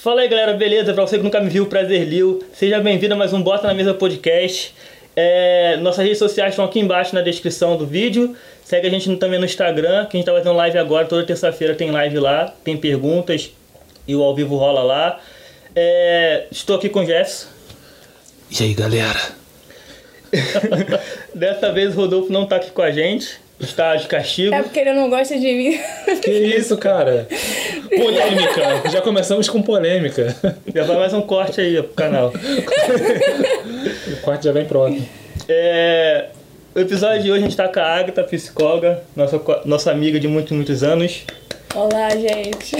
Fala aí galera, beleza? Pra você que nunca me viu, prazer Lil. Seja bem-vindo a mais um Bota na Mesa Podcast. É, nossas redes sociais estão aqui embaixo na descrição do vídeo. Segue a gente também no Instagram, que a gente tá fazendo live agora, toda terça-feira tem live lá, tem perguntas e o ao vivo rola lá. É, estou aqui com o Jefferson. E aí, galera? Dessa vez o Rodolfo não tá aqui com a gente, está de castigo. É porque ele não gosta de mim. Que isso, cara? Polêmica. Já começamos com polêmica. Já vai mais um corte aí pro canal. O corte já vem pronto. É, o episódio de hoje a gente tá com a Agatha, psicóloga, nossa, nossa amiga de muitos, muitos anos. Olá, gente.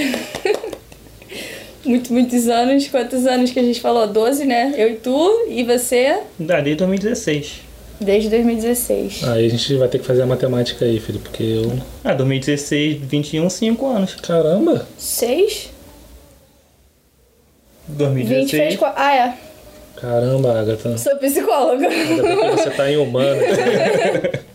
Muito, muitos anos. Quantos anos que a gente falou? 12, né? Eu e tu. E você? Da desde 2016. Desde 2016. Aí a gente vai ter que fazer a matemática aí, filho, porque eu. Ah, 2016, 21, 5 anos. Caramba! Seis? 20 2016. fez qual? Ah, é. Caramba, Agatha. Sou psicóloga. Ainda bem que você tá em humano.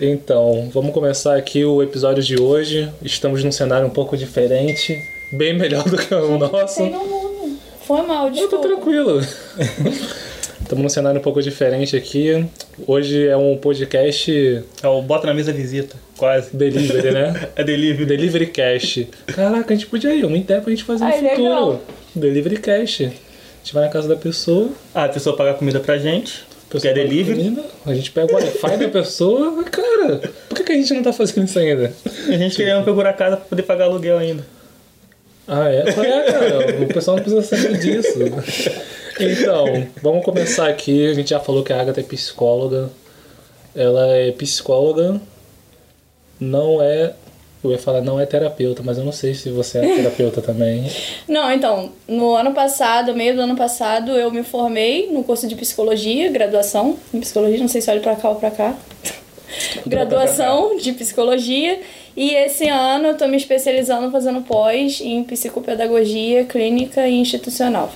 Então, vamos começar aqui o episódio de hoje. Estamos num cenário um pouco diferente, bem melhor do que o nosso. Sei no mundo. Foi mal, Eu tô desculpa. tranquilo. Estamos num cenário um pouco diferente aqui. Hoje é um podcast É o Bota na Mesa Visita, quase. delivery, né? É delivery. Delivery Cash. Caraca, a gente podia ir, uma ideia pra gente fazer no Ai, futuro. legal. Delivery Cash. A gente vai na casa da pessoa, Ah, a pessoa paga comida pra gente, porque é delivery. comida, a gente pega o Wi-Fi da pessoa. Mas, Cara, por que, que a gente não tá fazendo isso ainda? A gente querendo procurar casa pra poder pagar aluguel ainda. Ah, é? Qual é, cara? O pessoal não precisa saber disso. Então, vamos começar aqui. A gente já falou que a Agatha é psicóloga. Ela é psicóloga, não é. Eu ia falar não é terapeuta, mas eu não sei se você é terapeuta também. Não, então, no ano passado, meio do ano passado, eu me formei no curso de psicologia, graduação em psicologia, não sei se olha pra cá ou pra cá. graduação de psicologia. E esse ano eu tô me especializando fazendo pós em psicopedagogia clínica e institucional.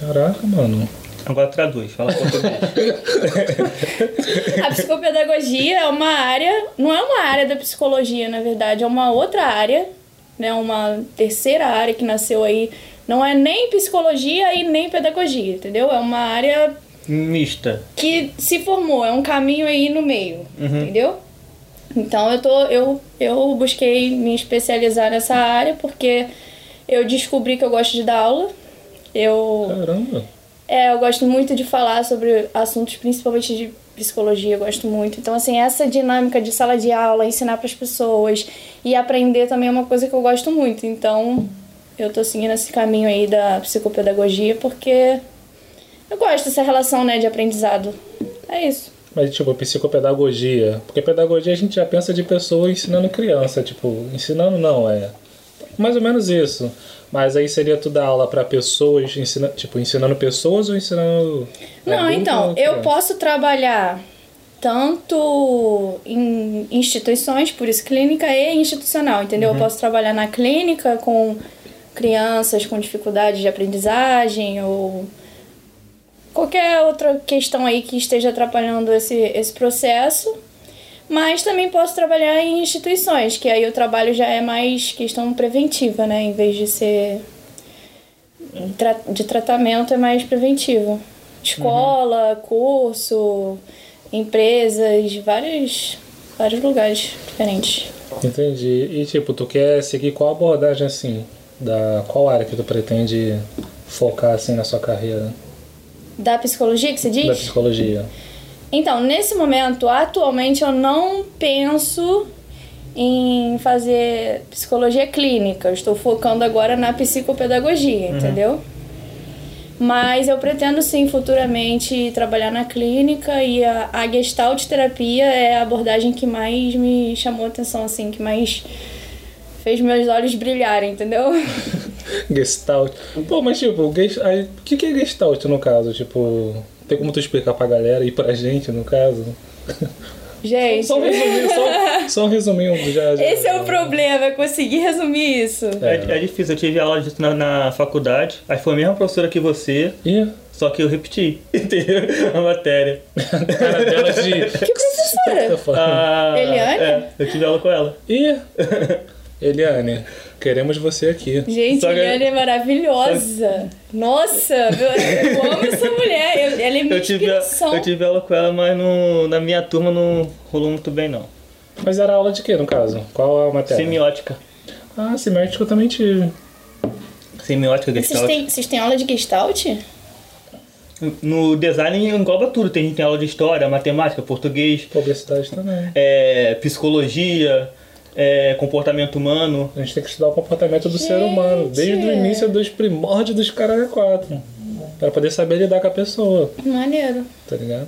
Caraca, mano. Agora traduz, fala português. A psicopedagogia é uma área, não é uma área da psicologia, na verdade, é uma outra área, né? Uma terceira área que nasceu aí. Não é nem psicologia e nem pedagogia, entendeu? É uma área Mista. que se formou, é um caminho aí no meio, entendeu? Então eu tô eu eu busquei me especializar nessa área porque eu descobri que eu gosto de dar aula. Eu Caramba. é, eu gosto muito de falar sobre assuntos principalmente de psicologia, eu gosto muito. Então assim, essa dinâmica de sala de aula, ensinar para as pessoas e aprender também é uma coisa que eu gosto muito. Então, eu tô seguindo esse caminho aí da psicopedagogia porque eu gosto dessa relação, né, de aprendizado. É isso. Mas, tipo, psicopedagogia. Porque pedagogia a gente já pensa de pessoa ensinando criança. Tipo, ensinando não, é. Mais ou menos isso. Mas aí seria tu dar aula pra pessoas, ensina, tipo, ensinando pessoas ou ensinando. Não, então, eu criança? posso trabalhar tanto em instituições, por isso clínica e institucional, entendeu? Eu posso trabalhar na clínica com crianças com dificuldade de aprendizagem ou qualquer outra questão aí que esteja atrapalhando esse, esse processo. Mas também posso trabalhar em instituições, que aí o trabalho já é mais questão preventiva, né? Em vez de ser de tratamento é mais preventivo. Escola, curso, empresas, vários, vários lugares diferentes. Entendi. E, tipo, tu quer seguir qual abordagem, assim? Da qual área que tu pretende focar, assim, na sua carreira? Da psicologia que você diz? Da psicologia. Então, nesse momento, atualmente, eu não penso em fazer psicologia clínica. Eu estou focando agora na psicopedagogia, entendeu? Mas eu pretendo sim futuramente trabalhar na clínica e a, a gestalt terapia é a abordagem que mais me chamou a atenção, assim, que mais fez meus olhos brilharem, entendeu? Gestalt. Pô, mas tipo, gest... aí, o que que é Gestalt no caso? Tipo, tem como tu explicar pra galera e pra gente, no caso? Gente, Só um resuminho, só, só um resuminho já. já esse é o problema, é conseguir resumir isso. É, é difícil, eu tive aula disso na, na faculdade, aí foi a mesma professora que você, Ih, só que eu repeti, entendeu? A matéria. cara dela de. Que professora? Ah, Eliane? É, eu tive aula com ela. Ih, Eliane, queremos você aqui. Gente, Só que- Eliane é maravilhosa. Nossa, eu, eu amo essa mulher. eu- ela é minha Eu tive, inspiração. eu tive aula com ela, mas no, na minha turma não rolou muito bem, não. Mas era aula de quê, no caso? Qual a matéria? Semiótica. Ah, semiótica eu também tive. Semiótica, Vocês gestalt. têm, vocês têm aula de gestalt? No design engloba tudo. Tem gente que tem aula de história, matemática, português, Publicidade também. é, psicologia, é, comportamento humano. A gente tem que estudar o comportamento do ser Gente. humano, desde o início dos primórdios dos caras quatro. Pra poder saber lidar com a pessoa, Maneiro. tá ligado?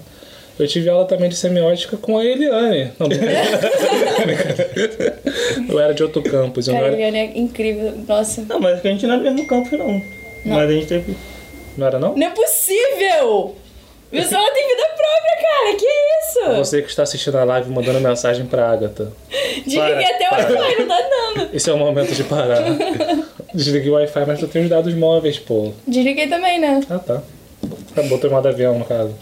Eu tive aula também de semiótica com a Eliane. Não, eu era de outro campus. Não Cara, a era, Eliane é incrível. Nossa. Não, mas a gente não é do mesmo campo, não. Mas a gente teve. não era, não? Não é possível! Ela tem vida própria, cara. Que isso? Você que está assistindo a live mandando mensagem pra Agatha. Desliguei até o. Wi-Fi, não tá dando. Esse é o momento de parar. Desliguei o Wi-Fi, mas tu tem os dados móveis, pô. Desliguei também, né? Ah, tá. Acabou o modo avião, no caso.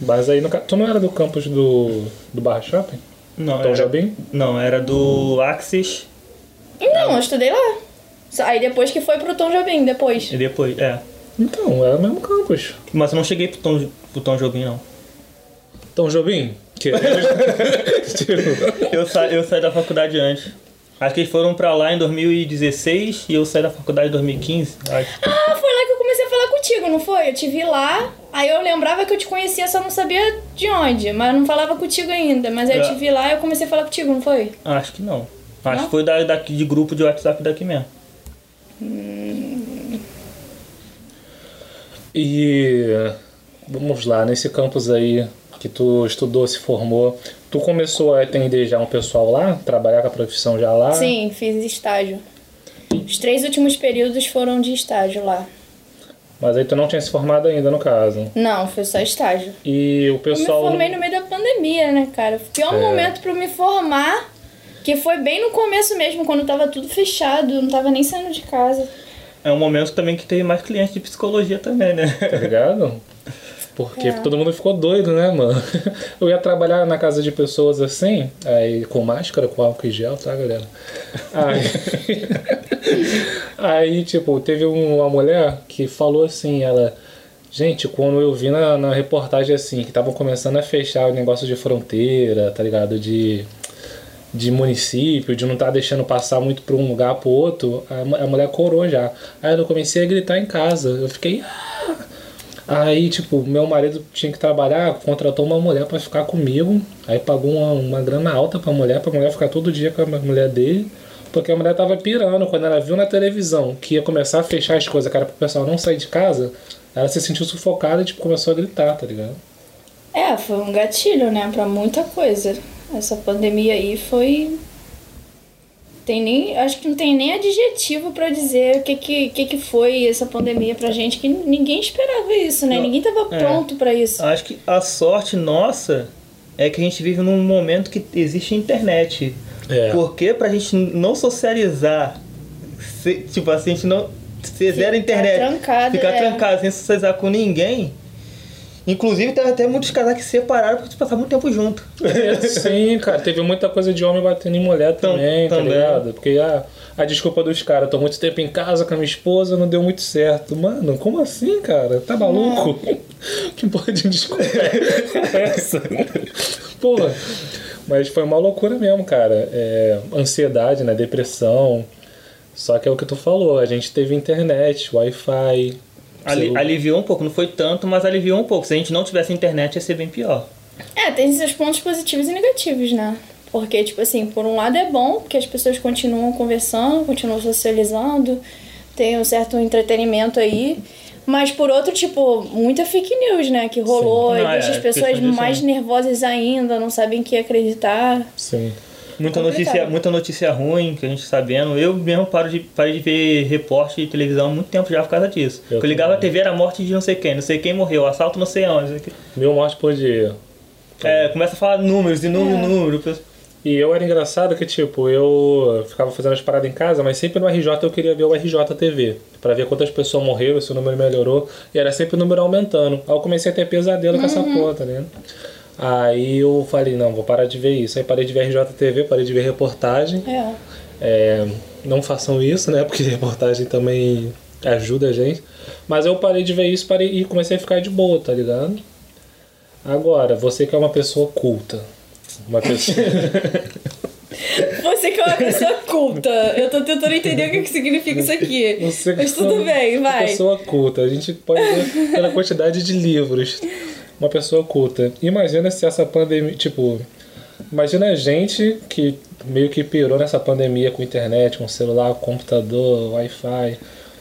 Mas aí, no caso... Tu não era do campus do, do Barra Shopping? Não, Tom era, Jobim? não, era do Axis Não, eu estudei lá. Aí depois que foi pro Tom Jobim, depois. e depois. É. Então, era o mesmo campus. Mas eu não cheguei pro Tom, pro Tom Jobim, não. Tom Jobim? Que... Tipo, Eu, sa eu saí da faculdade antes. Acho que eles foram pra lá em 2016 e eu saí da faculdade em 2015. Acho. Ah, foi lá que eu comecei a falar contigo, não foi? Eu te vi lá, aí eu lembrava que eu te conhecia, só não sabia de onde. Mas eu não falava contigo ainda. Mas aí eu É. te vi lá e eu comecei a falar contigo, não foi? Acho que não. Acho Não? que foi da, daqui, de grupo de WhatsApp daqui mesmo. E vamos lá, nesse campus aí que tu estudou, se formou, tu começou a atender já um pessoal lá? Trabalhar com a profissão já lá? Sim, fiz estágio. Os três últimos períodos foram de estágio lá. Mas aí tu não tinha se formado ainda, no caso. Não, foi só estágio. E o Eu pessoal. me formei no meio da pandemia, né, cara? O pior É. momento pra eu me formar, que foi bem no começo mesmo, quando tava tudo fechado, eu não tava nem saindo de casa. É um momento também que teve mais clientes de psicologia também, né? Tá ligado? Porque É. todo mundo ficou doido, né, mano? Eu ia trabalhar na casa de pessoas assim, aí com máscara, com álcool em gel, tá, galera? Aí, aí tipo, teve um- uma mulher que falou assim, ela. Gente, quando eu vi na, na reportagem assim, que estavam começando a fechar o negócio de fronteira, tá ligado? De, de município, de não estar deixando passar muito pra um lugar pro outro, a, a mulher corou já. Aí eu comecei a gritar em casa. Eu fiquei. "Ah!" Aí, tipo, meu marido tinha que trabalhar, contratou uma mulher pra ficar comigo. Aí pagou uma, uma grana alta pra mulher, pra mulher ficar todo dia com a mulher dele. Porque a mulher tava pirando. Quando ela viu na televisão que ia começar a fechar as coisas, cara, pro pessoal não sair de casa, ela se sentiu sufocada e, tipo, começou a gritar, tá ligado? É, foi um gatilho, né, pra muita coisa. Essa pandemia aí foi. Tem nem, acho que não tem nem adjetivo pra dizer o que que, que que foi essa pandemia pra gente, que ninguém esperava isso, né? Não, Ninguém tava é. pronto pra isso. Acho que a sorte nossa é que a gente vive num momento que existe internet. É. Porque pra gente não socializar, se- tipo assim, a gente não zero Ficar internet, trancado, ficar é. trancado sem socializar com ninguém. Inclusive, teve até muitos casais que se separaram porque passavam muito tempo junto. Sim, cara, teve muita coisa de homem batendo em mulher também, tá também. ligado? Porque a, a desculpa dos caras, tô muito tempo em casa com a minha esposa, não deu muito certo. Mano, como assim, cara? Tá maluco? que porra de desculpa é essa? Porra. Mas foi uma loucura mesmo, cara. É, ansiedade, né? Depressão. Só que é o que tu falou, a gente teve internet, Wi-Fi. Ali, aliviou um pouco, não foi tanto, mas aliviou um pouco. Se a gente não tivesse internet, ia ser bem pior. É, tem seus pontos positivos e negativos, né? Porque, tipo assim, por um lado é bom, porque as pessoas continuam conversando, continuam socializando, tem um certo entretenimento aí. Mas por outro, tipo, muita fake news, né? Que rolou, Sim. e Ah, deixa é, as pessoas mais né? nervosas ainda, não sabem em que acreditar. Sim. Muita notícia, muita notícia ruim que a gente sabendo. Eu mesmo paro de, parei de ver repórter de televisão há muito tempo já por causa disso. Eu Eu, ligava a. TV, era a morte de não sei quem, não sei quem morreu, assalto não sei onde. não sei. Mil mortes por dia. É, começa a falar números e números, É. números. E eu era engraçado que, tipo, eu ficava fazendo as paradas em casa, mas sempre no RJ eu queria ver o RJ TV. Pra ver quantas pessoas morreram, se o número melhorou. E era sempre o número aumentando. Aí eu comecei a ter pesadelo com essa porra, tá ligado? Aí eu falei, não, vou parar de ver isso. Aí parei de ver RJTV, parei de ver reportagem. É. É, não façam isso, né? Porque reportagem também ajuda a gente. Mas eu parei de ver isso parei, e comecei a ficar de boa, tá ligado? Agora, você que é uma pessoa culta. Uma pessoa. Você que é uma pessoa culta. Eu tô tentando entender o que que significa isso aqui. Você que Mas tudo bem, vai. pessoa culta. A gente pode ver pela quantidade de livros. Uma pessoa culta. Imagina se essa pandemia. Tipo, imagina a gente que meio que pirou nessa pandemia com internet, com celular, com computador, Wi-Fi.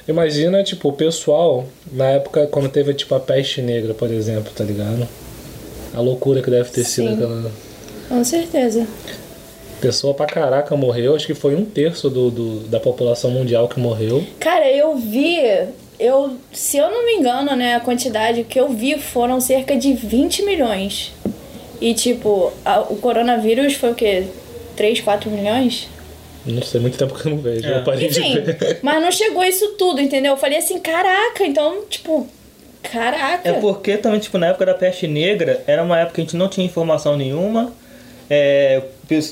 Imagina, tipo, o pessoal na época quando teve, tipo, a peste negra, por exemplo, tá ligado? A loucura que deve ter sido Sim. aquela. Com certeza. Pessoa pra caraca morreu, acho que foi um terço do, do- da população mundial que morreu. Cara, eu vi. Eu, se eu não me engano, né, a quantidade que eu vi foram cerca de 20 milhões. E tipo, a- o coronavírus foi o quê? 3, 4 milhões? Não sei, muito tempo que eu não vejo. É. Eu parei de Enfim, ver. mas não chegou isso tudo, entendeu? Eu falei assim, caraca, então, tipo, caraca. É porque também, tipo, na época da peste negra, era uma época que a gente não tinha informação nenhuma. É,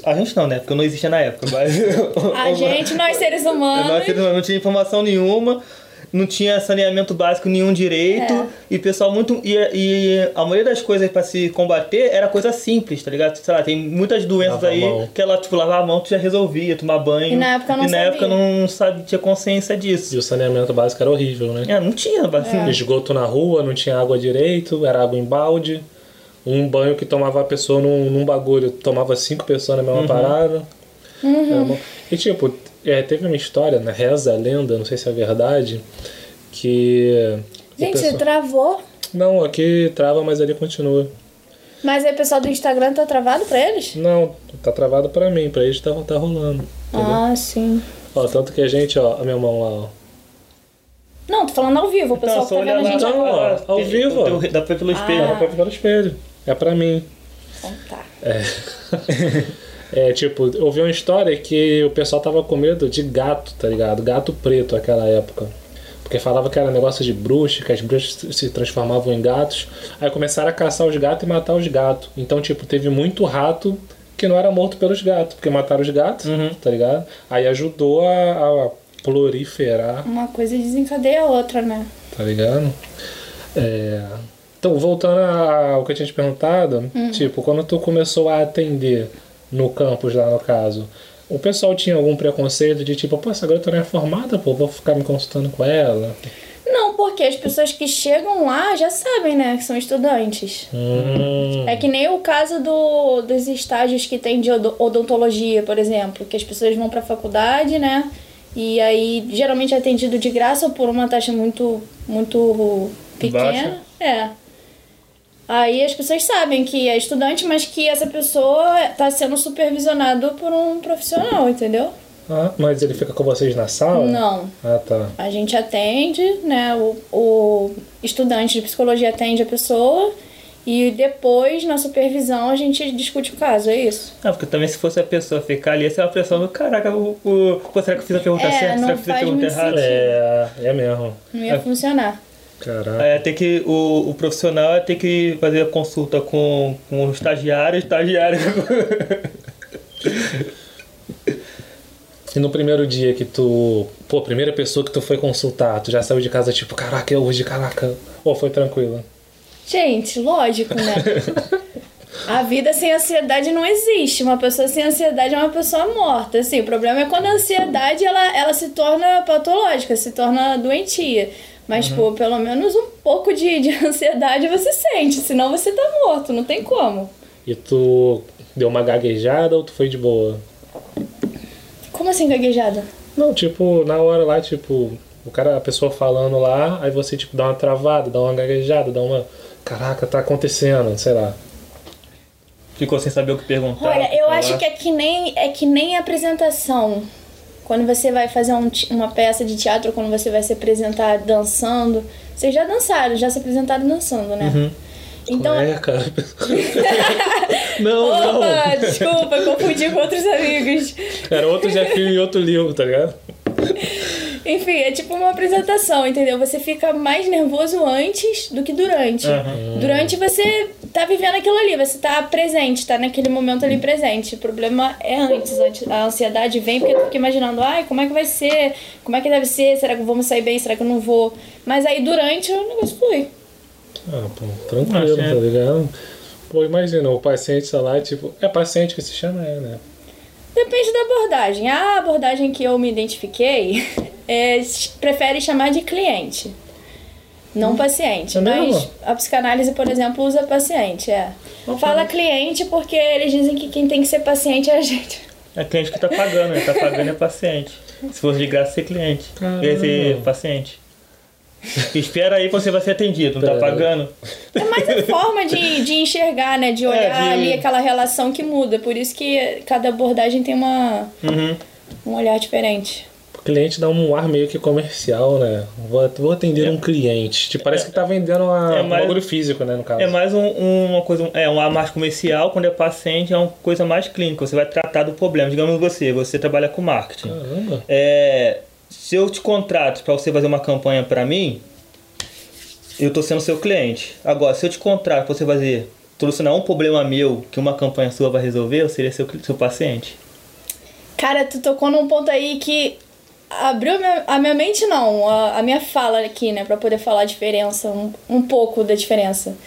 a gente não, né? Porque eu não existia na época, mas. A gente, nós seres humanos. Nós seres humanos não tinha informação nenhuma, não tinha saneamento básico nenhum direito, É. e pessoal muito. E, e a maioria das coisas pra se combater era coisa simples, tá ligado? Sei lá, tem muitas doenças Lavar aí que ela, tipo, lavar a mão tu já resolvia, tomar banho. E na época não E na sabia. época não sabia, tinha consciência disso. E o saneamento básico era horrível, né? É, não tinha, assim, Esgoto na rua, não tinha água direito, era água em balde. Um banho que tomava a pessoa num, num bagulho, tomava cinco pessoas na mesma Uhum. parada. Bom. E tipo, é, teve uma história, né? Reza a lenda, não sei se é verdade, que. Gente, você pessoal- travou. Não, aqui trava, mas ali continua. Mas aí o pessoal do Instagram tá travado pra eles? Não, tá travado pra mim, pra eles tá, tá rolando. Entendeu? Ah, sim. Ó, tanto que a gente, ó, a minha mão lá, ó. Não, tô falando ao vivo, o pessoal Então, tá vendo a gente Não, agora. ó, ao vivo, teu- Dá pra ver pelo espelho. Dá pra ver no espelho. É pra mim. Então tá. É, tipo, eu ouvi uma história que o pessoal tava com medo de gato, tá ligado? Gato preto naquela época. Porque falava que era negócio de bruxa, que as bruxas se transformavam em gatos. Aí começaram a caçar os gatos e matar os gatos. Então, tipo, teve muito rato que não era morto pelos gatos, porque mataram os gatos, tá ligado? Aí ajudou a, a proliferar Uma coisa desencadeia a outra, né? tá ligado? É, Então, voltando ao que eu tinha te perguntado, tipo, quando tu começou a atender no campus lá no caso, o pessoal tinha algum preconceito de tipo, pô, essa garota não é formada, pô, vou ficar me consultando com ela. Não, porque as pessoas que chegam lá já sabem, né, que são estudantes. Hum, É que nem o caso do, dos estágios que tem de odo- odontologia, por exemplo, que as pessoas vão pra faculdade, né? E aí geralmente é atendido de graça ou por uma taxa muito, muito pequena. Baixa. É. Aí as pessoas sabem que é estudante, mas que essa pessoa tá sendo supervisionado por um profissional, entendeu? ah, mas ele fica com vocês na sala? Não. Ah, tá. A gente atende, né? O, o estudante de psicologia atende a pessoa e depois, na supervisão, a gente discute o caso, é isso? Ah, porque também se fosse a pessoa ficar ali, ia ser uma pressão do caraca, o, o, pô, será que eu fiz a pergunta É, certa? Será que eu fiz a faz pergunta errada? sentido. É, é mesmo. Não ia funcionar. Caraca. Ia ter que, o, o profissional ia ter que fazer a consulta com, com o estagiário, estagiário. E no primeiro dia que tu. Pô, primeira pessoa que tu foi consultar, tu já saiu de casa tipo, caraca, é hoje, caraca. Ou foi tranquilo? Gente, lógico, né? A vida sem ansiedade não existe. Uma pessoa sem ansiedade é uma pessoa morta. Assim, o problema é quando a ansiedade ela, ela se torna patológica, se torna doentia. Mas, pô, pelo menos um pouco de, de ansiedade você sente, senão você tá morto, não tem como. E tu deu uma gaguejada ou tu foi de boa? Como assim gaguejada? Não, tipo, na hora lá, tipo, o cara, a pessoa falando lá, aí você, tipo, dá uma travada, dá uma gaguejada, dá uma. Caraca, tá acontecendo, sei lá. Ficou sem saber o que perguntar. Olha, eu falar. acho que é que nem, é que nem apresentação. Quando você vai fazer um uma peça de teatro, quando você vai se apresentar dançando. Vocês já dançaram, já se apresentaram dançando, né? Então. é, cara. não, não. Opa, desculpa, confundi com outros amigos. Era outro Jefinho e outro livro, tá ligado? Enfim, é tipo uma apresentação, entendeu? Você fica mais nervoso antes do que durante. Aham. Durante você tá vivendo aquilo ali, você tá presente, tá naquele momento ali presente. O problema é antes. antes- A ansiedade vem porque tu fica imaginando, ai, como é que vai ser? Como é que deve ser? Será que eu vou me sair bem? Será que eu não vou? Mas aí durante o negócio flui. Ah, pô, tranquilo, é. tá ligado? Pô, imagina, o paciente tá lá, tipo, é paciente que se chama, é, né? Depende da abordagem. A abordagem que eu me identifiquei é, prefere chamar de cliente, não paciente. é mesmo? Mas a psicanálise, por exemplo, usa paciente. É. Fala cliente porque eles dizem que quem tem que ser paciente é a gente. É cliente que tá pagando, né? Tá pagando é paciente. Se fosse de graça, ser cliente. Caramba. Ser paciente. Espera aí que você vai ser atendido, não tá pagando? É mais a forma de, de enxergar, né? De olhar de- ali aquela relação que muda. Por isso que cada abordagem tem uma, Uhum. um olhar diferente. O cliente dá um ar meio que comercial, né? Vou, vou atender um cliente. Tipo, parece que tá vendendo uma, É um mais- bagulho físico, né, no caso. É mais um- uma coisa, é um ar mais comercial, quando é paciente é uma coisa mais clínica, você vai tratar do problema. Digamos você, você trabalha com marketing. Caramba. É, se eu te contrato para você fazer uma campanha para mim, eu tô sendo seu cliente. Agora, se eu te contrato para você fazer solucionar um problema meu que uma campanha sua vai resolver, eu seria seu, seu paciente. Cara, tu tocou num ponto aí que abriu a minha, a minha mente, não, a, a minha fala aqui, né, pra poder falar a diferença, um, um pouco da diferença.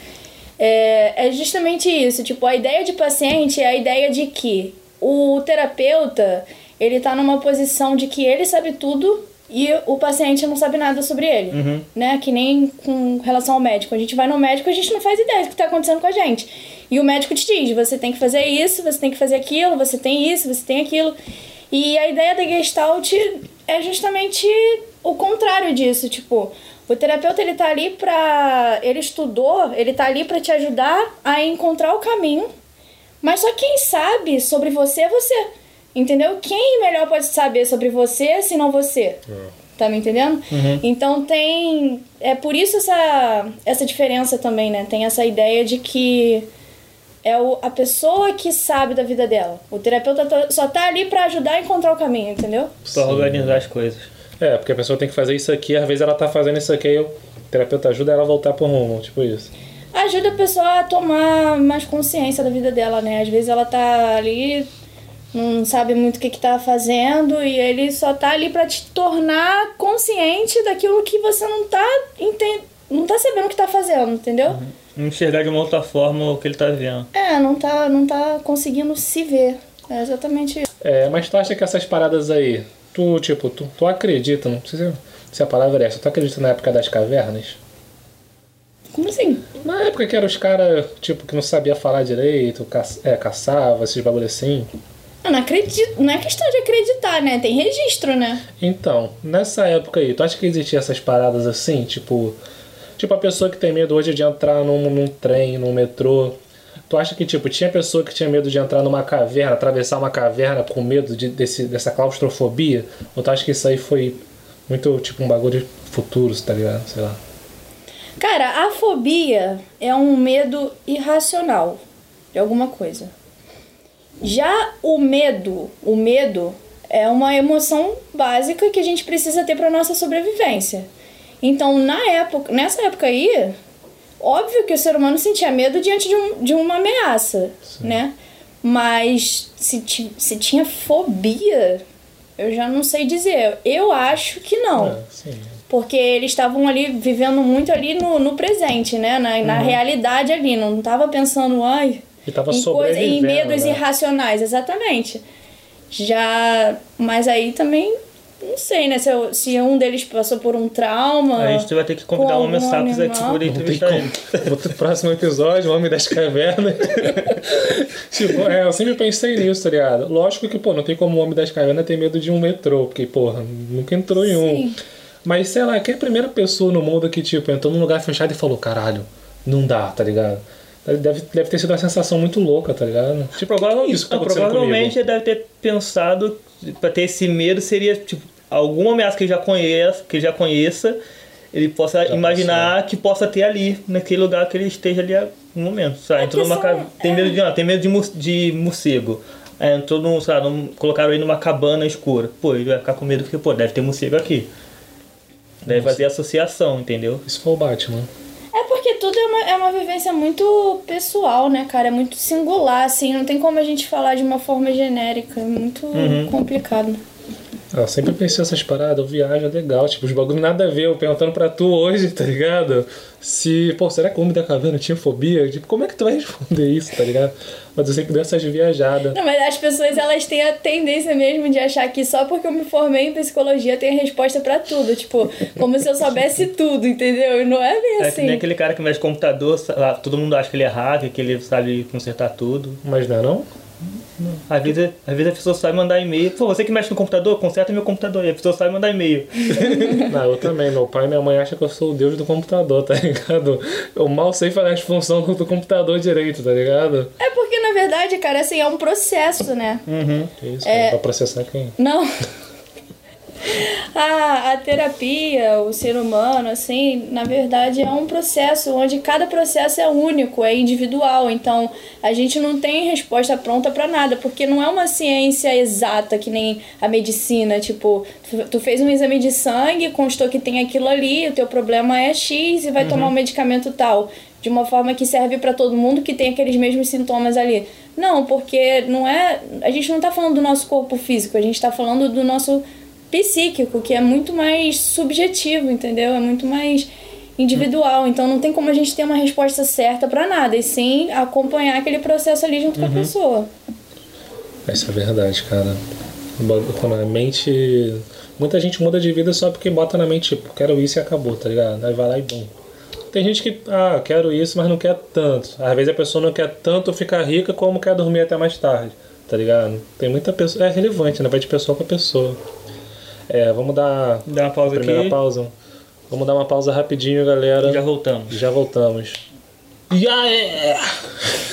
É, é justamente isso, tipo, a ideia de paciente é a ideia de que o terapeuta, ele tá numa posição de que ele sabe tudo e o paciente não sabe nada sobre ele, Uhum. né? Que nem com relação ao médico. A gente vai no médico, a gente não faz ideia do que tá acontecendo com a gente. E o médico te diz, você tem que fazer isso, você tem que fazer aquilo, você tem isso, você tem aquilo. E a ideia da Gestalt é justamente o contrário disso, tipo, o terapeuta ele tá ali pra. ele estudou, ele tá ali pra te ajudar a encontrar o caminho. Mas só quem sabe sobre você é você. Entendeu? Quem melhor pode saber sobre você se não você? Tá me entendendo? Então tem. É por isso essa, essa diferença também, né? Tem essa ideia de que é o, a pessoa que sabe da vida dela. O terapeuta to- só tá ali pra ajudar a encontrar o caminho, entendeu? Pra organizar as coisas. É, porque a pessoa tem que fazer isso aqui, às vezes ela tá fazendo isso aqui, aí o terapeuta ajuda ela a voltar pro rumo, tipo isso. Ajuda a pessoa a tomar mais consciência da vida dela, né? Às vezes ela tá ali, não sabe muito o que, que tá fazendo, e ele só tá ali pra te tornar consciente daquilo que você não tá enten- não tá sabendo o que tá fazendo, entendeu? Enxergar de uma outra forma o que ele tá vendo. É, não tá, não tá conseguindo se ver. É exatamente isso. É, mas tu acha que essas paradas aí, tu, tipo, tu, tu acredita, não sei se, se a palavra é essa, tu acredita na época das cavernas? Como assim? Na época que eram os caras, tipo, que não sabia falar direito, ca é, caçava, esses bagulho assim. Eu não acredito. Não é questão de acreditar, né? Tem registro, né? Então, nessa época aí, tu acha que existia essas paradas assim? Tipo, tipo a pessoa que tem medo hoje de entrar num, num trem, num metrô. Tu acha que, tipo, tinha pessoa que tinha medo de entrar numa caverna, atravessar uma caverna com medo de, desse, dessa claustrofobia? Ou tu acha que isso aí foi muito, tipo, um bagulho de futuro, tá ligado? Sei lá. Cara, a fobia é um medo irracional de alguma coisa. Já o medo, o medo é uma emoção básica que a gente precisa ter para nossa sobrevivência. Então, na época, nessa época aí, óbvio que o ser humano sentia medo diante de, um, de uma ameaça, né? Mas se, se tinha fobia, eu já não sei dizer. Eu acho que não. É, sim. Porque eles estavam ali vivendo muito ali no, no presente, né? Na, na realidade ali. Não tava pensando, ai, E tava em, coisa, em medos né? irracionais, exatamente. Já. Mas aí também. Não sei, né? Se, eu- se um deles passou por um trauma. A gente vai ter que convidar o Homem Sapos aqui por entrevistar ele. Próximo episódio, o Homem das Cavernas. tipo, é, eu sempre pensei nisso, tá ligado? Lógico que, pô, não tem como o Homem das Cavernas ter medo de um metrô, porque, porra, nunca entrou em um. Sim. Mas, sei lá, quem é a primeira pessoa no mundo que, tipo, entrou num lugar fechado e falou, caralho, não dá, tá ligado? Deve, deve ter sido uma sensação muito louca, tá ligado? Tipo, Provavelmente, isso que tá acontecendo provavelmente comigo. ele deve ter pensado pra ter esse medo seria tipo alguma ameaça que ele já conheça, que ele já conheça, ele possa imaginar que possa ter ali naquele lugar que ele esteja ali no momento. Sabe? É Entrou numa ca- tem medo de, não, tem medo de, de morcego. Aí entrou num, sei lá, num- colocaram ele numa cabana escura. Pô, ele vai ficar com medo porque, pô, deve ter morcego aqui. Deve fazer associação, entendeu? Isso foi o Batman. Porque tudo é uma, é uma vivência muito pessoal, né, cara? É muito singular, assim. Não tem como a gente falar de uma forma genérica. É muito complicado. Ah, Eu sempre pensei essas paradas, eu viajo, é legal, tipo, os bagulho nada a ver, eu perguntando pra tu hoje, tá ligado? Se, pô, será que o homem da caverna tinha fobia? Tipo, como é que tu vai responder isso, tá ligado? Mas eu sempre dou essas viajadas. Não, mas as pessoas, elas têm a tendência mesmo de achar que só porque eu me formei em psicologia tem a resposta pra tudo. Tipo, como se eu soubesse tudo, entendeu? E não é bem É que assim. nem aquele cara que mexe com computador, todo mundo acha que ele é hacker, que ele sabe consertar tudo. Mas não é não? Às vezes, às vezes a pessoa sabe mandar e-mail. Pô, você que mexe no computador, conserta meu computador. E a pessoa sabe mandar e-mail. Não, eu também. Meu pai e minha mãe acham que eu sou o deus do computador, tá ligado? Eu mal sei fazer as funções do computador direito, tá ligado? É porque, na verdade, cara, assim, é um processo, né? Uhum. Isso, cara? Pra processar quem? Não. A, a terapia, o ser humano, assim, na verdade é um processo onde cada processo é único, é individual. Então a gente não tem resposta pronta pra nada, porque não é uma ciência exata que nem a medicina. Tipo, tu, tu fez um exame de sangue, constou que tem aquilo ali, o teu problema é X e vai tomar um medicamento tal. De uma forma que serve pra todo mundo que tem aqueles mesmos sintomas ali. Não, porque não é. A gente não tá falando do nosso corpo físico, a gente tá falando do nosso psíquico, que é muito mais subjetivo, entendeu? É muito mais individual. Então não tem como a gente ter uma resposta certa pra nada, e sim acompanhar aquele processo ali junto com a pessoa. Isso é verdade, cara. Quando a mente. Muita gente muda de vida só porque bota na mente, tipo, quero isso e acabou, tá ligado? Aí vai lá e bum. Tem gente que, ah, quero isso, mas não quer tanto. Às vezes a pessoa não quer tanto ficar rica como quer dormir até mais tarde, tá ligado? Tem muita pessoa. É relevante, né? Vai de pessoa pra pessoa. É, vamos dar. Dá uma pausa Primeira aqui. pausa. Vamos dar uma pausa rapidinho, galera. Já voltamos. Já voltamos. Já é!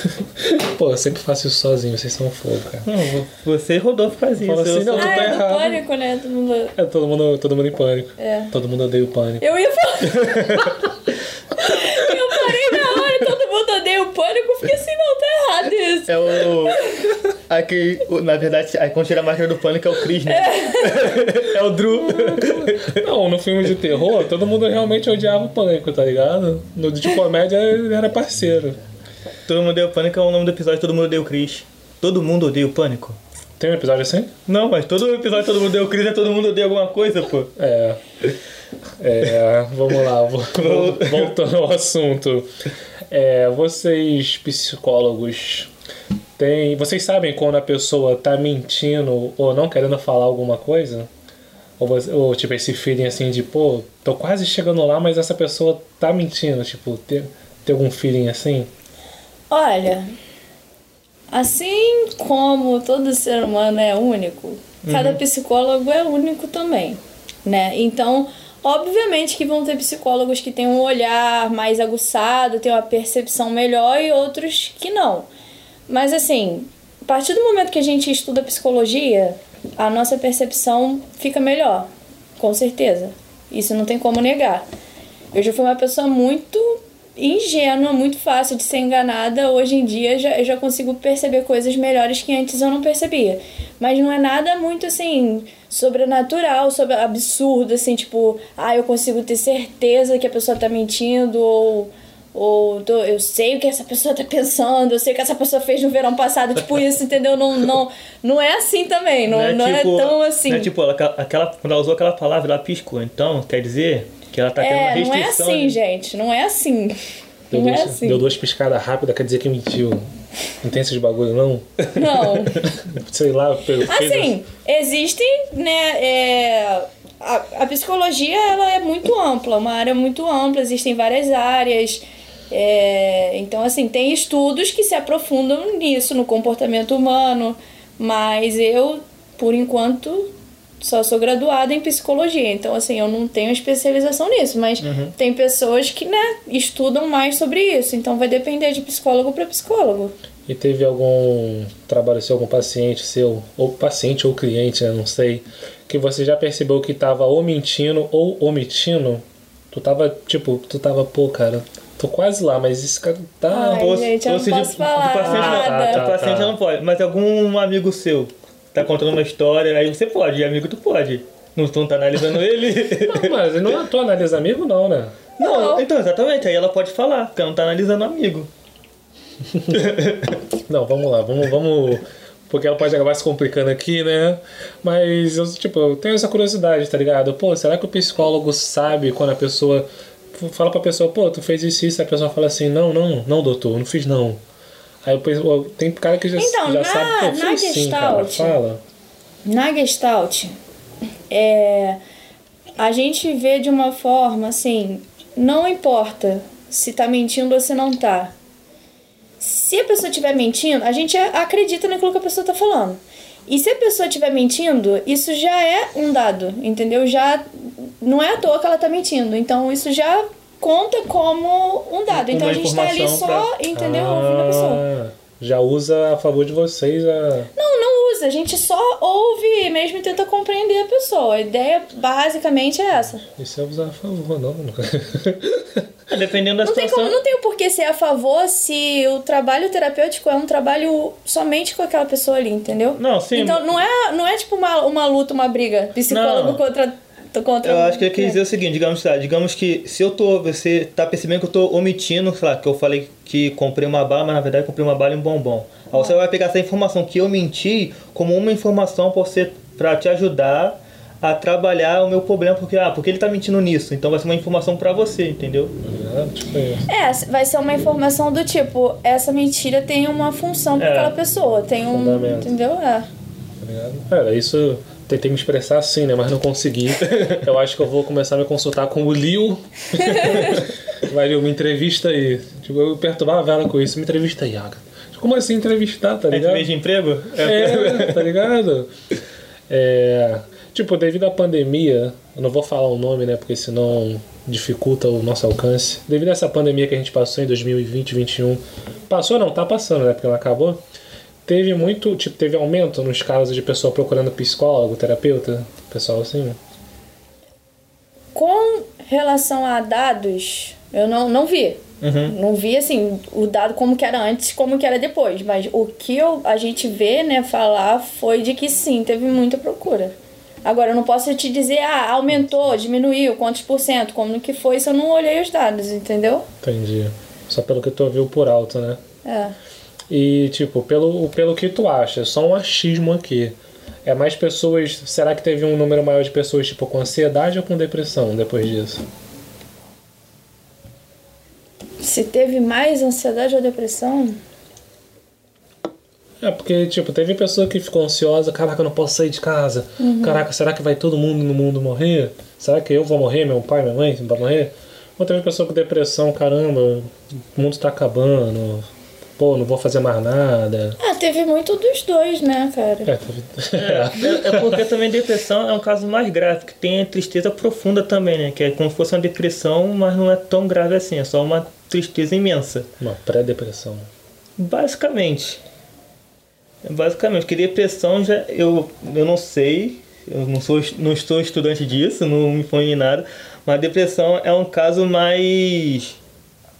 Pô, eu sempre faço isso sozinho, vocês são fogo, cara. Não, você e Rodolfo faz isso. Fala assim, eu não, tu Ah, tá é do errado. pânico, né? Todo mundo... É todo mundo, todo mundo em pânico. É. Todo mundo odeia o pânico. Eu ia falar. eu parei na hora e todo mundo odeia o pânico, fiquei assim, não, tá errado isso. É o. Aqui, na verdade, aí quando tira a máscara do pânico é o Chris, né? É, o Drew. Não, no filme de terror, todo mundo realmente odiava o pânico, tá ligado? No de comédia ele era parceiro. Todo mundo odeia o pânico é o nome do episódio, todo mundo odeia o Chris. Todo mundo odeia o pânico? Tem um episódio assim? Não, mas todo episódio todo mundo odeia o Chris é todo mundo odeia alguma coisa, pô. É. É, vamos lá, vo- vo- voltando ao assunto. É, vocês, psicólogos, tem, vocês sabem quando a pessoa tá mentindo ou não querendo falar alguma coisa? Ou, você- ou, tipo, esse feeling assim de, pô, tô quase chegando lá, mas essa pessoa tá mentindo, tipo, tem, tem algum feeling assim? Olha, assim como todo ser humano é único, cada psicólogo é único também, né? Então, obviamente que vão ter psicólogos que têm um olhar mais aguçado, têm uma percepção melhor e outros que não. Mas assim, a partir do momento que a gente estuda psicologia, a nossa percepção fica melhor, com certeza. Isso não tem como negar. Eu já fui uma pessoa muito ingênua, muito fácil de ser enganada. Hoje em dia já, eu já consigo perceber coisas melhores que antes eu não percebia. Mas não é nada muito assim sobrenatural, sobre absurdo, assim, tipo, ah, eu consigo ter certeza que a pessoa tá mentindo ou ou tô- eu sei o que essa pessoa tá pensando, eu sei o que essa pessoa fez no verão passado, tipo isso, entendeu? Não, não, não é assim também, não, não é tão assim. Não é tipo, ela, aquela, quando ela usou aquela palavra, ela piscou. Então, quer dizer que ela tá tendo uma É, não restrição. é assim, né? gente, não é assim. Deu, Não é duas, assim. deu duas piscadas rápidas, quer dizer que mentiu. Não tem esses bagulho, não? Não. Sei lá, pelo Assim, existem, né, é, a, a psicologia ela é muito ampla, uma área muito ampla, existem várias áreas. É, então, assim, tem estudos que se aprofundam nisso, no comportamento humano, mas eu, por enquanto, só sou graduada em psicologia, então, assim, eu não tenho especialização nisso, mas tem pessoas que, né, estudam mais sobre isso, então vai depender de psicólogo para psicólogo. E teve algum trabalho seu, algum paciente seu, ou paciente ou cliente, né, não sei, que você já percebeu que tava ou mentindo ou omitindo? Tu tava, tipo, tu tava, pô, cara, tô quase lá, mas esse cara tá. Ai, Ou- gente, eu ou não se de- posso do falar paciente não- nada. do paciente Tá, tá. não pode. Mas algum amigo seu tá contando uma história, aí você pode, e amigo tu pode. Não tu não tá analisando ele? Não, mas não é tu analisa amigo, não, né? Não, então, exatamente. Aí ela pode falar, porque ela não tá analisando o amigo. Não, vamos lá, vamos, vamos. Porque ela pode acabar se complicando aqui, né? Mas eu, tipo, eu tenho essa curiosidade, tá ligado? Pô, será que o psicólogo sabe quando a pessoa. Fala pra pessoa, pô, tu fez isso e isso, a pessoa fala assim, não, não, não, doutor, não fiz não. Aí depois, tem cara que já, Então, já na- sabe, pô, na fiz sim, cara, Gestalt, fala. Na Gestalt, é, a gente vê de uma forma assim, não importa se tá mentindo ou se não tá. Se a pessoa estiver mentindo, a gente acredita naquilo que a pessoa tá falando. E se a pessoa estiver mentindo, isso já é um dado, entendeu? Já não é à toa que ela tá mentindo. Então isso já conta como um dado. Então Uma a gente tá ali só, entendeu? Ouvindo a pessoa. Ah, já usa a favor de vocês a. Não, não. A gente só ouve mesmo e tenta compreender a pessoa. A ideia basicamente é essa. Isso é usar a favor, não. É, Dependendo da Não tem, situação. como, não tem o porquê ser a favor se o trabalho terapêutico é um trabalho somente com aquela pessoa ali, entendeu? Não, sim. Então não é, não é tipo uma, uma luta, uma briga. Psicólogo Não. contra. contra Eu acho que ele quer dizer o seguinte, digamos, tá, digamos que se eu tô, você tá percebendo que eu tô omitindo, sei lá, que eu falei que comprei uma bala, mas na verdade comprei uma bala e um bombom. Aí você vai pegar essa informação que eu menti como uma informação para te ajudar a trabalhar o meu problema, porque ah, porque ele tá mentindo nisso, então vai ser uma informação pra você, entendeu? É, tipo. É, vai ser uma informação do tipo, essa mentira tem uma função pra É. aquela pessoa. Tem um. Fundamento. Entendeu? É. Tá ligado? Cara, isso tentei me expressar assim, né? Mas não consegui. Eu acho que eu vou começar a me consultar com o Liu. Vai, Liu, me entrevista aí. Tipo, eu perturbava ela com isso. Me entrevista aí, Aga. Como assim entrevistar, tá de ligado? mês de emprego? É, tá ligado? É, tipo, devido à pandemia, eu não vou falar o nome, né? Porque senão dificulta o nosso alcance. Devido a essa pandemia que a gente passou em 2020, 2021, passou não, tá passando, né? Porque não acabou. Teve muito, tipo, teve aumento nos casos de pessoa procurando psicólogo, terapeuta, pessoal assim. né? Com relação a dados, eu não, não vi. Uhum. Não vi assim o dado como que era antes, como que era depois, mas o que eu, a gente vê, né, falar foi de que sim, teve muita procura. Agora eu não posso te dizer, ah, aumentou, diminuiu, quantos por cento, como que foi se eu não olhei os dados, entendeu? Entendi. Só pelo que tu ouviu por alto, né? É. E, tipo, pelo, pelo que tu acha, só um achismo aqui. É mais pessoas. Será que teve um número maior de pessoas, tipo, com ansiedade ou com depressão depois disso? Se teve mais ansiedade ou depressão, É, porque, tipo, teve pessoa que ficou ansiosa, caraca, eu não posso sair de casa. Caraca, será que vai todo mundo no mundo morrer? Será que eu vou morrer, meu pai, minha mãe vai morrer? Ou teve pessoa com depressão, caramba, o mundo tá acabando. Pô, não vou fazer mais nada. ah, teve muito dos dois, né, cara? É, teve... É, é porque também depressão é um caso mais grave, que tem a tristeza profunda também, né? Que é como se fosse uma depressão, mas não é tão grave assim, é só uma tristeza imensa. Uma pré-depressão. Basicamente. Basicamente, que depressão já eu, eu não sei, eu não sou não estou estudante disso, não me põe em nada, mas depressão é um caso mais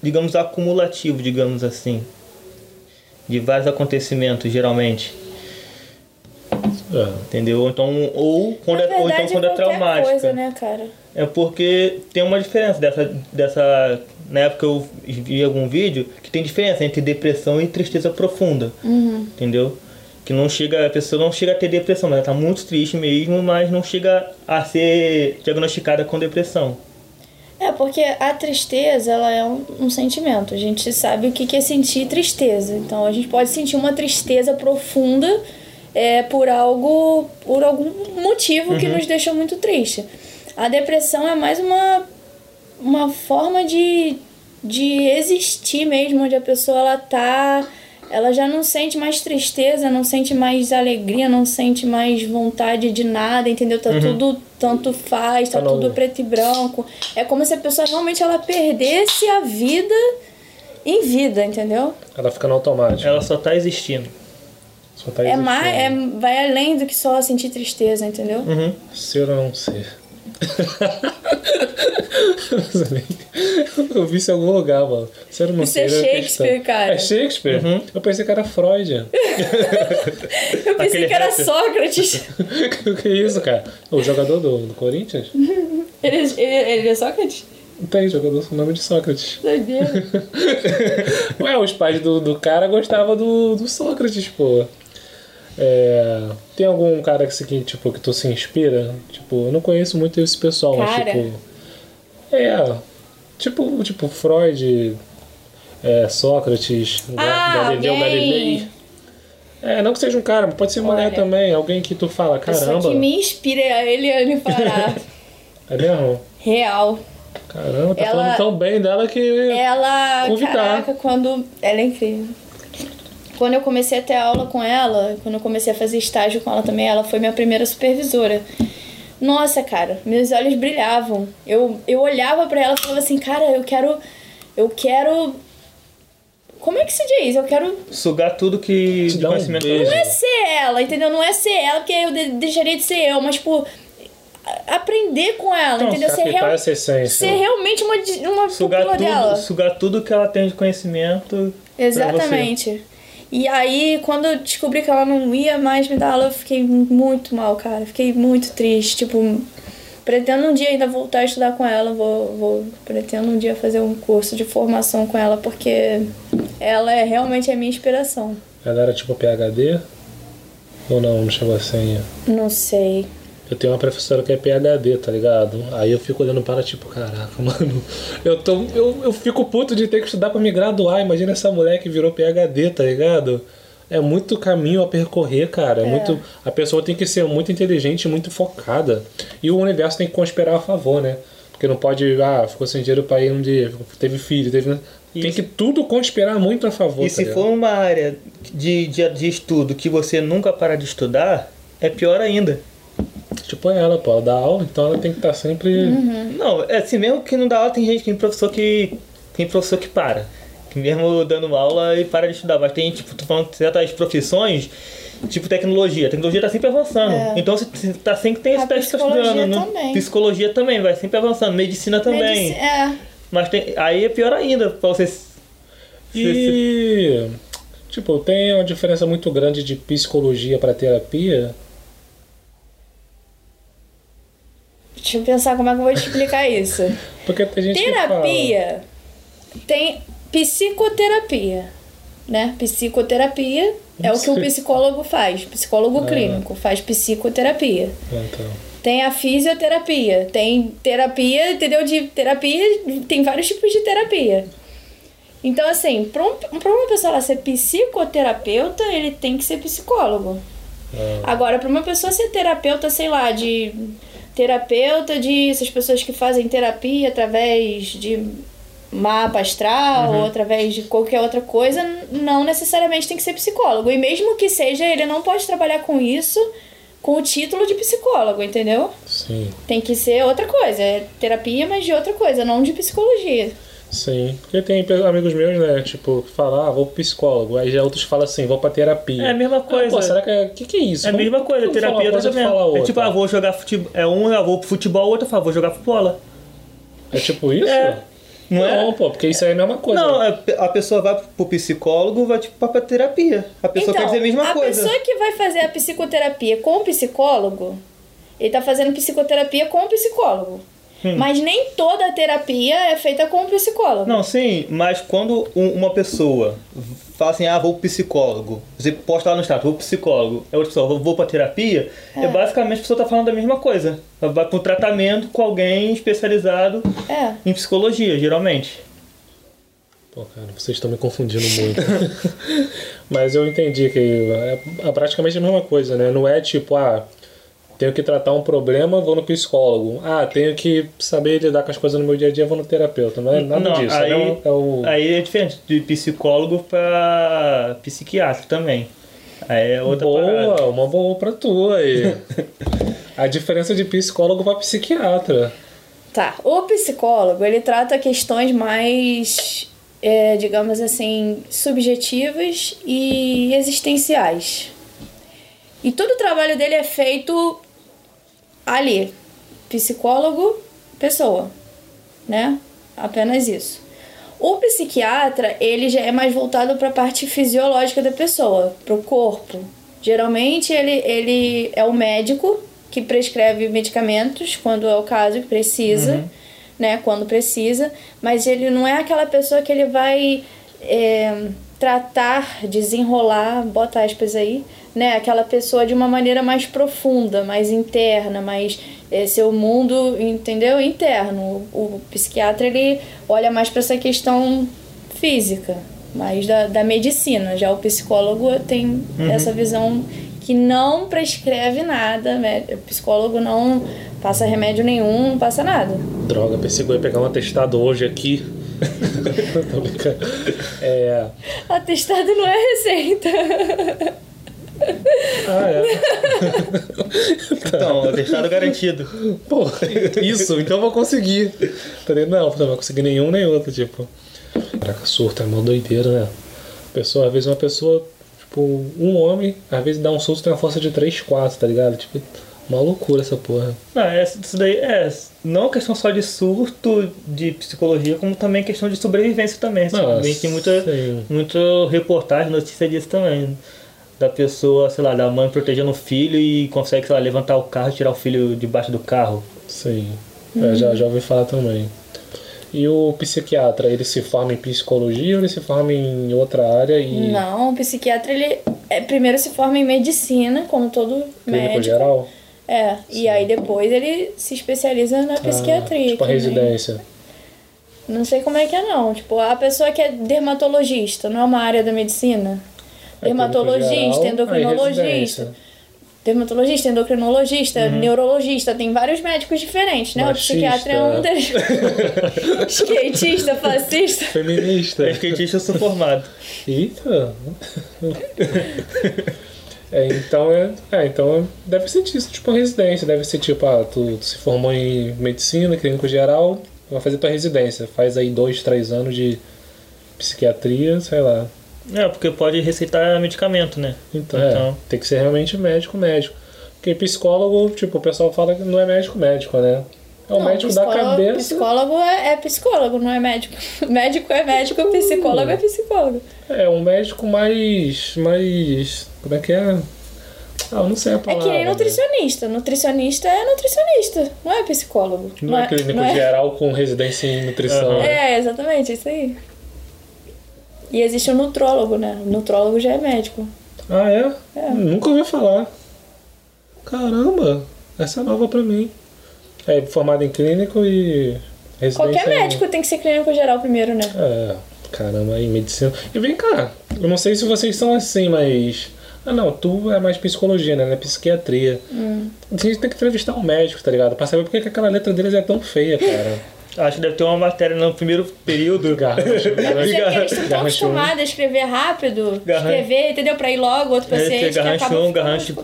digamos acumulativo, digamos assim. De vários acontecimentos, geralmente. É. Entendeu? Ou Então, ou quando, é, Na ou então verdade, quando é traumática. coisa, né, cara? É porque tem uma diferença dessa, dessa. Na época eu vi algum vídeo que tem diferença entre depressão e tristeza profunda. Entendeu? Que não chega, a pessoa não chega a ter depressão, mas ela tá muito triste mesmo, mas não chega a ser diagnosticada com depressão. É, porque a tristeza, ela é um, um sentimento. A gente sabe o que é sentir tristeza. Então, a gente pode sentir uma tristeza profunda é, por algo, por algum motivo que nos deixa muito triste. A depressão é mais uma, uma forma de, de existir mesmo, onde a pessoa, ela tá... Ela já não sente mais tristeza, não sente mais alegria, não sente mais vontade de nada, entendeu? Tá tudo tanto faz, tá Tá tudo preto e branco. É como se a pessoa realmente ela perdesse a vida em vida, entendeu? Ela fica no automático. Ela só tá existindo. Só tá É existindo. mais, é, vai além do que só sentir tristeza, entendeu? Uhum. Ser ou não ser. Eu vi isso em algum lugar, mano. Sério, não Isso é Shakespeare, questão. cara. É Shakespeare? Eu pensei que era Freud. Eu pensei Aquele que era rapper. Sócrates. o que é isso, cara? O jogador do, do Corinthians? Ele, ele, ele é Sócrates? Tem jogador com o nome de Sócrates. Doideira. Ué, os pais do, do cara gostavam do, do Sócrates, pô. É, tem algum cara que, tipo, que tu se inspira? Tipo, eu não conheço muito esse pessoal, mas Cara. tipo. É. Tipo, tipo Freud, é, Sócrates, Ga- Ah, Galileu Galilei. É, não que seja um cara, mas pode ser mulher Olha. também. Alguém que tu fala, caramba. que me inspira é a Eliane Pará. É mesmo? Real. Caramba, tá Ela- falando tão bem dela que. Ela, Convidar. caraca, quando. Ela é incrível. Quando eu comecei a ter aula com ela, quando eu comecei a fazer estágio com ela também, ela foi minha primeira supervisora. Nossa, cara, meus olhos brilhavam. Eu, eu olhava pra ela e falava assim, cara, eu quero. Eu quero. Como é que se diz? Eu quero. Sugar tudo que Te dá um conhecimento. beijo. Não é ser ela, entendeu? Não é ser ela, porque eu de- deixaria de ser eu, mas, tipo. a- Aprender com ela, Não, entendeu? Ser, real, essa essência. ser realmente uma, uma Sugar pupila dela. tudo, sugar tudo que ela tem de conhecimento. pra Exatamente. E aí, quando eu descobri que ela não ia mais me dar aula, eu fiquei muito mal, cara. Fiquei muito triste. Tipo, pretendo um dia ainda voltar a estudar com ela. Vou, vou pretendo um dia fazer um curso de formação com ela, porque ela é realmente a minha inspiração. Ela era tipo PHD? Ou não, não chegou assim? Não sei. Eu tenho uma professora que é PHD, tá ligado? Aí eu fico olhando para ela, tipo, caraca, mano, eu, tô, eu, eu fico puto de ter que estudar pra me graduar. Imagina essa mulher que virou PHD, tá ligado? É muito caminho a percorrer, cara. É, muito. A pessoa tem que ser muito inteligente muito focada. E o universo tem que conspirar a favor, né? Porque não pode, ah, ficou sem dinheiro pra ir um dia, teve filho, teve. Tem Isso. que tudo conspirar muito a favor. E tá se ligado? for uma área de, de, de estudo que você nunca para de estudar, é pior ainda. Tipo ela, pô, ela dá aula, então ela tem que estar sempre. Não, é assim, mesmo que não dá aula, tem gente, tem professor que. Tem professor que para. Que mesmo dando aula e para de estudar. Mas tem, tipo, tô falando de certas profissões, tipo tecnologia. A tecnologia tá sempre avançando. É. Então você tá sempre tem A esse teste que tá psicologia estudando. né? também. Psicologia também, vai sempre avançando. Medicina também. Medici- É. Mas tem, aí é pior ainda, pra você. E. Tipo, tem uma diferença muito grande de psicologia pra terapia. Deixa eu pensar como é que eu vou te explicar isso. Porque tem gente Terapia tem psicoterapia, né? Psicoterapia é o que o psicólogo faz. Psicólogo clínico faz psicoterapia. fala. Então, Tem a fisioterapia, tem terapia, entendeu? De terapia, tem vários tipos de terapia. Então, assim, para um, pra uma pessoa ela ser psicoterapeuta, ele tem que ser psicólogo. ah, Agora, para uma pessoa ser terapeuta, sei lá, de terapeuta de essas pessoas que fazem terapia através de mapa astral ou através de qualquer outra coisa, não necessariamente tem que ser psicólogo. E mesmo que seja, ele não pode trabalhar com isso com o título de psicólogo, entendeu? sim, Tem que ser outra coisa, é terapia, mas de outra coisa, não de psicologia. Sim. Porque tem amigos meus, né? Tipo, que falam, ah, vou pro psicólogo. Aí já outros falam assim, vou pra terapia. É a mesma Ah, coisa. pô, será que é. O que, que é isso? É a Vamos- mesma coisa, terapia coisa, também. fala É tipo, ah, vou jogar futebol. É um, eu vou pro futebol, outro, ah, vou jogar bola. É tipo isso? É. Não é? Não, pô, porque isso aí é a mesma coisa. Não, é, a pessoa vai pro psicólogo, vai tipo pra terapia. A pessoa quer dizer a mesma Então, a coisa. pessoa que vai fazer a psicoterapia com o psicólogo, ele tá fazendo psicoterapia com o psicólogo. Hum. Mas nem toda a terapia é feita com o psicólogo. Não, sim, mas quando um- uma pessoa fala assim, ah, vou pro psicólogo, você posta lá no status, vou pro psicólogo, é outra pessoa, vou, vou pra terapia, é. basicamente a pessoa tá falando da mesma coisa. Ela vai pro tratamento com alguém especializado É. em psicologia, geralmente. Pô, cara, vocês estão me confundindo muito. Mas eu entendi que é é praticamente a mesma coisa, né? Não é tipo, ah, tenho que tratar um problema, vou no psicólogo. Ah, tenho que saber lidar com as coisas no meu dia a dia, vou no terapeuta. Não é nada Não, disso. aí- é, o- é o... Aí é diferente de psicólogo pra psiquiatra também. Aí é outra boa, parada. uma boa pra tu aí. a diferença de psicólogo pra psiquiatra. Tá. O psicólogo, ele trata questões mais, é, digamos assim, subjetivas e existenciais. E todo o trabalho dele é feito ali, psicólogo, pessoa, né? Apenas isso. O psiquiatra, ele já é mais voltado para a parte fisiológica da pessoa, para o corpo. Geralmente ele, ele é o médico que prescreve medicamentos quando é o caso que precisa, uhum. né? Quando precisa, mas ele não é aquela pessoa que ele vai é, tratar, desenrolar, bota aspas aí, né? Aquela pessoa de uma maneira mais profunda, mais interna, mais é, seu mundo, entendeu? Interno. O, o psiquiatra ele olha mais para essa questão física, mais da, da medicina. Já o psicólogo tem uhum. essa visão que não prescreve nada, né? o psicólogo não passa remédio nenhum, não passa nada. Droga, pensei que eu ia pegar um atestado hoje aqui. Tô brincando. É... Atestado não é receita. Ah, é. então, atestado garantido. Pô, isso, então eu vou conseguir. Falei, não, não vou conseguir nenhum nem outro, tipo. Caraca, surto é uma doideira, né? Pessoa, às vezes uma pessoa, tipo, um homem, às vezes dá um surto tem uma força de 3, 4, tá ligado? Tipo, uma loucura essa porra. Não, é, isso daí é não questão só de surto de psicologia, como também questão de sobrevivência também. Nossa, tem muita, muita reportagem, notícia disso também da pessoa, sei lá, da mãe protegendo o filho e consegue, sei lá, levantar o carro e tirar o filho debaixo do carro. Sim, uhum. é, já, já ouvi falar também. E o psiquiatra, ele se forma em psicologia ou ele se forma em outra área? E... Não, o psiquiatra, ele é, primeiro se forma em medicina, como todo Clínico médico. geral? É, Sim. e aí depois ele se especializa na ah, psiquiatria. Ah, tipo a residência. Não sei como é que é não. Tipo, a pessoa que é dermatologista, não é uma área da medicina? Dermatologista, endocrinologista. Dermatologista, endocrinologista, uhum. neurologista, tem vários médicos diferentes, né? Machista. O psiquiatra é um deles. Skatista, fascista. Feminista. É skatista, eu sou formado. Eita! É, então, é, é, então deve ser isso, tipo residência, deve ser tipo, ah, tu, tu se formou em medicina, clínico geral, vai fazer tua residência, faz aí dois, três anos de psiquiatria, sei lá. É, porque pode receitar medicamento, né? Então, então... É, tem que ser realmente médico, médico. Porque psicólogo, tipo, o pessoal fala que não é médico, médico, né? É o não, médico da cabeça. Psicólogo é, é, psicólogo, não é médico. médico é médico, uh, psicólogo é psicólogo. É, um médico mais. mais. Como é que é? Ah, eu não sei a palavra. É que nem nutricionista. Né? Nutricionista é nutricionista, não é psicólogo. Não, não é, é clínico não é... geral com residência em nutrição. É, exatamente, isso aí. E existe o nutrólogo, né? O nutrólogo já é médico. Ah, é? é. Nunca ouvi falar. Caramba, essa é nova pra mim. É formado em clínico e Qualquer médico em... tem que ser clínico geral primeiro, né? É, caramba, em medicina. E vem cá, eu não sei se vocês são assim, mas. Ah, não, tu é mais psicologia, né? É psiquiatria. Hum. A gente tem que entrevistar um médico, tá ligado? Pra saber por que aquela letra deles é tão feia, cara. Acho que deve ter uma matéria no primeiro período. Garrancho. É porque eles estão acostumados a escrever rápido, Garrancho. escrever, entendeu? Pra ir logo, outro paciente. É, garrancho 1, um, garrancho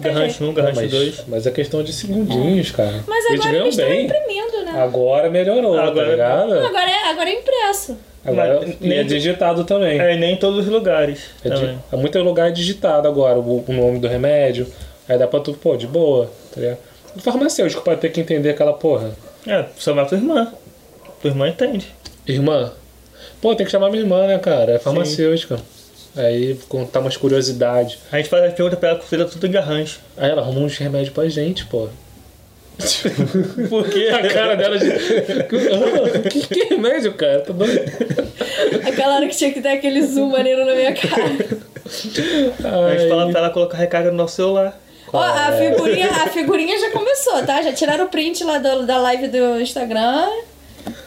1, garrancho 2. Mas é questão de segundinhos, cara. Mas agora eles, eles estão imprimindo, né? Agora melhorou, tá agora, tá ligado? Agora é, agora é impresso. Agora, Mas, e é digitado também. É, nem em todos os lugares. É, di, é muito lugar digitado agora, o, o, nome do remédio. Aí dá pra tu, pô, de boa, tá ligado? O farmacêutico pode ter que entender aquela porra. É, chamar tua irmã. Tua irmã entende. Irmã? Pô, tem que chamar minha irmã, né, cara? É farmacêutica. Sim. Aí contar umas curiosidades. A gente faz a pergunta pra ela com tudo em garrancho. Aí ela arruma uns remédios pra gente, pô. Por quê? A cara dela de. que, que remédio, cara? Tá doido? Aquela hora que tinha que ter aquele zoom maneiro na minha cara. Ai. A gente fala pra ela colocar recarga no nosso celular. Ó, a figurinha, a figurinha já começou, tá? Já tiraram o print lá do, da live do Instagram.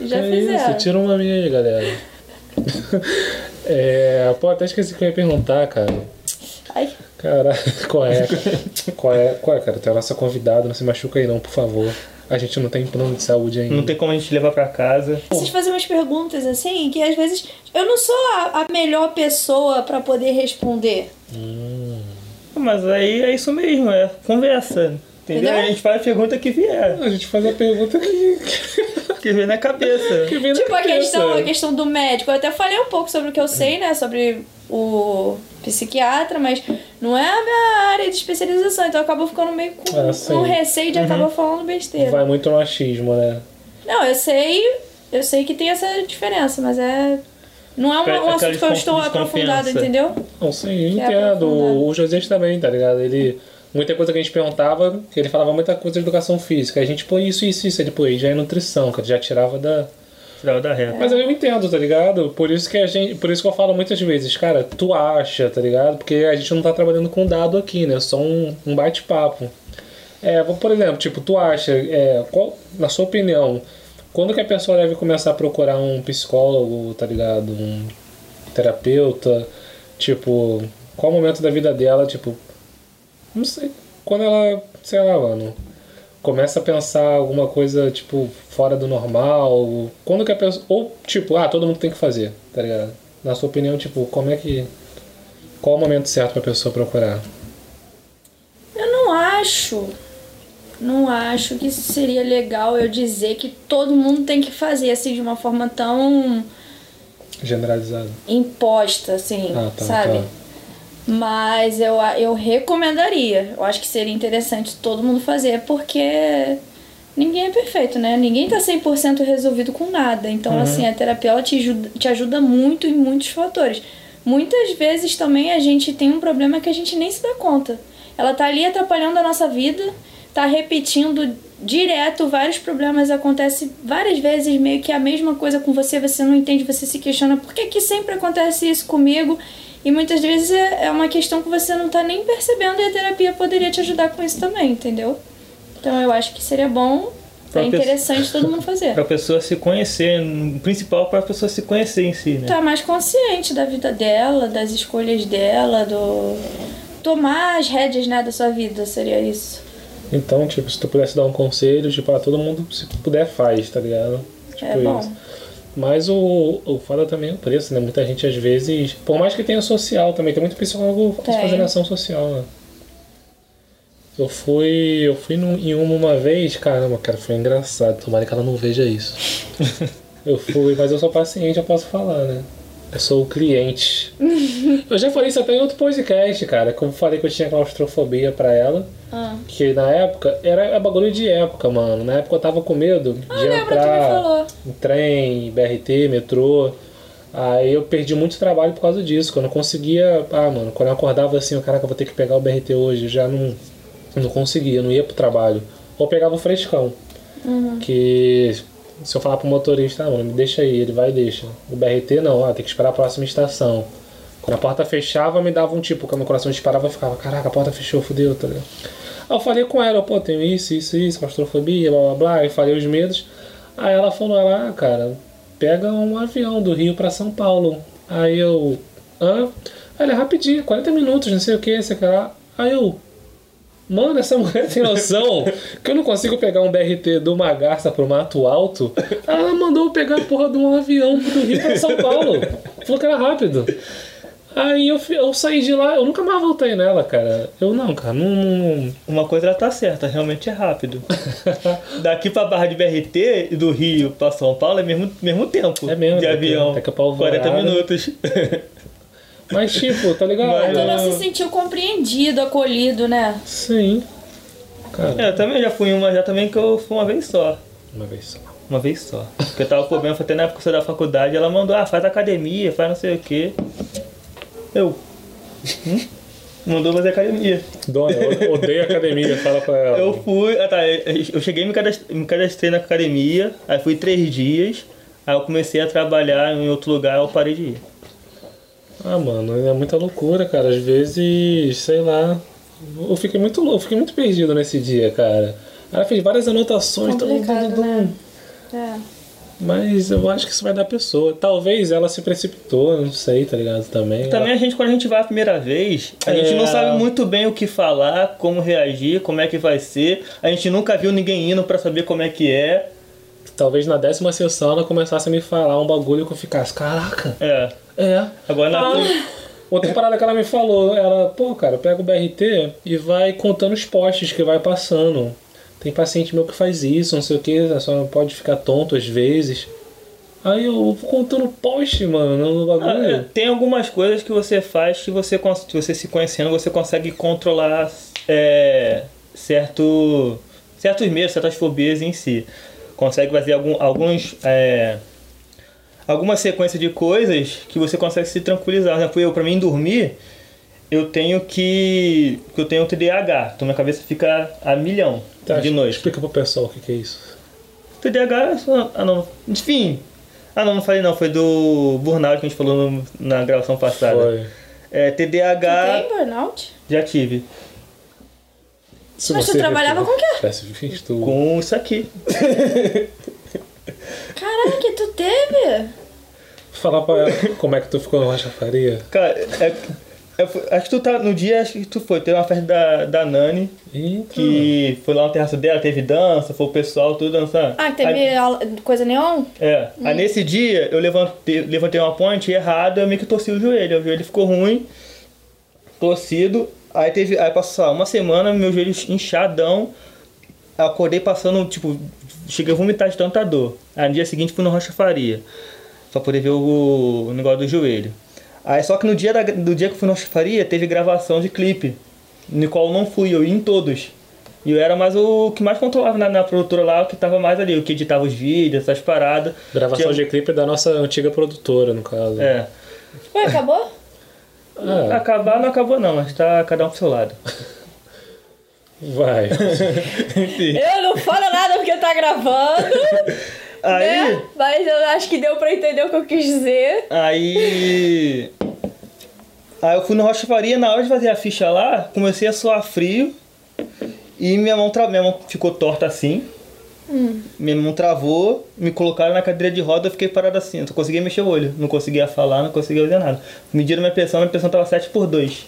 Já é fizeram. Isso, tira uma minha aí, galera. é, pô, até esqueci que eu ia perguntar, cara. Ai. Cara, qual é? qual é? Qual é, cara? Tem a nossa convidada, não se machuca aí não, por favor. A gente não tem plano de saúde ainda. Não tem como a gente levar pra casa. Vocês fazem umas perguntas assim que às vezes eu não sou a, a melhor pessoa para poder responder. Hum. Mas aí é isso mesmo, é conversa. Entendeu? Entendeu? A gente faz a pergunta que vier. A gente faz a pergunta que. que vem na cabeça. Que vem na tipo cabeça. a questão, a questão do médico. Eu até falei um pouco sobre o que eu sei, né? Sobre o psiquiatra, mas Não é a minha área de especialização, então eu acabo ficando meio com, Ah, com receio de acabar falando besteira. Vai muito no achismo, né? Não, eu sei, eu sei que tem essa diferença, mas é. Não é um, um assunto que eu estou aprofundado, entendeu? Não, sim, eu é entendo. aprofundado. O Josias também, tá ligado? Ele. Muita coisa que a gente perguntava, que ele falava muita coisa de educação física. A gente, pô, isso, isso, isso. Ele, pô, aí já é nutrição, que já tirava da. Tirava da reta. Mas eu entendo, tá ligado? Por isso que a gente. Por isso que eu falo muitas vezes, cara, tu acha, tá ligado? Porque a gente não tá trabalhando com dado aqui, né? É só um, um bate-papo. É, por exemplo, tipo, tu acha, é, qual, na sua opinião, quando que a pessoa deve começar a procurar um psicólogo, tá ligado? Um terapeuta? Tipo, qual o momento da vida dela, tipo, não sei, quando ela, sei lá, mano, começa a pensar alguma coisa, tipo, fora do normal, quando que a pessoa, ou tipo, ah, todo mundo tem que fazer, tá ligado? Na sua opinião, tipo, como é que, qual o momento certo pra pessoa procurar? Eu não acho. Não acho que seria legal eu dizer que todo mundo tem que fazer assim de uma forma tão Generalizado. imposta, assim, Ah, tá, sabe? tá. Mas eu, eu recomendaria. Eu acho que seria interessante todo mundo fazer, porque ninguém é perfeito, né? Ninguém tá 100% resolvido com nada. Então, assim, a terapia ela te ajuda, te ajuda muito em muitos fatores. Muitas vezes também a gente tem um problema que a gente nem se dá conta. Ela tá ali atrapalhando a nossa vida, tá repetindo direto vários problemas, acontece várias vezes meio que a mesma coisa com você, você não entende, você se questiona por que, que sempre acontece isso comigo? E muitas vezes é é uma questão que você não tá nem percebendo e a terapia poderia te ajudar com isso também, entendeu? Então eu acho que seria bom, é interessante todo mundo fazer. Pra pessoa se conhecer, o principal para a pessoa se conhecer em si, né? Tá mais consciente da vida dela, das escolhas dela, do. Tomar as rédeas né, da sua vida, seria isso. Então, tipo, se tu pudesse dar um conselho, tipo, ah, todo mundo, se puder, faz, tá ligado? Tipo É bom. isso. Mas o, o foda também é o preço, né? Muita gente às vezes. Por mais que tenha social também, tem muito psicólogo Tem. fazendo ação social, né? Eu fui. Eu fui num- em uma uma vez, caramba, cara, foi engraçado. Tomara que ela não veja isso. eu fui, mas eu sou paciente, eu posso falar, né? Eu sou o cliente. eu já falei isso até em outro podcast, cara. Como eu falei que eu tinha claustrofobia pra ela. Ah. Que na época, era é bagulho de época, mano. Na época eu tava com medo de Ah, me entrar em trem, BRT, metrô. Aí eu perdi muito trabalho por causa disso, que eu não conseguia. Ah, mano, quando eu acordava assim, o caraca, eu vou ter que pegar o BRT hoje, eu já não, não conseguia, não ia pro trabalho. Ou pegava o frescão. Que se eu falar pro motorista, ah, mano, me deixa aí, ele vai e deixa. O BRT não, ah, tem que esperar a próxima estação. Quando a porta fechava, me dava um tipo, que meu coração disparava e ficava, caraca, a porta fechou, fudeu, tá ligado? Aí eu falei com ela, pô, tenho isso, isso, isso, claustrofobia, blá blá blá, e falei os medos. Aí ela falou, ela, ah, cara, pega um avião do Rio pra São Paulo. Aí eu, hã? Aí ele, rapidinho, 40 minutos, não sei o que, sei que lá. Aí eu, mano, essa mulher tem noção que eu não consigo pegar um BRT do uma garça pro Mato Alto. Ela mandou eu pegar a porra de um avião do Rio pra São Paulo. Falou que era rápido. Aí eu, eu saí de lá, eu nunca mais voltei nela, cara. Eu não, cara, não. não- Uma coisa ela tá certa, realmente é rápido. Daqui pra Barra de BRT e do Rio pra São Paulo é mesmo, mesmo tempo. É mesmo, De avião. daqui pra Alvorada. 40 minutos. Mas tipo, tá ligado? Mas- Tu não se sentiu compreendido, acolhido, né? Sim. Cara, É, eu também já fui em uma já também que eu fui uma vez só. uma vez só. Uma vez só. Porque eu tava com problema, foi até na época que eu saí da faculdade, ela mandou, ah, faz academia, faz não sei o quê. Eu. Hum? Mandou fazer academia. Dona, eu odeio academia, fala pra ela. Eu fui, ah, tá, eu cheguei e me cadastrei, me cadastrei na academia, aí fui três dias, aí eu comecei a trabalhar em outro lugar, eu parei de ir. Ah, mano, é muita loucura, cara. Às vezes, sei lá. Eu fiquei muito louco, fiquei muito perdido nesse dia, cara. Ela fez várias anotações, Complicado, tum. né? É. mas eu acho que isso vai da pessoa. Talvez ela se precipitou, não sei, tá ligado? Também. Também a gente, quando a gente vai a primeira vez, a gente É. não sabe muito bem o que falar, como reagir, como é que vai ser. A gente nunca viu ninguém indo pra saber como é que é. Talvez na décima sessão ela começasse a me falar um bagulho que eu ficasse, caraca, É. é. Agora na Ah, outra parada que ela me falou, ela, pô, cara, pega o BRT e vai contando os postes que vai passando. Tem paciente meu que faz isso, não sei o que, só pode ficar tonto às vezes. Aí eu vou contando post, mano, no Ah, bagulho. é, Tem algumas coisas que você faz que você, você se conhecendo, você consegue controlar é, certo, certos medos, certas fobias em si. Consegue fazer algum, alguns. É, alguma sequência de coisas que você consegue se tranquilizar. Por exemplo, eu, pra mim dormir, eu tenho que. que eu tenho TDAH, então minha cabeça fica a milhão Tá, de noite. Explica pro pessoal o que, que é isso. TDAH, é só- ah não, enfim. Ah não, não falei não, foi do burnout que a gente falou no- na gravação passada. Foi. É, TDAH Tem burnout? já tive. Se Mas tu você trabalhava com o quê? visto. Com isso aqui. Caraca, tu teve? Falar pra ela como é que tu ficou no Rocha Faria. Cara, é, é, acho que tu tá. No dia acho que tu foi, teve uma festa da, da Nani, Eita. que foi lá no terraço dela, teve dança, foi o pessoal tudo dançar. Ah, que teve Aí, aula- coisa neon? é. Aí nesse dia eu levantei, levantei uma ponte errada, eu meio que torci o joelho. O joelho ficou ruim, torcido. Aí teve. Aí passou uma semana, meu joelho inchadão. Acordei passando, tipo, cheguei a vomitar de tanta dor. Aí no dia seguinte fui no Rocha Faria. Pra poder ver o, o negócio do joelho. Aí só que no dia, da, do dia que eu fui no Rocha Faria, teve gravação de clipe. No qual eu não fui, eu ia em todos. E eu era mais o que mais controlava na, na produtora lá, o que tava mais ali, o que editava os vídeos, essas paradas. Gravação Que de clipe da nossa antiga produtora, no caso. É. Ué, acabou? Ah, Acabar não acabou não, mas tá cada um pro seu lado. vai. Enfim. Eu não falo nada porque tá gravando, Aí. né? Mas eu acho que deu pra entender o que eu quis dizer. Aí. Aí eu fui no Rocha Faria, na hora de fazer a ficha lá, comecei a suar frio. E minha mão, tra... minha mão ficou torta assim. Minha mão travou, me colocaram na cadeira de roda, eu fiquei parado assim. Eu só conseguia mexer o olho, não conseguia falar, não conseguia fazer nada. Mediram minha pressão, minha pressão tava 7 por 2.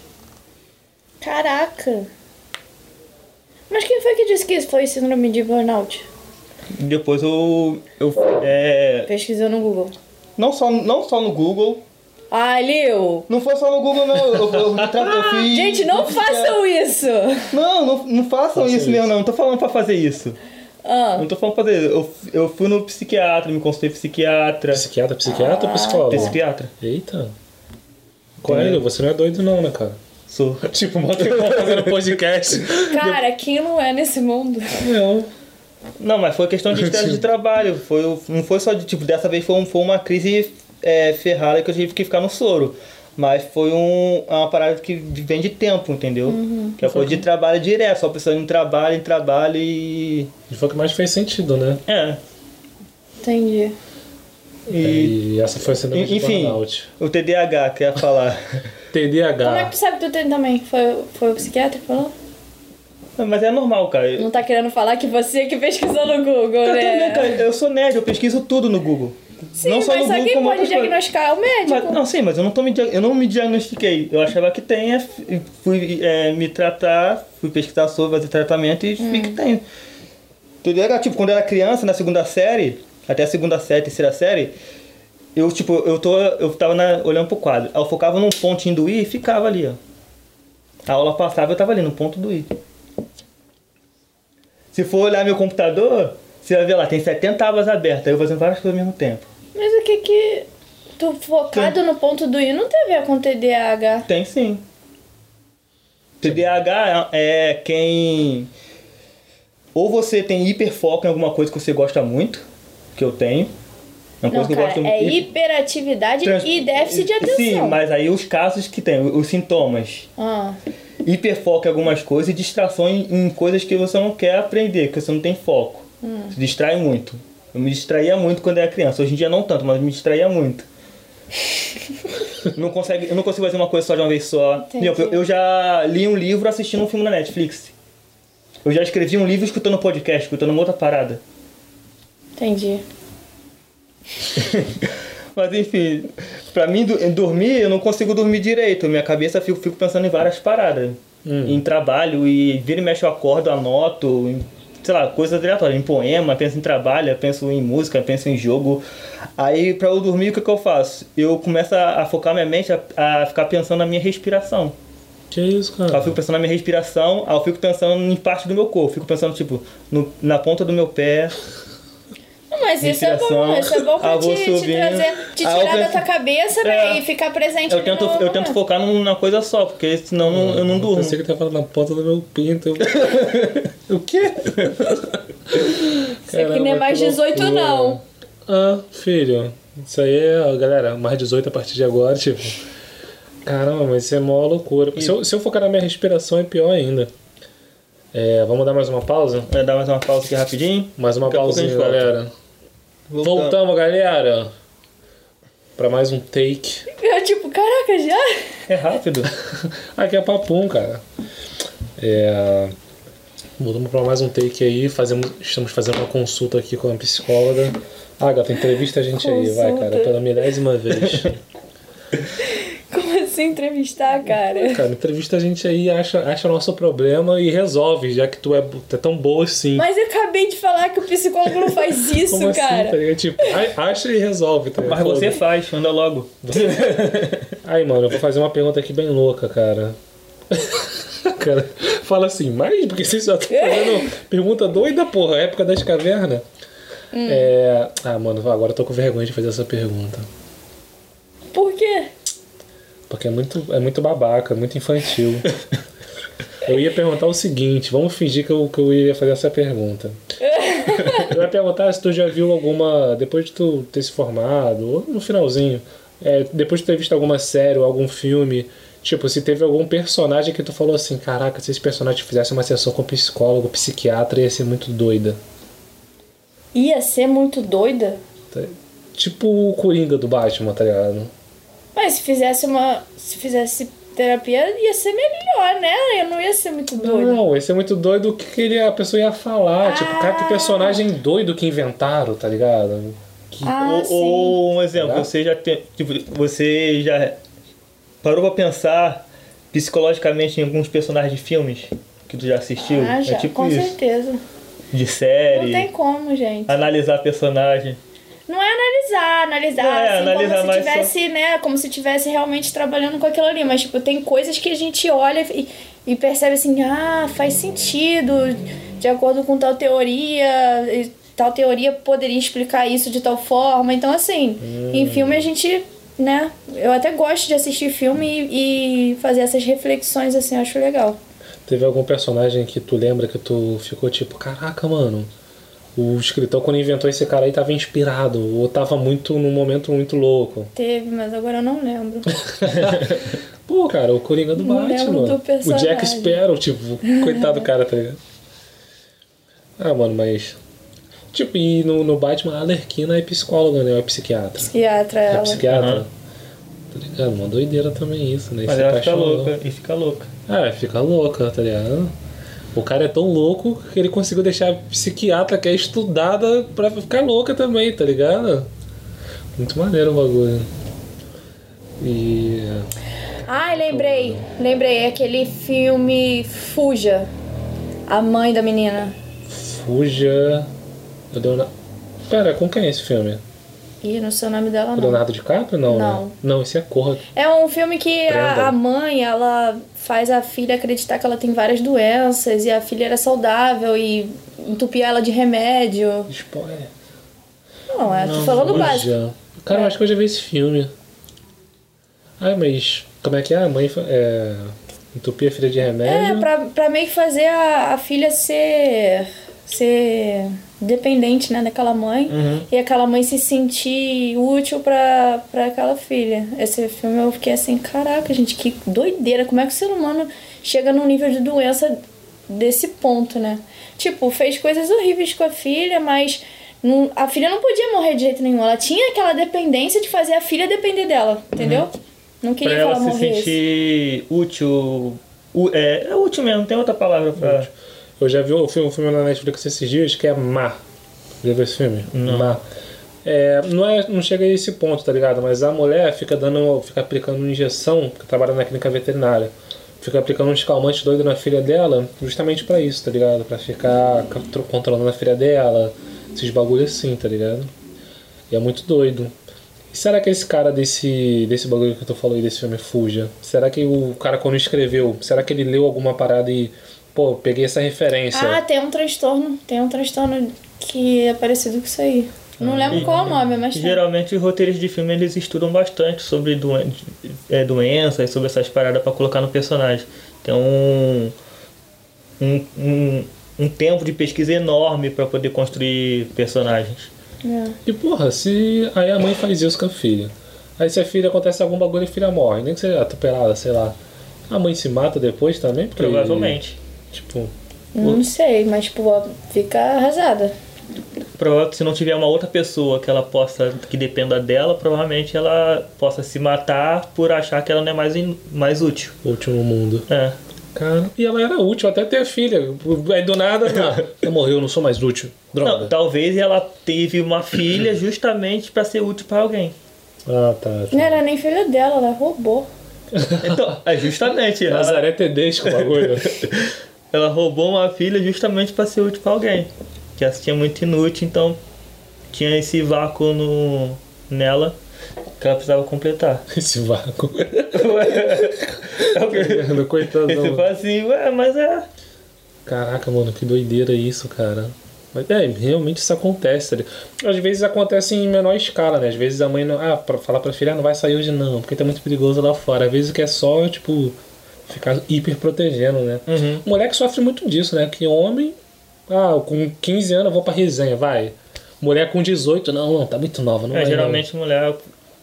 Caraca. Mas quem foi que disse que isso foi síndrome de burnout? Depois eu. eu é, Pesquisou no Google. não, só, não só no Google. Ah, Liu! Não foi só no Google, não. Eu, eu, tra... eu fiz. Gente, não eu fiz- façam isso! Não, não, não façam Faça isso isso. não. Não tô falando pra fazer isso. Ah, Não tô falando pra fazer. Eu, eu fui no psiquiatra, me consultei psiquiatra. Psiquiatra, psiquiatra ou psicólogo? Psiquiatra. Eita. Qual é, Lu? Você não é doido não, né, cara? Sou. Tipo, mó tempão fazendo podcast. cara, quem não é nesse mundo? Não. Não, mas foi questão de estresse de trabalho. Foi, o- não foi só de, tipo, dessa vez foi, um- foi uma crise é, ferrada que eu tive que ficar no soro. Mas foi um, é uma parada que vem de tempo, entendeu? Que é coisa de trabalho direto, só pensando em trabalho, em trabalho e. E foi o que mais fez sentido, né? É. Entendi. E E essa foi a síndrome de Enfim. burnout. o TDAH, que eu ia falar. TDAH. Como é que tu sabe que tu tem também? Foi, foi o psiquiatra que falou? Mas é normal, cara. Não tá querendo falar que você que pesquisou no Google, tudo né? bem, cara. Eu sou nerd, eu pesquiso tudo no Google. Sim, não só mas no Google, como pode coisas. diagnosticar é o médico. Mas, não, sim, mas eu não, tô me, eu não me diagnostiquei. Eu achava que tenha, f- fui é, me tratar, fui pesquisar sobre, fazer tratamento e vi que tem. Tudo era, tipo, quando eu era criança, na segunda série, até a segunda série, terceira série, eu, tipo, eu, tô, eu tava na- olhando pro quadro. Eu focava num pontinho do I e ficava ali, ó. A aula passava eu tava ali, no ponto do I. Se for olhar meu computador, você vai ver lá, tem 70 abas abertas, eu fazendo várias coisas ao mesmo tempo. Mas o que que... Tu focado no ponto do I não tem a ver com TDAH. Tem sim. TDAH é é quem. Ou você tem hiperfoco em alguma coisa que você gosta muito, que eu tenho. É uma Não, coisa que eu cara, gosto é muito. hiperatividade Trans- e déficit de atenção. Sim, mas aí os casos que tem, os sintomas. Ah, Hiperfoco em algumas coisas e distração em, em coisas que você não quer aprender, que você não tem foco. Hum. Se distrai muito. Eu me distraía muito quando era criança. Hoje em dia não tanto, mas me distraía muito. não consegue, eu não consigo fazer uma coisa só de uma vez só. Eu, eu já li um livro assistindo um filme na Netflix. Eu já escrevi um livro escutando um podcast, escutando uma outra parada. entendi. Mas enfim, pra mim do- dormir, eu não consigo dormir direito. Minha cabeça fico, fico pensando em várias paradas. Em trabalho e vira e mexe eu acordo, anoto, em, sei lá, coisas aleatórias. Em poema, penso em trabalho, penso em música, penso em jogo. Aí pra eu dormir, o que, que eu faço? Eu começo a, a focar minha mente a, a ficar pensando na minha respiração. Que isso, Aí eu cara? fico pensando na minha respiração, aí eu fico pensando em parte do meu corpo. Fico pensando, tipo, no- na ponta do meu pé. Mas isso é bom, isso é bom pra vou te, te trazer, te Ah, tirar eu da penso- tua cabeça, né? É. E ficar presente Eu tento, eu tento momento. focar numa coisa só, porque senão não- eu não durmo. Pensei que tava falando na ponta do meu pinto. o quê? Isso aqui não é mais 18 não. Ah, filho. Isso aí é, galera, mais 18 a partir de agora, tipo. Caramba, mas isso é mó loucura. Se eu, se eu focar na minha respiração é pior ainda. É, vamos dar mais uma pausa? Vai dar mais uma pausa aqui rapidinho. Mais uma Daqui pausinha, galera. Voltamos, galera. Pra mais um take. Eu tipo, caraca, já? É rápido. Aqui é papum, cara. É, voltamos pra mais um take aí. Fazemos, estamos fazendo uma consulta aqui com a psicóloga. Ah, gata, entrevista a gente aí, vai, cara, Consulta. pela milésima vez. Assim entrevistar, cara? Cara, entrevista a gente aí, acha, acha o nosso problema e resolve, já que tu é, tu é tão boa assim. Mas eu acabei de falar que o psicólogo não faz isso, Como assim, cara. tá ligado? Tipo, a- acha e resolve, tá? Mas você faz, anda logo. Aí, mano, eu vou fazer uma pergunta aqui bem louca, cara. cara, fala assim, mas porque vocês já estão fazendo pergunta doida, porra, época das cavernas. Hum. É... Ah, mano, agora eu tô com vergonha de fazer essa pergunta. Por quê? Porque é muito, é muito babaca, muito infantil. Eu ia perguntar o seguinte, vamos fingir que eu, que eu ia fazer essa pergunta. Eu ia perguntar se tu já viu alguma. Depois de tu ter se formado, ou no finalzinho, é, depois de ter visto alguma série ou algum filme, tipo, se teve algum personagem que tu falou assim, caraca, se esse personagem fizesse uma sessão com psicólogo, psiquiatra, ia ser muito doida. Ia ser muito doida? Tá? Tipo o Coringa do Batman, tá ligado? Mas se fizesse uma. Se fizesse terapia, ia ser melhor, né? Eu não ia ser muito doida. Não, esse é muito doido o que ele, a pessoa ia falar. Tipo, cara, que Ah. personagem doido que inventaram, tá ligado? Que- Ah, ou, sim. ou um exemplo, Será? você já tem. Tipo, você já parou pra pensar psicologicamente em alguns personagens de filmes que tu já assistiu? Ah, já, é tipo com isso. certeza. De Não série, tem como, gente. analisar personagem. Não é analisar, analisar, é assim, analisar como se mais só- tivesse, né, como se tivesse realmente trabalhando com aquilo ali, mas tipo, tem coisas que a gente olha e, e percebe assim, ah, faz sentido, de acordo com tal teoria, tal teoria poderia explicar isso de tal forma. Então, assim, Hum. em filme a gente, né, eu até gosto de assistir filme e, e fazer essas reflexões assim, acho legal. Teve algum personagem que tu lembra que tu ficou tipo, caraca, mano, o escritor quando inventou esse cara aí tava inspirado, ou tava muito num momento muito louco. Teve, mas agora eu não lembro. Pô, cara, o Coringa do Não Batman. do o. Jack Sparrow, tipo, coitado do cara, tá ligado? Ah, mano, mas. Tipo, e no, no Batman a Alerquina é psicóloga, né? Ou é psiquiatra? Psiquiatra É ela. psiquiatra. Aham. Tá ligado? Uma doideira também isso, né? Mas ela fica louca. E fica louca. É, fica louca, tá ligado? O cara é tão louco que ele conseguiu deixar a psiquiatra que é estudada pra ficar louca também, tá ligado? Muito maneiro o bagulho. E. Ai, lembrei. Lembrei. É aquele filme Fuja. A mãe da menina. Fuja. O Leonardo... Pera, com quem é esse filme? Ih, não sei o nome dela, não. Leonardo DiCaprio? Não, Não. né? Não, esse é Corra. É um filme que a, a mãe, ela faz a filha acreditar que ela tem várias doenças e a filha era saudável e entupia ela de remédio. Spoiler. Não, é, tô Não, falando básico. Cara, eu É. acho que eu já vi esse filme. Ah, mas como é que é? A mãe é, entupia a filha de É, remédio? pra, pra meio que fazer a, a filha ser. ser dependente, né, daquela mãe. E aquela mãe se sentir útil pra, pra aquela filha. Esse filme eu fiquei assim, caraca, gente, que doideira. Como é que o ser humano chega num nível de doença desse ponto, né? Tipo, fez coisas horríveis com a filha, mas. não- a filha não podia morrer de jeito nenhum. Ela tinha aquela dependência de fazer a filha depender dela, entendeu? Não Pra queria que ela ela se morresse. sentir útil. u- É, é útil mesmo, não tem outra palavra pra. Eu já vi um filme, um filme na Netflix esses dias que é Má. Já viu esse filme? Não. Má. É, não, é, não chega a esse ponto, tá ligado? Mas a mulher fica dando, fica aplicando injeção, que trabalha na clínica veterinária. Fica aplicando uns calmantes doidos na filha dela, justamente pra isso, tá ligado? Pra ficar contro- controlando a filha dela, esses bagulho assim, tá ligado? E é muito doido. E será que esse cara desse, desse bagulho que tu falou aí, desse filme Fuja, será que o cara quando escreveu, será que ele leu alguma parada e, pô, peguei essa referência? Ah, tem um transtorno. Tem um transtorno que é parecido com isso aí. Não lembro qual é o nome, mas tem. Geralmente os roteiros de filme eles estudam bastante sobre doen é, doenças, sobre essas paradas pra colocar no personagem. Tem um, um, um, um tempo de pesquisa enorme pra poder construir personagens. É. E porra, se aí a mãe faz isso com a filha. Aí se a filha acontece algum bagulho e a filha morre, nem que seja atropelada, sei lá. A mãe se mata depois também? Porque, Provavelmente. Tipo, Não sei, mas tipo, fica arrasada. Provavelmente se não tiver uma outra pessoa que ela possa, que dependa dela, provavelmente ela possa se matar por achar que ela não é mais, in- mais útil. último mundo. É. Cara, e ela era útil até ter filha. Aí do nada, tá. Ela morreu, não sou mais útil. Droga. Não, talvez ela teve uma filha justamente pra ser útil pra alguém. Ah, tá. Não era nem filha dela, ela roubou. Então, é justamente. Ela, Nazaré Tedesco o bagulho. ela roubou uma filha justamente pra ser útil pra alguém. Que ela tinha muito inútil, então tinha esse vácuo no, nela que ela precisava completar. Esse vácuo. É o quê? Mano, Coitado. Fala assim, ué, mas é. Caraca, mano, que doideira isso, cara. Mas é, realmente isso acontece. ligado? Às vezes acontece em menor escala, né? Às vezes a mãe não. Ah, pra falar pra filha, ah, não vai sair hoje não, porque tá muito perigoso lá fora. Às vezes que é só, tipo, ficar hiper protegendo, né? Uhum. Moleque sofre muito disso, né? Que homem, ah, com 15 anos eu vou pra resenha, vai. Mulher com 18, não, não, tá muito nova, não É, vai, geralmente mulher.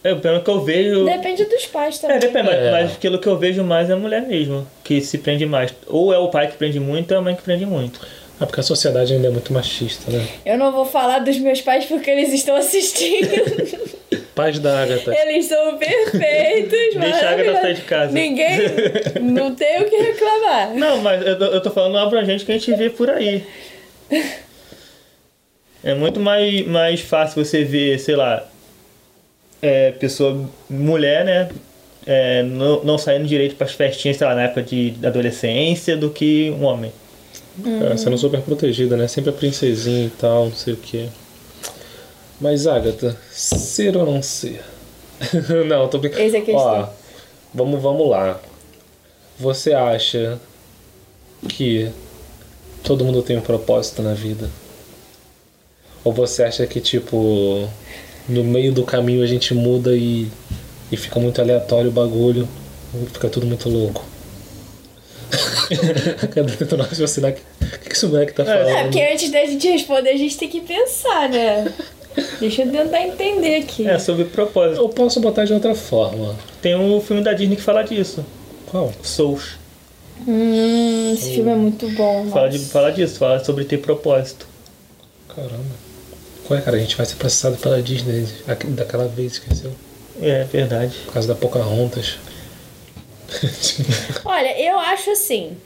É, pelo que eu vejo. Depende dos pais também. É, depende, mas, É. mas aquilo que eu vejo mais é a mulher mesmo, que se prende mais. Ou é o pai que prende muito, ou é a mãe que prende muito. Ah, porque a sociedade ainda é muito machista, né? Eu não vou falar dos meus pais porque eles estão assistindo. Pais da Agatha. eles são perfeitos, Deixa a Agatha sair de casa. Ninguém. Não tem o que reclamar. Não, mas eu tô, eu tô falando uma abrangente que a gente vê por aí. É muito mais, mais fácil você ver, sei lá, é, pessoa, mulher, né? é, não, não saindo direito pras festinhas, sei lá, na época de adolescência, do que um homem. Cara, sendo super protegida, né? Sempre a princesinha e tal, não sei o que. Mas, Agatha, ser ou não ser? não, tô brincando. Eis a questão. Ó, vamos, vamos lá. Você acha que todo mundo tem um propósito na vida? Ou você acha que, tipo, no meio do caminho a gente muda e, e fica muito aleatório o bagulho, fica tudo muito louco? Cadê tentando raciocinar? O que, que esse moleque tá falando? É, porque antes da gente responder, a gente tem que pensar, né? Deixa eu tentar entender aqui. É, sobre propósito. Eu posso botar de outra forma. Tem um filme da Disney que fala disso. Qual? Souls. Hum, esse filme é muito bom. Fala, de, fala disso, fala sobre ter propósito. Caramba. Qual é, cara? A gente vai ser processado pela Disney daquela vez, esqueceu? É, verdade. Por causa da Pocahontas. Olha, eu acho assim.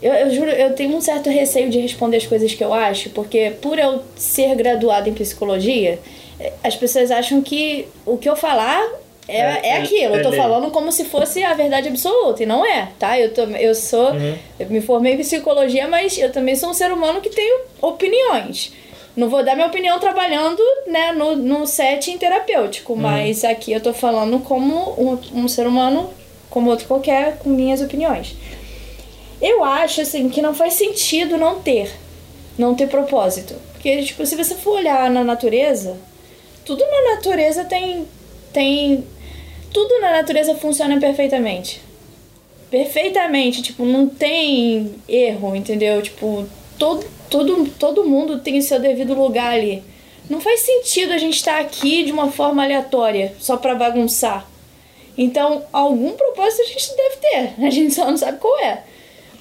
Eu, eu juro, eu tenho um certo receio de responder as coisas que eu acho, porque por eu ser graduada em psicologia, eh, as pessoas acham que o que eu falar é, É, é, é- aquilo. é eu tô lei. falando como se fosse a verdade absoluta, e não é, tá? Eu, tô, eu sou. Eu me formei em psicologia, mas eu também sou um ser humano que tem opiniões. Não vou dar minha opinião trabalhando né, no, no setting terapêutico, mas aqui eu tô falando como um, um ser humano, como outro qualquer, com minhas opiniões. Eu acho, assim, que não faz sentido não ter. Não ter propósito. Porque, tipo, se você for olhar na natureza, tudo na natureza tem. tem. Tudo na natureza funciona perfeitamente. Perfeitamente. Tipo, não tem erro, entendeu? Tipo, todo, todo, todo mundo tem o seu devido lugar ali. Não faz sentido a gente estar aqui de uma forma aleatória, só pra bagunçar. Então, algum propósito a gente deve ter. A gente só não sabe qual é.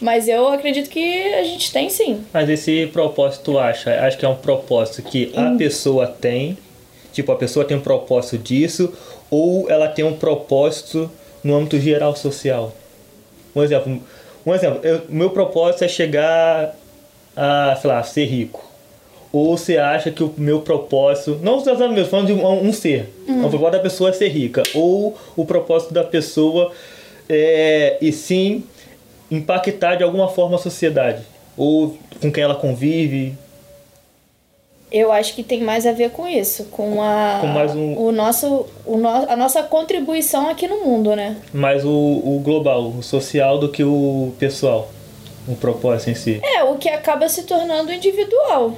Mas eu acredito que a gente tem sim. Mas esse propósito, tu acha? Acho que é um propósito que a pessoa tem. Tipo, a pessoa tem um propósito disso. Ou ela tem um propósito no âmbito geral social. Um exemplo. Um exemplo. Eu, meu propósito é chegar a, sei lá, ser rico. Ou você acha que o meu propósito. Não estou falando mesmo, falando de um, um ser. O propósito da pessoa é ser rica. Ou o propósito da pessoa é. E sim impactar de alguma forma a sociedade. Ou com quem ela convive. Eu acho que tem mais a ver com isso, com a Com mais um- o nosso, o no, a nossa contribuição aqui no mundo, né? Mais o, o global, o social do que o pessoal. O propósito em si. É, o que acaba se tornando individual.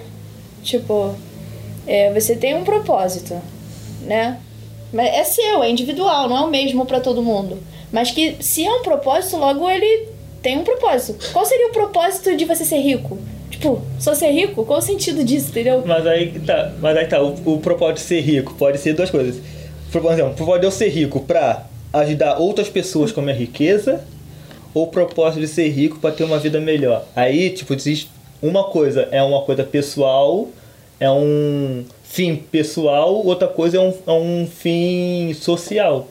Tipo, É, você tem um propósito, né? Mas é seu, é individual, não é o mesmo para todo mundo. Mas que se é um propósito, logo ele tem um propósito. Qual seria o propósito de você ser rico? Tipo, só ser rico? Qual o sentido disso, entendeu? Mas aí tá, mas aí tá, o, o propósito de ser rico pode ser duas coisas. Por exemplo, o propósito de eu ser rico pra ajudar outras pessoas com a minha riqueza, ou o propósito de ser rico pra ter uma vida melhor. Aí, tipo, existe uma coisa é uma coisa pessoal, é um fim pessoal, outra coisa é um, é um fim social.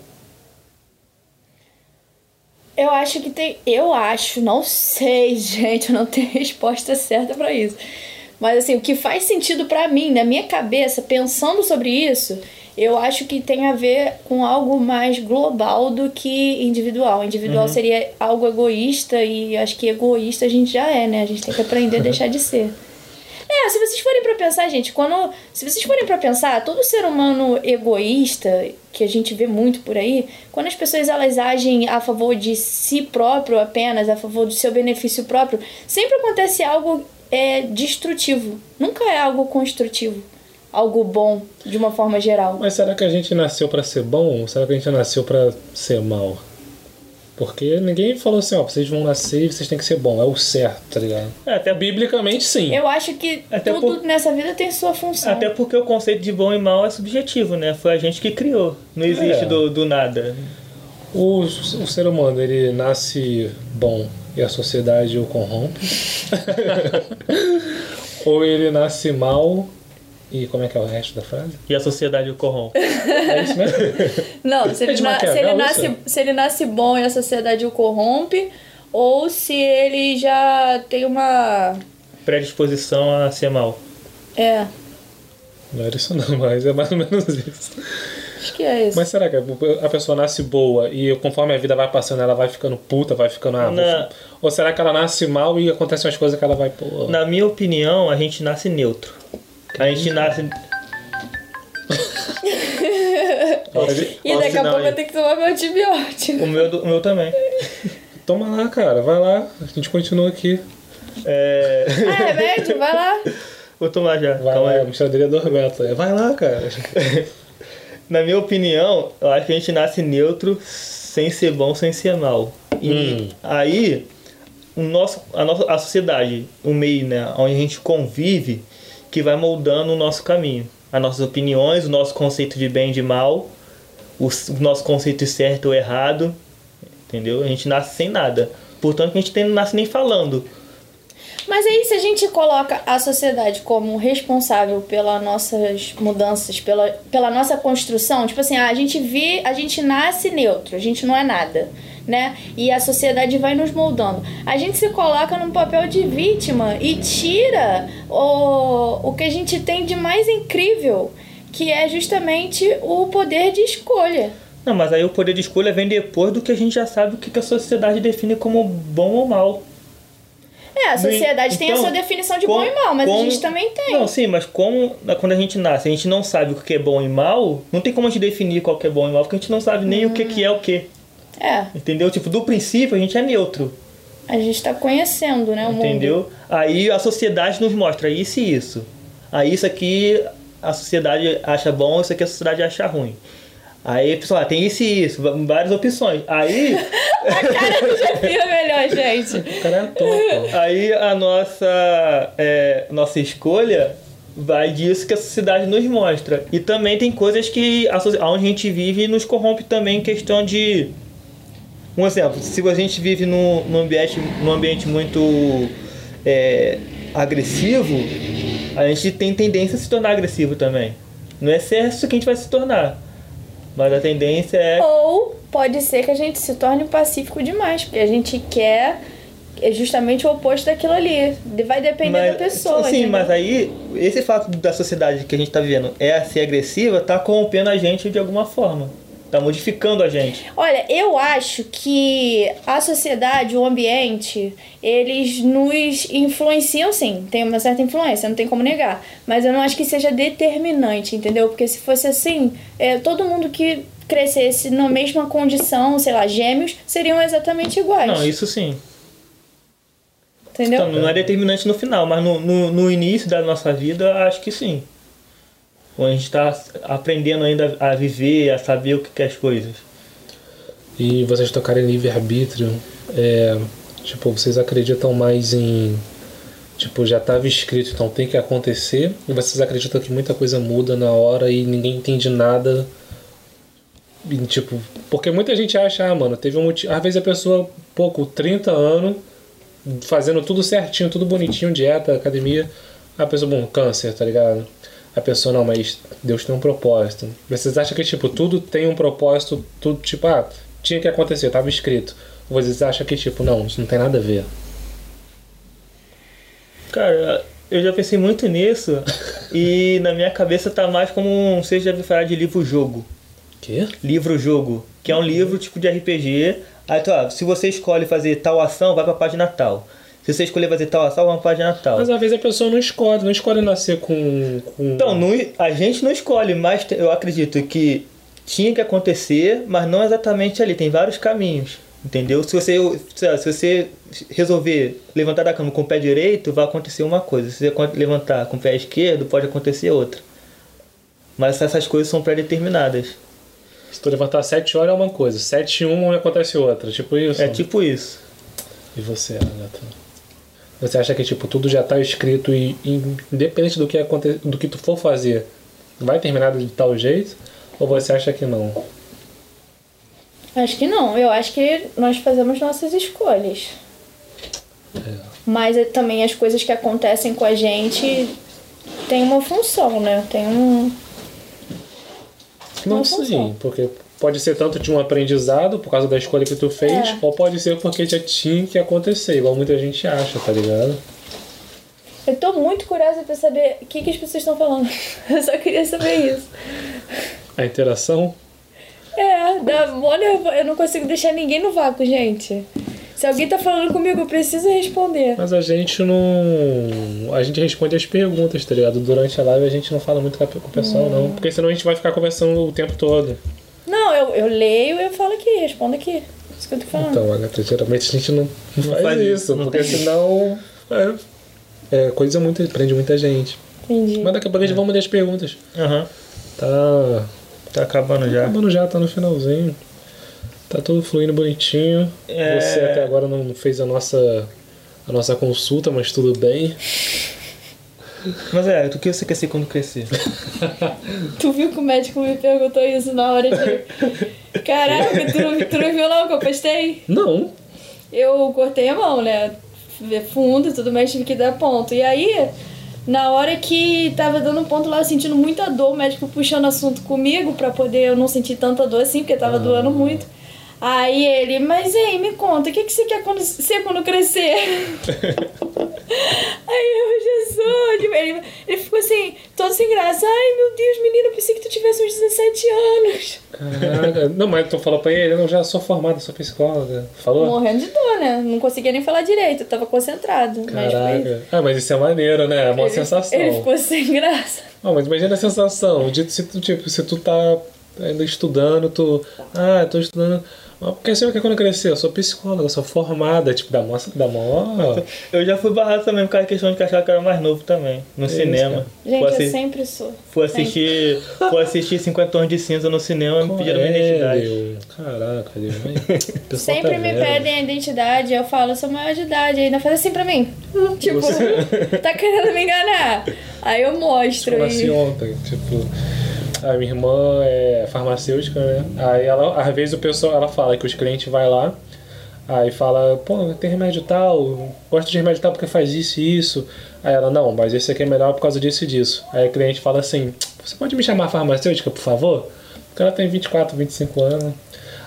Eu acho que tem. Eu acho, não sei, gente, eu não tenho resposta certa pra isso. Mas assim, o que faz sentido pra mim, na minha cabeça, pensando sobre isso, eu acho que tem a ver com algo mais global do que individual. Individual seria algo egoísta e acho que egoísta a gente já é, né? A gente tem que aprender a deixar de ser. É, se vocês forem pra pensar, gente, quando. Se vocês forem pra pensar, todo ser humano egoísta, que a gente vê muito por aí, quando as pessoas elas agem a favor de si próprio apenas, a favor do seu benefício próprio, sempre acontece algo é, destrutivo. Nunca é algo construtivo. Algo bom, de uma forma geral. Mas será que a gente nasceu pra ser bom ou será que a gente nasceu pra ser mal? Porque ninguém falou assim, ó, vocês vão nascer e vocês têm que ser bom, é o certo, tá ligado? É, até, Biblicamente, sim. Eu acho que Até tudo por- nessa vida tem sua função. até porque o conceito de bom e mal é subjetivo, né? Foi a gente que criou. Não existe É. do, do nada. O, o ser humano, ele nasce bom e a sociedade o corrompe. ou ele nasce mal e como é que é o resto da frase? E a sociedade o corrompe. É isso mesmo? Não, se É ele, de na- se, ele Maquiavel nasce, isso? se ele nasce bom e a sociedade o corrompe, ou se ele já tem uma. Predisposição a ser mal. É, Não era isso não, mas é mais ou menos isso. acho que é isso. Mas será que a pessoa nasce boa e conforme a vida vai passando ela vai ficando puta, vai ficando... Ah, Na- Ou será que ela nasce mal e acontecem umas coisas que ela vai... Pô, Na minha opinião, a gente nasce neutro. A gente nasce. e daqui a pouco eu tenho que tomar meu antibiótico. O meu, o meu também. Toma lá, cara, vai lá. A gente continua aqui. É... Ah, remédio? Vai lá. Vou tomar já. Vai Calma lá, aí. a misturadeira do Roberto. Vai lá, cara. Na minha opinião, eu acho que a gente nasce neutro sem ser bom, sem ser mal. E Hum. aí, o nosso, a, nossa, a sociedade, o meio né, onde a gente convive, que vai moldando o nosso caminho. As nossas opiniões, o nosso conceito de bem e de mal, o, nosso conceito de certo ou errado. Entendeu? A gente nasce sem nada. Portanto, a gente não nasce nem falando. Mas aí, se a gente coloca a sociedade como responsável pelas nossas mudanças, pela, pela nossa construção, tipo assim, ah, a gente vê, a gente nasce neutro, a gente não é nada, né? E a sociedade vai nos moldando. A gente se coloca num papel de vítima e tira o, o que a gente tem de mais incrível, que é justamente o poder de escolha. Não, mas aí o poder de escolha vem depois do que a gente já sabe o que a sociedade define como bom ou mal. É, a sociedade tem a Então, sua definição de bom e mal, mas a gente também tem. Não, sim, mas como quando a gente nasce, a gente não sabe o que é bom e mal, não tem como a gente definir qual que é bom e mal, porque a gente não sabe nem o que, que é o que. É, Entendeu? Tipo, do princípio a gente é neutro. a gente tá conhecendo, né, o mundo. Entendeu? Aí a sociedade nos mostra isso e isso. Aí isso aqui a sociedade acha bom, isso aqui a sociedade acha ruim. Aí, pessoal, ah, tem isso e isso, várias opções. Aí, A cara do é melhor, gente. O cara é topo. aí a nossa, é, nossa escolha vai disso que a sociedade nos mostra. E também tem coisas que a, onde a gente vive nos corrompe também em questão de. Um exemplo, se a gente vive num, num, ambiente, num ambiente muito é, agressivo, a gente tem tendência a se tornar agressivo também. Não é certo que a gente vai se tornar. Mas a tendência é. Ou pode ser que a gente se torne pacífico demais, porque a gente quer é justamente o oposto daquilo ali. Vai depender da pessoa. Sim, entendeu? mas aí, esse fato da sociedade que a gente tá vivendo é ser agressiva, tá corrompendo a gente de alguma forma. Tá modificando a gente. Olha, eu acho que a sociedade, o ambiente, eles nos influenciam sim. Tem uma certa influência, não tem como negar. Mas eu não acho que seja determinante, entendeu? Porque se fosse assim, é, todo mundo que crescesse na mesma condição, sei lá, gêmeos, seriam exatamente iguais. Não, isso sim. Entendeu? Então, não é determinante no final, mas no, no, no início da nossa vida, acho que sim. Ou a gente está aprendendo ainda a viver, a saber o que que é as coisas? E vocês tocarem livre-arbítrio, é, tipo, vocês acreditam mais em. Tipo, já estava escrito, então tem que acontecer. E vocês acreditam que muita coisa muda na hora e ninguém entende nada. E, tipo, porque muita gente acha, ah, mano, teve um motivo. Às vezes a pessoa, pouco, 30 anos, fazendo tudo certinho, tudo bonitinho, dieta, academia. A pessoa, bom, câncer, tá ligado? A pessoa, não, mas Deus tem um propósito. Vocês acham que, tipo, tudo tem um propósito, tudo, tipo, ah, tinha que acontecer, tava escrito. Ou vocês acham que, tipo, não, isso não tem nada a ver? Cara, eu já pensei muito nisso e na minha cabeça tá mais como um. Você já ouviu falar de livro-jogo? Quê? Livro-jogo, que é um livro tipo de RPG. Aí, tá, se você escolhe fazer tal ação, vai pra página tal. Se você escolher fazer tal ação, vai pra página tal. Mas às vezes a pessoa não escolhe, não escolhe nascer com. com... Então, não, a gente não escolhe, mas eu acredito que tinha que acontecer, mas não exatamente ali. Tem vários caminhos, entendeu? Se você, se você resolver levantar da cama com o pé direito, vai acontecer uma coisa. Se você levantar com o pé esquerdo, pode acontecer outra. Mas essas coisas são pré-determinadas. Se tu levantar 7 horas é uma coisa, 7 e 1 acontece outra, tipo isso. É tipo isso. E você, Agatha? Você acha que tipo tudo já tá escrito e, independente do que aconte... do que tu for fazer, vai terminar de tal jeito? Ou você acha que não? Acho que não. Eu acho que nós fazemos nossas escolhas. Mas é- também as coisas que acontecem com a gente têm uma função, né? Tem um. Não sim, porque pode ser tanto de um aprendizado por causa da escolha que tu fez, É. ou pode ser porque já tinha que acontecer, igual muita gente acha, tá ligado? Eu tô muito curiosa pra saber o que, que as pessoas estão falando. Eu só queria saber isso. A interação É, mó nervo- eu não consigo deixar ninguém no vácuo, gente. Se alguém tá falando comigo, eu preciso responder. Mas a gente não. A gente responde as perguntas, tá ligado? Durante a live a gente não fala muito com o pessoal, não. Porque senão a gente vai ficar conversando o tempo todo. Não, eu, eu leio e eu falo aqui, respondo aqui. Isso que eu tô falando. Então, Agatha, geralmente a gente não, não faz, faz isso, não porque tem senão. É, é coisa muito. prende muita gente. Entendi. Mas daqui a pouco a gente vai mandar as perguntas. Aham. Tá. Tá acabando já. Acabando já, tá no finalzinho. Tá tudo fluindo bonitinho. É. Você até agora não fez a nossa. A nossa consulta, mas tudo bem. Mas é, do que você quer ser quando crescer? Tu viu que o médico me perguntou isso na hora de. Caraca, tu não, tu não viu não que eu postei? Não. Eu cortei a mão, né? Fundo e tudo mais, tive que dar ponto. E aí, na hora que tava dando ponto lá, sentindo muita dor, o médico puxando assunto comigo pra poder eu não sentir tanta dor assim, porque tava doendo muito. Aí ele, mas ei, me conta, o que, que você quer quando- ser quando crescer? Aí eu, Jesus, ele, ele ficou assim, todo sem graça. Ai, meu Deus, menina, eu pensei que tu tivesse uns 17 anos. Caraca. Não, mas tu falou pra ele, eu já sou formada, sou psicóloga. Falou? Morrendo de dor, né? Não conseguia nem falar direito, eu tava concentrado. Mas foi Caraca. Ah, mas isso é maneiro, né? É uma ele, sensação. Ele ficou sem graça. Não, mas imagina a sensação. De, se tu, tipo, se tu tá ainda estudando, tu. Ah, tô estudando. Saber o que é quando eu crescer? Eu sou psicóloga, eu sou formada, tipo, da mó. Da mó... Eu já fui barrado também por causa da questão de que achava que eu era mais novo também, no isso, cinema. Gente, Fui, eu assi- sempre sou. fui assistir, fui assistir 50 tons de cinza no cinema e me pediram minha identidade. Sério? Caraca, Deus. Sempre tá me pedem a identidade, eu falo, eu sou maior de idade, ainda faz assim pra mim. Tipo, tá querendo me enganar. Aí eu mostro. Eu nasci E... ontem, tipo. A minha irmã é farmacêutica, né? Aí ela, às vezes o pessoal, ela fala que os clientes vai lá, aí fala, pô, tem remédio tal, gosto de remédio tal porque faz isso e isso. Aí ela, não, mas esse aqui é melhor por causa disso e disso. Aí o cliente fala assim, você pode me chamar farmacêutica, por favor? Porque ela tem 24, 25 anos.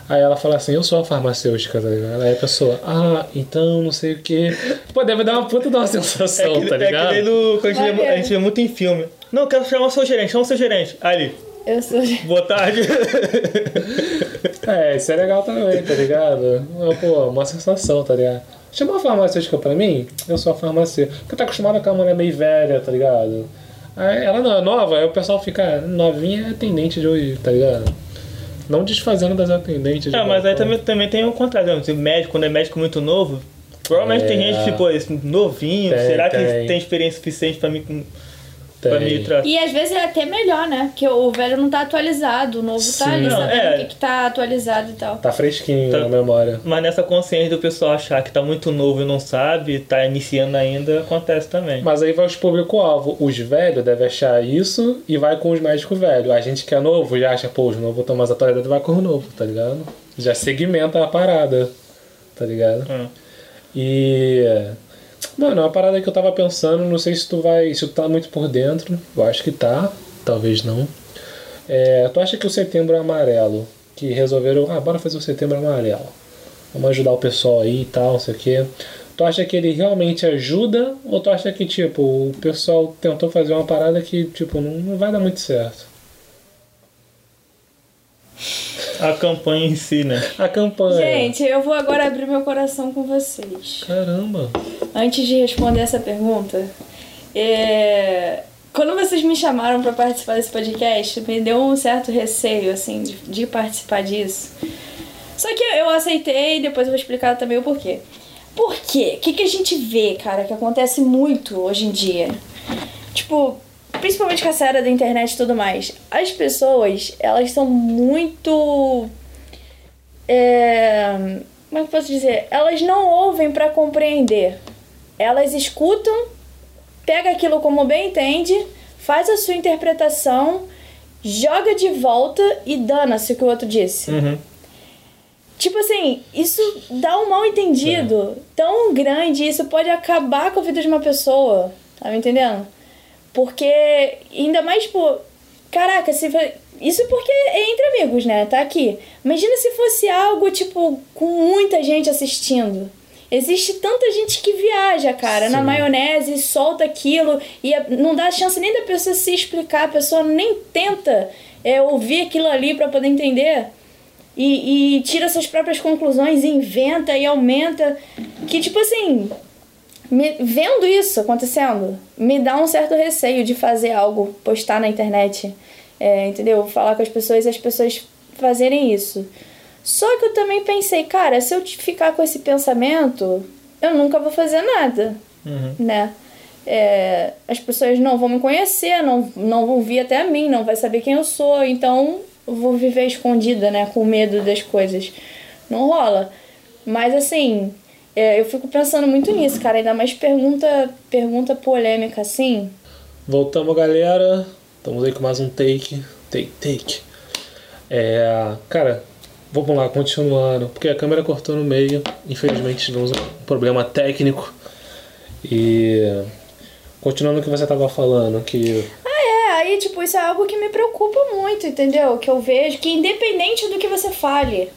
Aí ela fala assim, eu sou a farmacêutica, tá ligado? Aí a pessoa, ah, então não sei o que. Pô, deve dar uma puta de uma É sensação, que, tá é que ligado? nem no, quando a gente, vê, a gente vê muito em filme. Não, quero chamar o seu gerente, chama o seu gerente. Ali, Eu sou. boa tarde. É, isso é legal também, tá ligado? Pô, uma sensação, tá ligado? Chama uma farmacêutica pra mim, eu sou a farmacêutica. Porque tá acostumado com a mulher meio velha, tá ligado? Aí ela não é nova, aí o pessoal fica, "Ah, novinha é atendente de hoje, tá ligado? Não desfazendo das atendentes. de Ah, mas aí também, também tem o contrário. né? Se médico, quando é médico muito novo, provavelmente tem É. gente, tipo, esse novinho, Tem, será que tem. tem experiência suficiente pra mim? Pra Tem. me tratar. E às vezes é até melhor, né? Porque o velho não tá atualizado, o novo tá Sim. ali, Não, sabendo é. o que, que tá atualizado e tal. Tá fresquinho Tá. na memória. Mas nessa consciência do pessoal achar que tá muito novo e não sabe, tá iniciando ainda, acontece também. Mas aí vai os público-alvo. Os velhos devem achar isso e vai com os médicos velhos. A gente que é novo já acha, pô, os novos estão mais atualizados, vai com o novo, tá ligado? Já segmenta a parada, tá ligado? Ah. E. Mano, uma parada que eu tava pensando, não sei se tu vai. Se tu tá muito por dentro, eu acho que tá, talvez não. É, tu acha que o setembro amarelo, que resolveram, ah, bora fazer o setembro amarelo. Vamos ajudar o pessoal aí e tal, não sei o quê. Tu acha que ele realmente ajuda ou tu acha que, tipo, o pessoal tentou fazer uma parada que, tipo, não, não vai dar muito certo? A campanha em si, né? A campanha. Gente, eu vou agora abrir meu coração com vocês. Caramba. Antes de responder essa pergunta, é, quando vocês me chamaram para participar desse podcast, me deu um certo receio, assim, de, de participar disso. Só que eu aceitei e depois eu vou explicar também o porquê. Por quê? O que, que a gente vê, cara, que acontece muito hoje em dia? Tipo, principalmente com essa era da internet e tudo mais. As pessoas, elas são muito. É, como é que eu posso dizer? Elas não ouvem para compreender. Elas escutam, pega aquilo como bem entende, faz a sua interpretação, joga de volta e dana-se o que o outro disse. Uhum. Tipo assim, isso dá um mal entendido tão grande, isso pode acabar com a vida de uma pessoa, tá me entendendo? Porque, ainda mais, tipo, caraca, se. Isso porque é entre amigos, né? Tá aqui. Imagina se fosse algo, tipo, com muita gente assistindo. Existe tanta gente que viaja, cara, na Sim. maionese, solta aquilo e não dá chance nem da pessoa se explicar, a pessoa nem tenta é, ouvir aquilo ali pra poder entender e, e tira suas próprias conclusões, inventa e aumenta. Que, tipo assim, me- vendo isso acontecendo, me dá um certo receio de fazer algo, postar na internet, é, entendeu? Falar com as pessoas e as pessoas fazerem isso. Só que eu também pensei, cara, se eu ficar com esse pensamento, eu nunca vou fazer nada, Uhum. né? É, as pessoas não vão me conhecer, não, não vão vir até mim, não vai saber quem eu sou, então eu vou viver escondida, né? Com medo das coisas. Não rola. Mas assim, é, eu fico pensando muito nisso, cara. Ainda mais pergunta, pergunta polêmica assim. Voltamos, galera. Estamos aí com mais um take. Take, take. É, cara, vamos lá, continuando. Porque a câmera cortou no meio. Infelizmente tivemos um problema técnico. E. Continuando o que você tava falando, que. É, aí, tipo, isso é algo que me preocupa muito, entendeu? Que eu vejo que, independente do que você fale,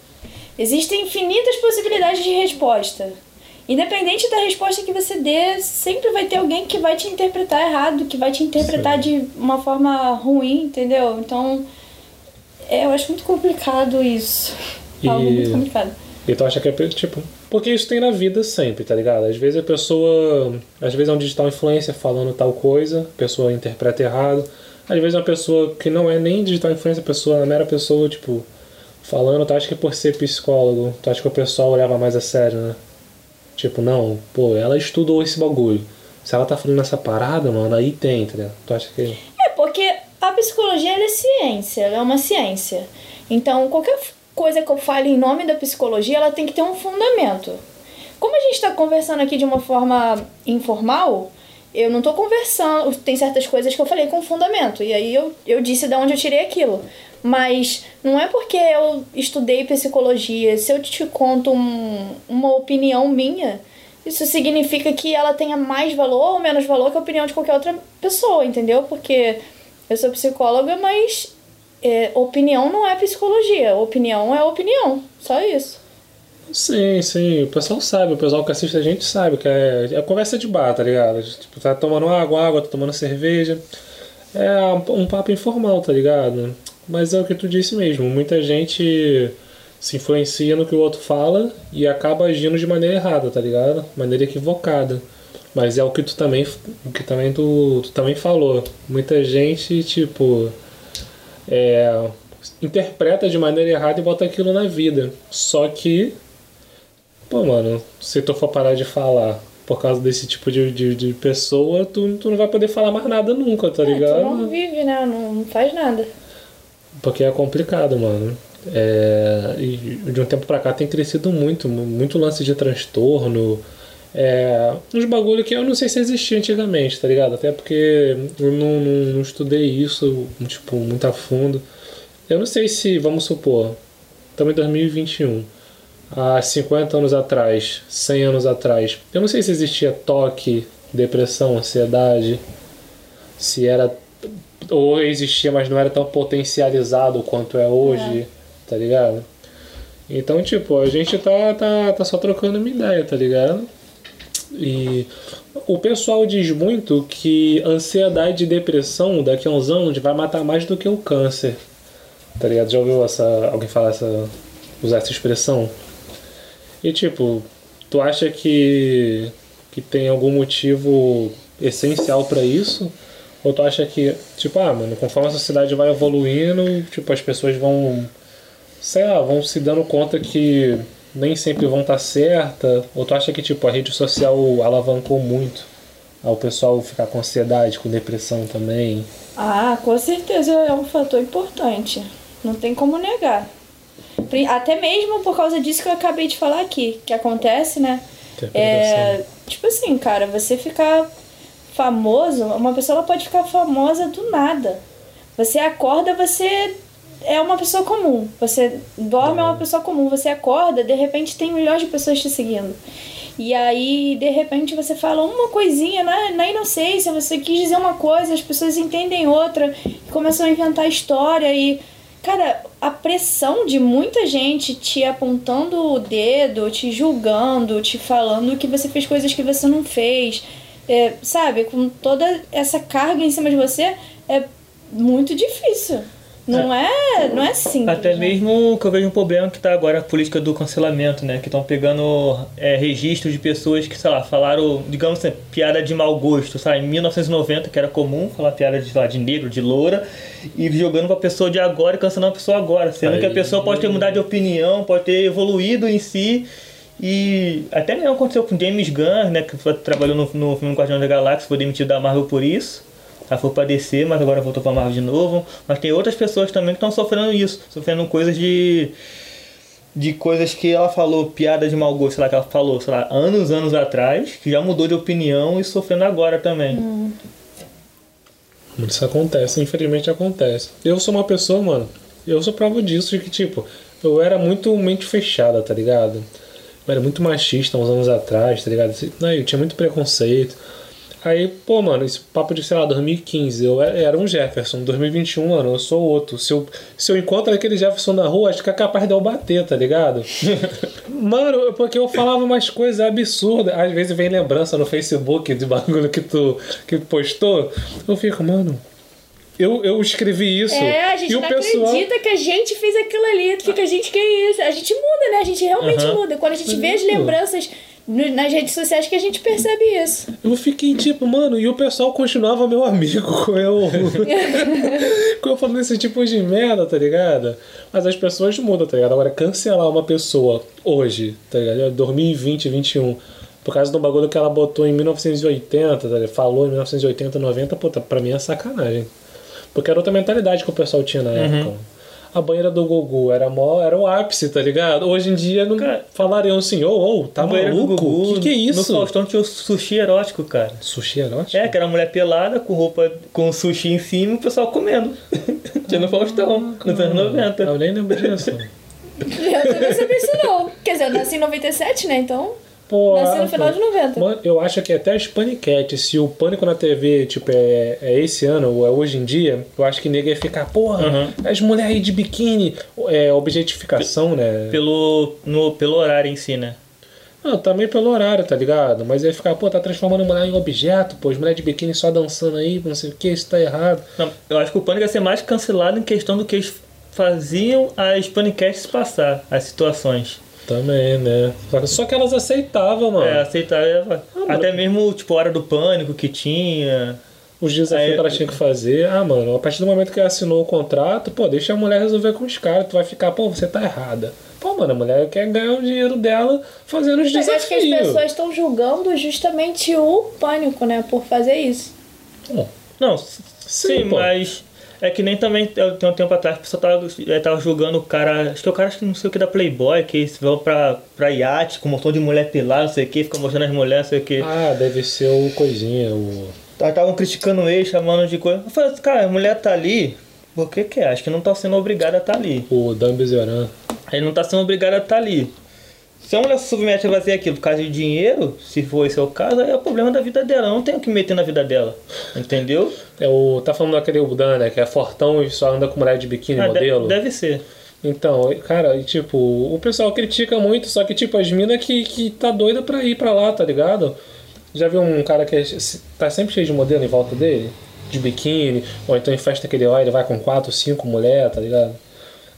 existem infinitas possibilidades de resposta. Independente da resposta que você dê, sempre vai ter alguém que vai te interpretar errado, que vai te interpretar de uma forma ruim, entendeu? Então, é, eu acho muito complicado isso. E- Algo muito complicado. E tu acha que é tipo. Porque isso tem na vida sempre, tá ligado? Às vezes a pessoa. Às vezes é um digital influencer falando tal coisa, a pessoa interpreta errado. Às vezes é uma pessoa que não é nem digital influencer, a pessoa é uma mera pessoa, tipo, falando, tu acha que por ser psicólogo, tu acha que o pessoal leva mais a sério, né? Tipo, não, pô, ela estudou esse bagulho. Se ela tá falando essa parada, mano, aí tem, tá ligado? Tu acha que. É, porque a psicologia é ciência, é uma ciência. Então, qualquer coisa que eu fale em nome da psicologia, ela tem que ter um fundamento. Como a gente está conversando aqui de uma forma informal, eu não tô conversando. Tem certas coisas que eu falei com fundamento. E aí eu, eu disse de onde eu tirei aquilo. Mas não é porque eu estudei psicologia, se eu te conto um- uma opinião minha, isso significa que ela tenha mais valor ou menos valor que a opinião de qualquer outra pessoa, entendeu? Porque eu sou psicóloga, mas é, opinião não é psicologia. Opinião é opinião. Só isso. Sim, sim, o pessoal sabe, o pessoal que assiste a gente sabe que é, é conversa de bar, tá ligado? Tipo, tá tomando água, água, tá tomando cerveja. É um papo informal, tá ligado? Mas é o que tu disse mesmo, muita gente se influencia no que o outro fala e acaba agindo de maneira errada, tá ligado? Maneira equivocada. Mas é o que tu também, o que também tu, tu também falou. Muita gente, tipo, é, interpreta de maneira errada e bota aquilo na vida. Só que, pô, mano, se tu for parar de falar por causa desse tipo de, de, de pessoa, tu, tu não vai poder falar mais nada nunca, tá É, ligado? tu não vive, né? Não, não faz nada. Porque é complicado, mano. É, de um tempo pra cá tem crescido muito, muito lance de transtorno. É, uns bagulho que eu não sei se existia antigamente, tá ligado? Até porque eu não, não, não estudei isso, tipo, muito a fundo. Eu não sei se, vamos supor, estamos em 2021. Há 50 anos atrás, 100 anos atrás, eu não sei se existia toque, depressão, ansiedade, se era ou existia, mas não era tão potencializado quanto é hoje, tá ligado? Então, tipo, a gente tá, tá, tá só trocando uma ideia, tá ligado? E o pessoal diz muito que ansiedade e depressão daqui a uns anos vai matar mais do que o câncer. Tá ligado? Já ouviu essa, alguém falar essa, usar essa expressão? E tipo, tu acha que, que tem algum motivo essencial pra isso? Ou tu acha que, tipo, ah, mano, conforme a sociedade vai evoluindo, tipo, as pessoas vão, sei lá, vão se dando conta que nem sempre vão estar certa? Ou tu acha que, tipo, a rede social alavancou muito ao pessoal ficar com ansiedade, com depressão também? Ah, com certeza é um fator importante. Não tem como negar. Até mesmo por causa disso que eu acabei de falar aqui, que acontece, né? É, tipo assim, cara, você ficar famoso, uma pessoa pode ficar famosa do nada. Você acorda, você é uma pessoa comum. Você dorme, é uma pessoa comum. Você acorda, de repente tem milhões de pessoas te seguindo. E aí, de repente, você fala uma coisinha na, na inocência, você quis dizer uma coisa, as pessoas entendem outra, e começam a inventar história e. Cara, a pressão de muita gente te apontando o dedo, te julgando, te falando que você fez coisas que você não fez, é, sabe? Com toda essa carga em cima de você, é muito difícil. Não é, não é simples. Até né? mesmo que eu vejo um problema que tá agora a política do cancelamento, né? Que estão pegando é, registros de pessoas que, sei lá, falaram, digamos assim, piada de mau gosto, sabe? Em 1990, que era comum falar piada de, sei lá, de negro, de loura, e jogando pra pessoa de agora e cancelando a pessoa agora. Sendo que a Aí- pessoa pode ter mudado de opinião, pode ter evoluído em si. E até mesmo aconteceu com James Gunn, né? Que trabalhou no, no filme Guardião da Galáxia, foi demitido da Marvel por isso. Ela foi pra DC, mas agora voltou pra Marvel de novo. Mas tem outras pessoas também que estão sofrendo isso, sofrendo coisas de. De coisas que ela falou, piada de mau gosto, sei lá, que ela falou, sei lá, anos, anos atrás, que já mudou de opinião e sofrendo agora também. Isso acontece, infelizmente acontece. Eu sou uma pessoa, mano, eu sou prova disso, de que, tipo, eu era muito mente fechada, tá ligado? Era muito machista uns anos atrás, tá ligado? Não, Eu tinha muito preconceito. Aí, pô, mano, esse papo de, sei lá, 2015, eu era um Jefferson, 2021, mano, eu sou outro. Se eu, se eu encontro aquele Jefferson na rua, acho que é capaz de eu bater, tá ligado? mano, porque eu falava umas coisas absurdas. Às vezes vem lembrança no Facebook de bagulho que tu, que tu postou. Eu fico, mano, eu, eu escrevi isso. É, a gente e o não pessoal... acredita que a gente fez aquilo ali. Fica a gente, que isso? A gente muda, né? A gente realmente Aham. muda. Quando a gente vê as lembranças nas redes sociais que a gente percebe isso. Eu fiquei tipo, mano, e o pessoal continuava meu amigo com eu. com eu falando esse tipo de merda, tá ligado? Mas as pessoas mudam, tá ligado? Agora, cancelar uma pessoa hoje, tá ligado? 2020, 21, por causa do bagulho que ela botou em 1980, tá ligado? Falou em 1980, 90, pô, tá- pra mim é sacanagem. Porque era outra mentalidade que o pessoal tinha na época. A banheira do Gugu era, mó, era o ápice, tá ligado? Hoje em dia não Cara, falariam assim, ô, ô, tá No banheiro do maluco? Gugu, que que é No isso? Faustão tinha o sushi erótico, cara. Sushi erótico? É, que era uma mulher pelada, com roupa, com sushi em cima e o pessoal comendo. tinha no Faustão, nos anos 90. Eu nem lembro disso. Eu também sabia isso não. Quer dizer, eu nasci em 97, né? Então, Pô, nasci no final de 90. Mano, eu acho que até as paniquetes, se o pânico na TV, tipo, é, é esse ano ou é hoje em dia, eu acho que nega ia ficar, porra, Uhum. as mulheres aí de biquíni, é objetificação, né? Pelo, no, pelo horário em si, né? Não, também pelo horário, tá ligado? Mas ia ficar, pô, tá transformando a mulher em objeto, pô, as mulheres de biquíni só dançando aí, não sei o que, isso tá errado. Não, eu acho que o Pânico ia ser mais cancelado em questão do que eles faziam as paniquetes passar, as situações. Também, né? Só que- elas aceitavam, mano. É, aceitar. Ah, Até mesmo, tipo, a hora do pânico que tinha. os desafios Aí- que ela tinha que fazer. Ah, mano, a partir do momento que ela assinou o contrato, pô, deixa a mulher resolver com os caras. Tu vai ficar, pô, você tá errada. Pô, mano, a mulher quer ganhar o dinheiro dela fazendo os Mas eu acho que as desafios. pessoas estão julgando justamente o pânico, né? Por fazer isso. Não, s- Sim, sim, mas é que nem também eu- tem um tempo atrás a pessoa tava, eh, tava julgando o cara, acho que é o cara acho que não sei o que da Playboy, que eles vão pra, pra iate com um montão de mulher pelada, não sei o que, fica mostrando as mulheres, não sei o que. Ah, deve ser o coisinha, o. Estavam criticando ele, chamando de coisa. Eu falei, cara, a mulher tá ali, por que que é? Acho que não tá sendo obrigada a estar ali. O Dan. Ele não tá sendo obrigado a estar ali. Se a mulher se submete a fazer aquilo por causa de dinheiro, se for esse é o caso, aí é o problema da vida dela. Eu não tenho que meter na vida dela. Entendeu? É o. Tá falando daquele Dan, né? Que é fortão e só anda com mulher de biquíni Ah, de- modelo. deve ser. Então, cara, tipo, o pessoal critica muito, só que, tipo, as minas que, que tá doida pra ir pra lá, tá ligado? Já viu um cara que é- tá sempre cheio de modelo em volta dele? De biquíni, ou então em festa que ele vai, ele vai com quatro, cinco mulheres, tá ligado?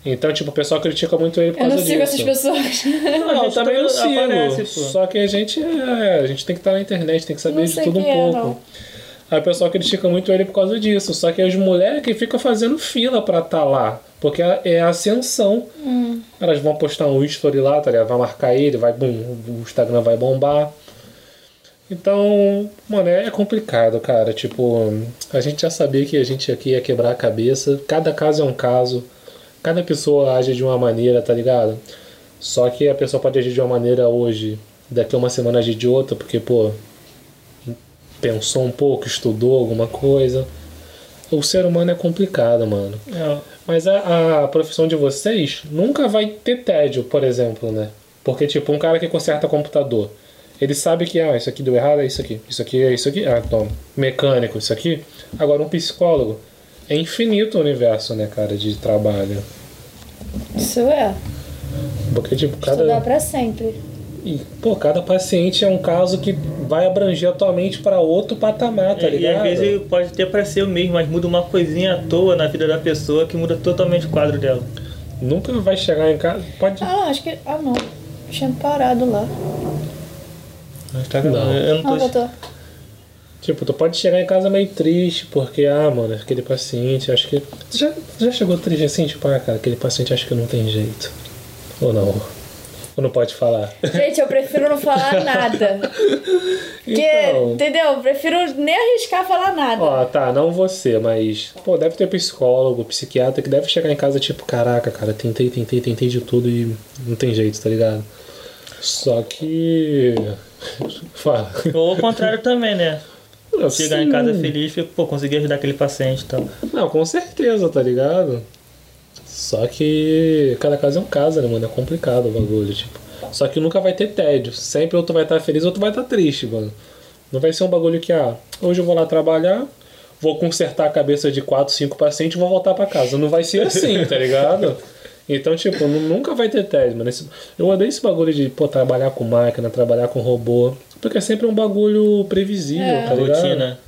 Então, tipo, o pessoal critica muito ele por Eu causa não sigo disso. essas pessoas. Não, eu também não sigo. aparece. Só que a gente é, a gente tem que estar na internet, tem que saber Não de tudo um é, pouco. não. Aí o pessoal critica muito ele por causa disso. Só que as mulheres que ficam fazendo fila pra estar lá. Porque é é a ascensão. Hum. Elas vão postar um story lá, tá ligado? Vai marcar ele, vai, bum, o Instagram vai bombar. Então, mano, é complicado, cara. Tipo, a gente já sabia que a gente aqui ia quebrar a cabeça. Cada caso é um caso. Cada pessoa age de uma maneira, tá ligado? Só que a pessoa pode agir de uma maneira hoje, daqui a uma semana agir de outra, porque, pô, pensou um pouco, estudou alguma coisa. O ser humano é complicado, mano. É, Mas a, a profissão de vocês nunca vai ter tédio, por exemplo, né? Porque, tipo, um cara que conserta computador, ele sabe que, ah, isso aqui deu errado, é isso aqui. Isso aqui é isso aqui. Ah, então, mecânico, isso aqui. Agora, um psicólogo. É infinito o universo, né, cara, de trabalho. Isso é. Porque, tipo, Estudar cada. pra sempre. E, pô, cada paciente é um caso que vai abranger a tua mente pra outro patamar, tá É, e ligado? às vezes pode ter pra ser o mesmo, mas muda uma coisinha à toa na vida da pessoa que muda totalmente o quadro dela. Nunca vai chegar em casa. Pode. Ah, acho que. Ah, não. Tinha parado lá. Mas tá Não. Eu não Ah, tô. voltou. Tipo, tu pode chegar em casa meio triste, porque, ah, mano, aquele paciente, acho que. Tu já, já chegou triste assim, tipo, ah, cara, aquele paciente acho que não tem jeito. Ou não? Ou não pode falar? Gente, eu prefiro não falar nada. Porque, Então. entendeu? Eu prefiro nem arriscar falar nada. Ó, tá, não você, mas. Pô, deve ter psicólogo, psiquiatra que deve chegar em casa, tipo, caraca, cara, tentei, tentei, tentei de tudo e não tem jeito, tá ligado? Só que. Fala. Ou ao contrário também, né? Chegar em Sim. casa feliz e, pô, conseguir ajudar aquele paciente e tal. Não, com certeza, tá ligado? Só que cada caso é um caso, né, mano? É complicado o bagulho, tipo. Só que nunca vai ter tédio. Sempre ou tu vai estar feliz ou tu vai estar triste, mano. Não vai ser um bagulho que, ah, hoje eu vou lá trabalhar, vou consertar a cabeça de 4, 5 pacientes e vou voltar pra casa. Não vai ser assim, tá ligado? Então, tipo, nu- nunca vai ter tédio, mano. Eu odeio esse bagulho de, pô, trabalhar com máquina, trabalhar com robô. Porque é sempre um bagulho previsível, É. tá ligado? Rotina.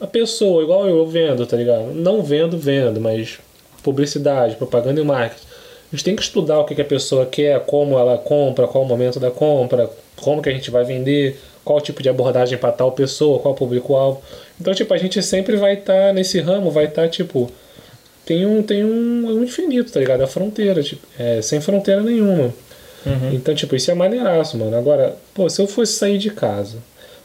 a pessoa, igual eu vendo, tá ligado? Não vendo, vendo, mas publicidade, propaganda e marketing. A gente tem que estudar o que, que a pessoa quer, como ela compra, qual o momento da compra, como que a gente vai vender, qual tipo de abordagem para tal pessoa, qual o público-alvo. Então, tipo, a gente sempre vai estar nesse ramo, vai estar, tipo, tem um, tem um, um infinito, tá ligado? A fronteira, tipo, é, sem fronteira nenhuma. Uhum. Então, tipo, isso é maneiraço, mano. Agora, pô, se eu fosse sair de casa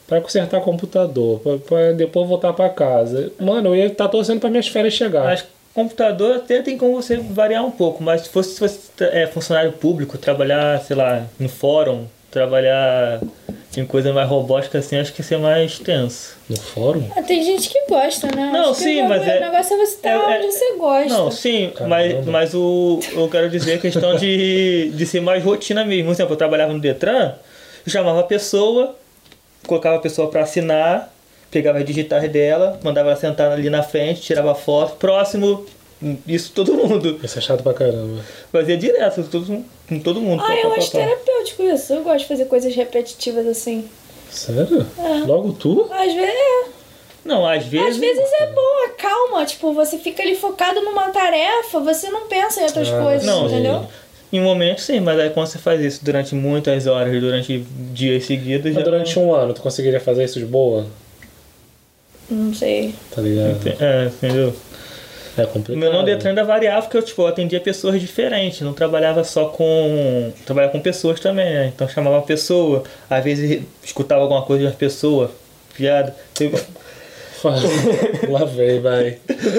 pra consertar computador, pra, pra depois voltar pra casa, mano, eu ia estar torcendo pra minhas férias chegar. Mas computador até tem como você variar um pouco, mas se fosse, se fosse é, funcionário público, trabalhar, sei lá, em fórum, trabalhar em coisa mais robótica assim, acho que ia ser mais tenso. No fórum? Ah, tem gente que gosta, né? Não, Acho que sim, o mas é- O negócio é você estar é- é- onde você gosta. Não, sim, Caramba. mas, mas o, eu quero dizer a questão de, de ser mais rotina mesmo. Por exemplo, eu trabalhava no Detran, eu chamava a pessoa, colocava a pessoa para assinar, pegava as digitais dela, mandava ela sentar ali na frente, tirava foto, próximo, isso todo mundo. Isso é chato pra caramba. Fazia direto, todo, com todo mundo. Ah, pá, eu pá, acho pá, pá. terapêutico isso. Eu gosto de fazer coisas repetitivas assim. Sério? É. Logo tu? Às vezes é. Não, às vezes. Às vezes é bom, calma. Tipo, você fica ali focado numa tarefa, você não pensa em outras Ah, coisas, não, entendeu? Em momentos sim, mas aí quando você faz isso durante muitas horas, durante dias seguidos, já Mas durante um ano, tu conseguiria fazer isso de boa? Não sei. Tá ligado? É, entendeu? É O complicado. meu não Detran ainda variava porque eu, tipo, eu atendia pessoas diferentes, não trabalhava só com. Trabalhava com pessoas também, né? Então chamava uma pessoa, às vezes escutava alguma coisa de uma pessoa, piada. Teve- Lá vem, vai.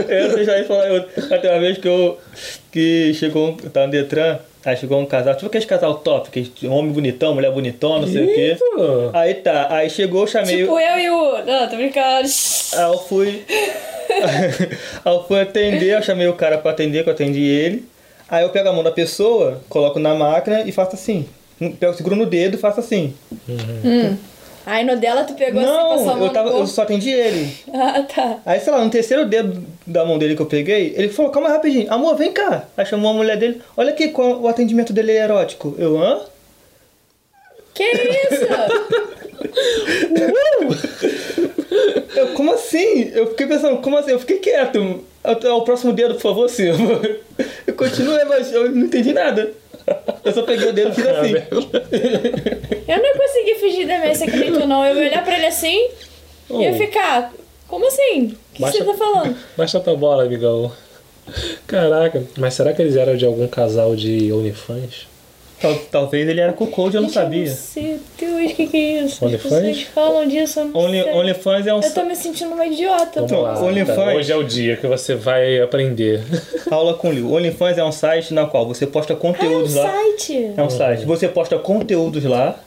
Eu já ia falar, eu, até uma vez que eu. que chegou um. Eu tava no Detran, aí chegou um casal, tipo aquele casal top, que homem bonitão, mulher bonitão, não sei o quê. Eita! Aí tá, aí chegou, eu chamei. Tipo eu e o. Não, tô brincando. Aí eu fui. Aí eu fui atender, eu chamei o cara pra atender, que eu atendi ele. Aí eu pego a mão da pessoa, coloco na máquina e faço assim. Pego, seguro no dedo e faço assim. Hum. Aí no dela tu pegou assim, passou a Não, mão eu, tava, eu só atendi ele. Ah, tá. Aí, sei lá, no terceiro dedo da mão dele que eu peguei, ele falou, calma rapidinho, amor, vem cá. Aí chamou a mulher dele, olha aqui, qual- o atendimento dele é erótico. Eu, hã? Que isso? Eu, como assim? Eu fiquei pensando, como assim? Eu fiquei quieto. Até o próximo dedo, por favor, Silva. Eu continuei, mas eu não entendi nada. Eu só peguei o dedo e fiz assim. eu não consegui fugir da minha secreto, não. Eu ia olhar pra ele assim e ia Oh. ficar. Como assim? O que, que Baixa- você tá falando? Baixa tua bola, amigão. Caraca, mas será que eles eram de algum casal de OnlyFans? Tal- talvez ele era com o Code, eu não sabia. Eu não sei, Deus, o que, que é isso? As OnlyFans? pessoas falam disso, eu não Only, sei. OnlyFans é um Eu tô me sentindo uma idiota. Vamos Então, lá. OnlyFans. tá? Hoje é o dia que você vai aprender. aula com Liu. OnlyFans é um site na qual você posta Ah, é um conteúdos lá. site. É um site. Você posta conteúdos lá,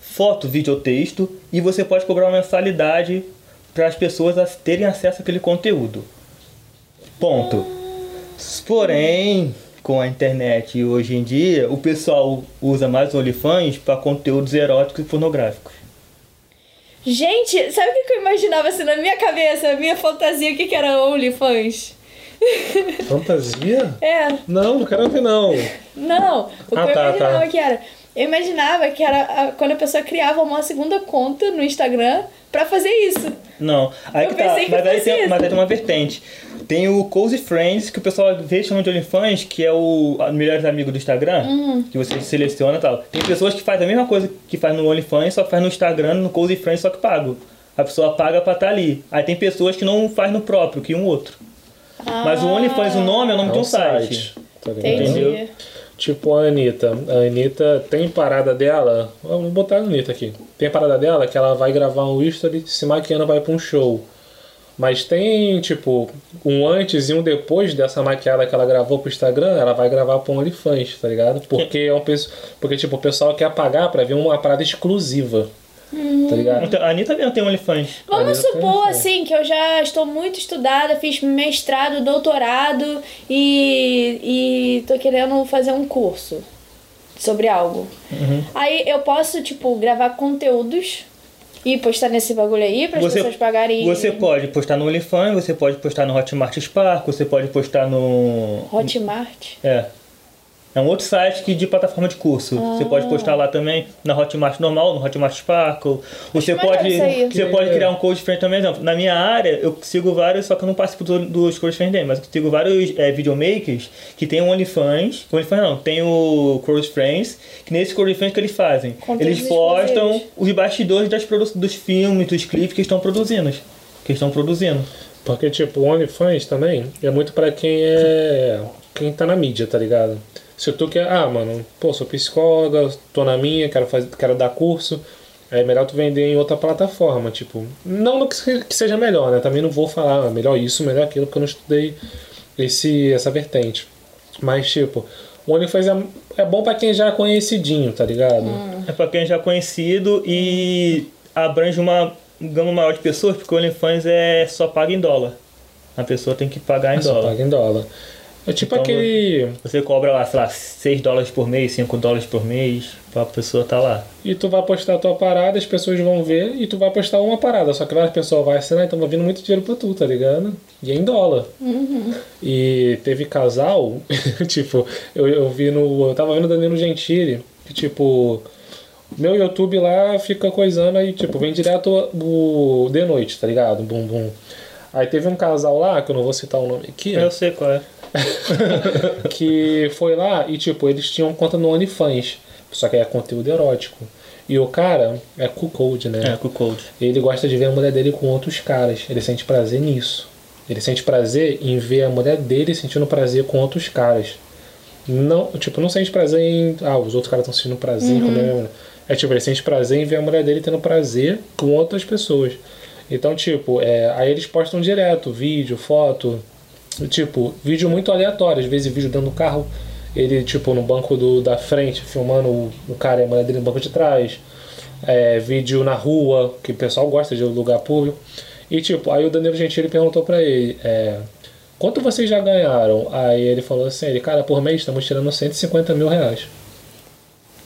foto, vídeo ou texto, e você pode cobrar uma mensalidade para as pessoas terem acesso àquele conteúdo. Ponto. Porém, com a internet hoje em dia, o pessoal usa mais OnlyFans para conteúdos eróticos e pornográficos. Gente, sabe o que eu imaginava assim na minha cabeça? A minha fantasia, o que, que era OnlyFans? Fantasia? É, Não, não quero ouvir não. não. O que Ah, eu tá, imaginava tá. que era. Eu imaginava que era a- quando a pessoa criava uma segunda conta no Instagram pra fazer isso. Não, aí Eu que tá. pensei que Mas aí, fosse tem, mas aí tem uma vertente. Tem o Cozy Friends, que o pessoal às vezes chama de OnlyFans, que é o melhores amigos do Instagram, Uhum. que você seleciona e tal. Tem pessoas que fazem a mesma coisa que faz no OnlyFans, só que faz no Instagram, no Cozy Friends, só que pago. A pessoa paga pra estar ali. Aí tem pessoas que não faz no próprio, que um outro. Mas o OnlyFans, o nome é o nome É de um um site. Tá. Entendeu? Tipo a Anitta. A Anitta tem parada dela. Vamos botar a Anitta aqui. Tem parada dela que ela vai gravar um history se maquiando vai pra um show. Mas tem, tipo, um antes e um depois dessa maquiada que ela gravou pro Instagram, ela vai gravar pro OnlyFans, tá ligado? Porque é um Porque, tipo, o pessoal quer pagar pra ver uma parada exclusiva. Tá ligado? Então, a Anitta mesmo tem OnlyFans. Vamos supor, assim, que eu já estou muito estudada, fiz mestrado, doutorado e, e tô querendo fazer um curso sobre algo. Uhum. Aí eu posso, tipo, gravar conteúdos e postar nesse bagulho aí para as pessoas pagarem. você pode postar no OnlyFans, você pode postar no Hotmart Spark, você pode postar no. Hotmart. É. É um outro site que de plataforma de curso. Você pode postar lá também na Hotmart normal, no Hotmart Sparkle. Você maneiro pode, você pode criar um code friend também. Exemplo, na minha área, eu sigo vários, só que eu não participo do- dos code friends dele, mas eu sigo vários é, videomakers que tem o OnlyFans. OnlyFans não, tem o Code Friends, que nesse Code Friends que eles fazem? Conteúdos eles postam exclusivos. os bastidores das dos filmes, dos clipes que estão produzindo. Que estão produzindo. Porque, tipo, o OnlyFans também é muito pra quem é. quem tá na mídia, tá ligado? Se tu quer, ah, mano, pô, sou psicóloga, tô na minha, quero, fazer, quero dar curso, é melhor tu vender em outra plataforma, tipo. Não no que se- que seja melhor, né? Também não vou falar ah, melhor isso, melhor aquilo, porque eu não estudei esse, essa vertente. Mas, tipo, o OnlyFans é, é bom pra quem já é conhecidinho, tá ligado? É pra quem já é conhecido e abrange uma gama maior de pessoas, porque o OnlyFans é só paga em dólar. A pessoa tem que pagar em É só dólar. paga em dólar. É tipo Então, aquele. Você cobra lá, sei lá, 6 dólares por mês, 5 dólares por mês, pra pessoa tá lá. E tu vai postar a tua parada, as pessoas vão ver, e tu vai postar uma parada. Só que várias pessoas vão assinar, então vai vindo muito dinheiro pra tu, tá ligado? E é em dólar. E teve casal, tipo, eu, eu vi no. Eu tava vendo o Danilo Gentili, que tipo. Meu YouTube lá fica coisando aí, tipo, vem direto o de noite, tá ligado? Bum bum. Aí teve um casal lá, que eu não vou citar o nome aqui, Eu sei qual é. que foi lá e, tipo, eles tinham conta no OnlyFans, só que é conteúdo erótico. E o cara é cuckold, né? É, com o Cold. Ele gosta de ver a mulher dele com outros caras. Ele sente prazer nisso. Ele sente prazer em ver a mulher dele sentindo prazer com outros caras. Não, tipo, não sente prazer em. Ah, os outros caras estão sentindo prazer em comer a minha mulher. É tipo, ele sente prazer em ver a mulher dele tendo prazer com outras pessoas. Então, tipo, é, aí eles postam direto vídeo, foto. Tipo, vídeo muito aleatório. Às vezes vídeo dentro do carro. Ele, tipo, no banco do, da frente, filmando o, o cara e a mulher dele no banco de trás. É, vídeo na rua, que o pessoal gosta de lugar público. E, tipo, aí o Danilo Gentili perguntou pra ele, é, quanto vocês já ganharam? Aí ele falou assim, ele, cara, por mês estamos tirando 150 mil reais.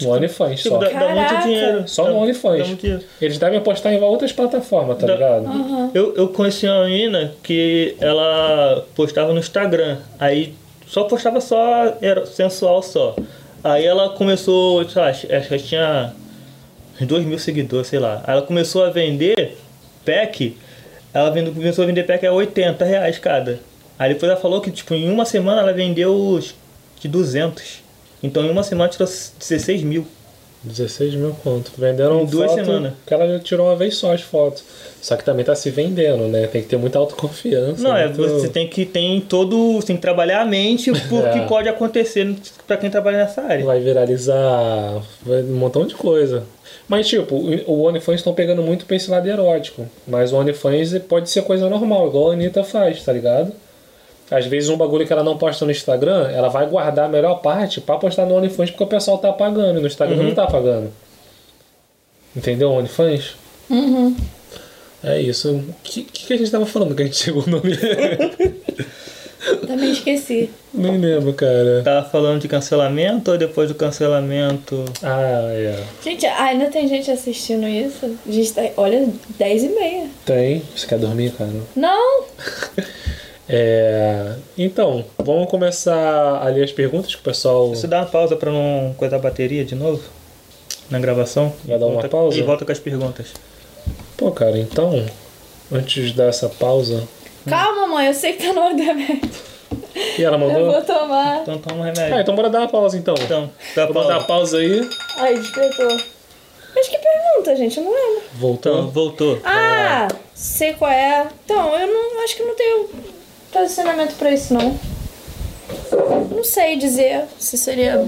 No OnlyFans Tipo, só. dá, dá muito dinheiro. Só Dá- no OnlyFans. Eles devem postar em outras plataformas, tá Dá- ligado? Eu, eu conheci uma menina que ela postava no Instagram. Aí só postava só era sensual só. Aí ela começou, sei lá, acho acho que ela tinha uns 2 mil seguidores, sei lá. Aí ela começou a vender pack. Ela vende- começou a vender pack a 80 reais cada. Aí depois ela falou que tipo, em uma semana ela vendeu os de 200. Então em uma semana tirou 16 mil. 16 mil conto. Venderam Em duas foto semanas. que ela já tirou uma vez só as fotos. Só que também tá se vendendo, né? Tem que ter muita autoconfiança. Não, é, muito- você tem que tem todo, você tem que trabalhar a mente porque É. pode acontecer pra quem trabalha nessa área. Vai viralizar vai um montão de coisa. Mas, tipo, o o OnlyFans estão pegando muito pra esse lado erótico. Mas o OnlyFans pode ser coisa normal, igual a Anitta faz, tá ligado? Às vezes um bagulho que ela não posta no Instagram, ela vai guardar a melhor parte pra postar no OnlyFans porque o pessoal tá pagando. E no Instagram não tá pagando. Entendeu? O OnlyFans? Uhum. É isso. O que, que, que a gente tava falando que a gente chegou no nome? Também esqueci. Nem lembro, cara. Tava falando de cancelamento ou depois do cancelamento? Ah, é. Gente, ainda tem gente assistindo isso? A gente tá, olha, 10 e meia. Tem. Você quer dormir, cara? Não! É, então, vamos começar a ler as perguntas que o pessoal. Você dá uma pausa pra não coisar a bateria de novo? Na gravação? Vai dar uma Volta- pausa? E volta com as perguntas. Pô, cara, então, antes dessa pausa. Calma, mãe, eu sei que tá na hora do remédio. E ela Eu mandou? vou tomar. Então toma um Ah, remédio. então bora dar uma pausa então. Então, dá Vamos dar pausa. pausa aí. Ai, despertou. Mas que pergunta, gente? Eu não lembro. Voltou. Então, voltou. Ah, sei qual é. Então, eu não acho que não tenho posicionamento pra isso, não. Não sei dizer se seria.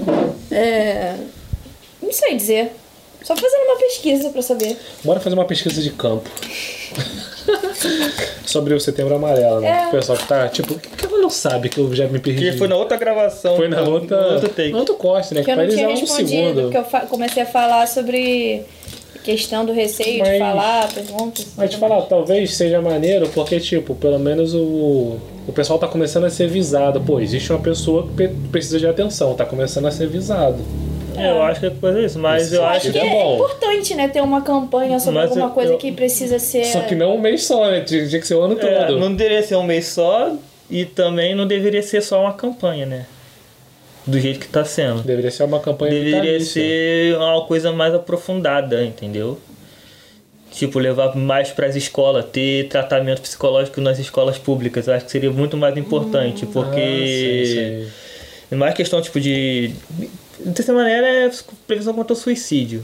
É... Não sei dizer. Só fazendo uma pesquisa pra saber. Bora fazer uma pesquisa de campo. Sobre o setembro amarelo, né? É. O pessoal que tá, tipo, que ela não sabe que eu já me perdi. Que foi na outra gravação. Foi na outra. no outro take. No outro corte, né? Que eu pra não eles tinha é um respondido, segundo. porque eu comecei a falar sobre questão do receio de Mas- falar, perguntas. Mas te falar, talvez seja maneiro, porque, tipo, pelo menos o, o pessoal tá começando a ser visado. Pô, existe uma pessoa que precisa de atenção, tá começando a ser visado. É, eu acho que é coisa isso, mas Isso eu acho Acho que é é, importante, né, ter uma campanha sobre Mas alguma coisa eu- que precisa ser. Só que não um mês só, né? Tinha tinha que ser o ano É, todo. não deveria ser um mês só e também não deveria ser só uma campanha, né? Do jeito que tá sendo. Deveria ser uma campanha Deveria vitalícia. ser uma coisa mais aprofundada, entendeu? Tipo, levar mais para as escolas, ter tratamento psicológico nas escolas públicas. Eu acho que seria muito mais importante, Ah, porque. sim, sim. É mais questão tipo de. De certa maneira é prevenção contra o suicídio.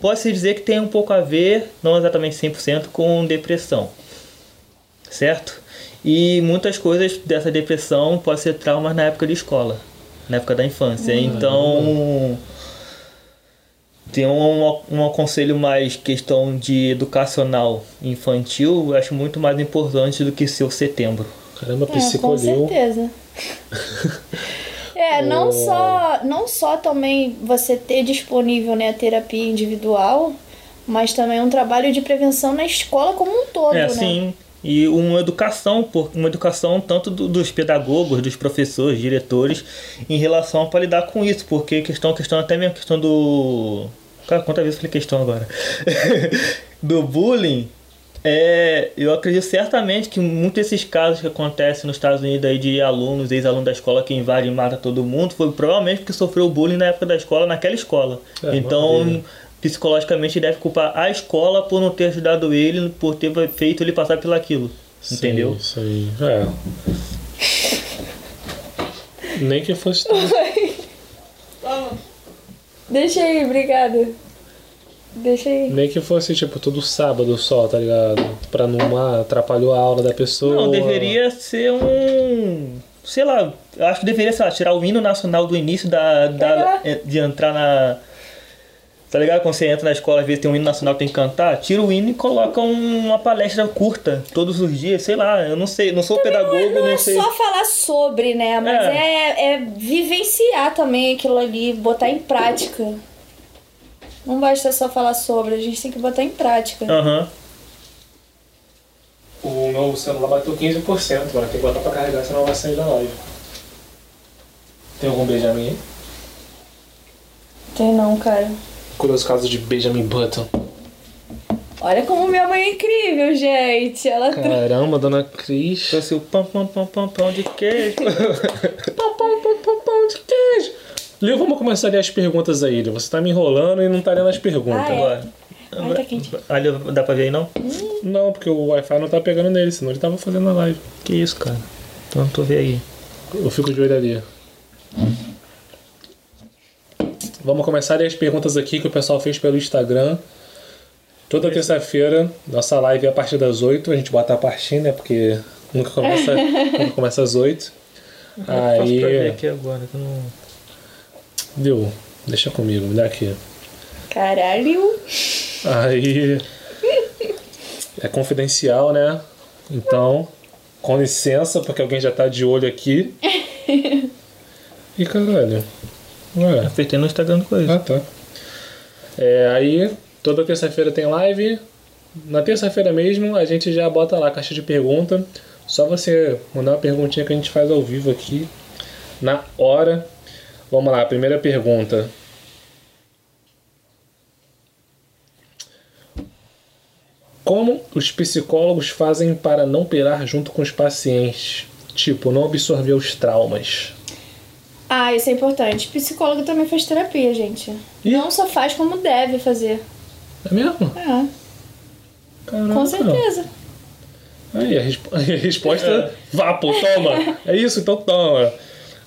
Pode-se dizer que tem um pouco a ver, não exatamente 100%, com depressão. Certo? E muitas coisas dessa depressão podem ser traumas na época de escola, na época da infância. Então. Tem um, um aconselho mais questão de educacional infantil, eu acho muito mais importante do que ser o setembro. Caramba, É, com certeza. É, não O- só, não só também você ter disponível né, a terapia individual, mas também um trabalho de prevenção na escola como um todo, É, né? sim. E uma educação, por- uma educação tanto do- dos pedagogos, dos professores, diretores, em relação para lidar com isso, porque questão, questão até mesmo questão do. Cara, quantas vezes eu falei questão agora? do bullying. É, eu acredito certamente que muitos desses casos que acontecem nos Estados Unidos aí de alunos, ex-alunos da escola que invadem e matam todo mundo, foi provavelmente porque sofreu bullying na época da escola, naquela escola. É, então, maravilha. psicologicamente deve culpar a escola por não ter ajudado ele, por ter feito ele passar pelo aquilo. Entendeu? Isso aí. É. Nem que fosse. tudo. Deixa aí, obrigada. Deixa aí. Nem que fosse, tipo, todo sábado só, tá ligado? Pra não atrapalhar a aula da pessoa. Não, deveria ser um. Sei lá, eu acho que deveria, sei lá, tirar o hino nacional do início da. da É. de entrar na. Tá ligado? Quando você entra na escola, às vezes tem um hino nacional que tem que cantar, tira o hino e coloca um- uma palestra curta todos os dias, sei lá, eu não sei, não sou pedagogo, Não não é sei. só falar sobre, né? Mas É. é. É, vivenciar também aquilo ali, botar em prática. Não basta só falar sobre, a gente tem que botar em prática. Aham. O meu celular bateu 15%, mano. Tem que botar pra carregar, senão vai sair da live. Tem algum Benjamin aí? Tem não, cara. Curioso caso de Benjamin Button. Olha como minha mãe é incrível, gente. Ela Caramba, dona Cris. Trouxe o pão, pão, pão, pão, pão de queijo. Pão, pão, pão, pão, pão de queijo. Leo, vamos começar a ler as perguntas aí. Você tá me enrolando e não tá lendo as perguntas. Ah, é? Agora. Ai, tá quente. Ali dá pra ver aí não? Não, porque o Wi-Fi não tá pegando nele, senão ele tava fazendo a live. Que isso, cara. Então tô vendo aí. Eu fico de olho ali. Vamos começar as perguntas aqui que o pessoal fez pelo Instagram. Toda terça-feira, nossa live é a partir das 8. A gente bota a partir, né? Porque nunca começa, nunca começa às 8. Posso pra ver Aí. aqui agora. que eu não... Viu? Deixa comigo, me dá aqui. Caralho. Aí. É confidencial, né? Então, com licença, porque alguém já tá de olho aqui. E caralho. Ué. Apertei no Instagram do coisa. Ah, tá. É, aí, toda terça-feira tem live. Na terça-feira mesmo, a gente já bota lá a caixa de pergunta. Só você mandar uma perguntinha que a gente faz ao vivo aqui, na hora. Vamos lá, primeira pergunta. Como os psicólogos fazem para não pirar junto com os pacientes? Tipo, não absorver os traumas. Ah, isso é importante. Psicólogo também faz terapia, gente. Ih. Não só faz como deve fazer. É mesmo? É, Caraca. com certeza. Aí a, resp- a resposta, vá, pô, toma. É isso, então toma.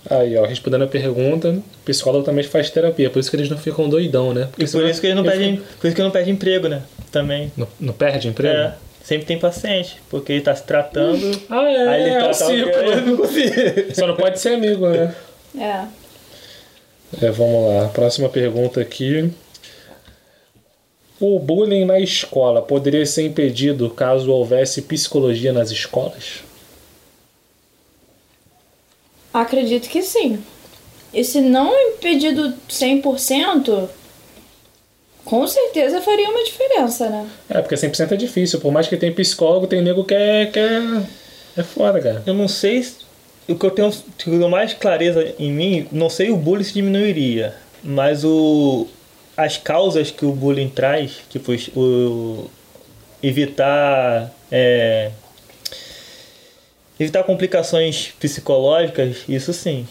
Aí, ó, respondendo a pergunta, o psicólogo também faz terapia, por isso que eles não ficam doidão, né? Porque E por isso que ele não pede, por isso que ele não pede emprego, né? Também. Não, não perde emprego? É, sempre tem paciente, porque ele tá se tratando. Ah, é, Aí ele é, trata o círculo. alguém. Só não pode ser amigo, né? É. É, vamos lá. Próxima pergunta aqui. O bullying na escola poderia ser impedido caso houvesse psicologia nas escolas? Acredito que sim. E se não impedido 100%, com certeza faria uma diferença, né? É, porque 100% é difícil. Por mais que tenha psicólogo, tem nego que é, que é, é foda, cara. Eu não sei se- o que eu tenho tenho mais clareza em mim, não sei o bullying se diminuiria, mas o as causas que o bullying traz, tipo o evitar é, evitar complicações psicológicas, isso sim.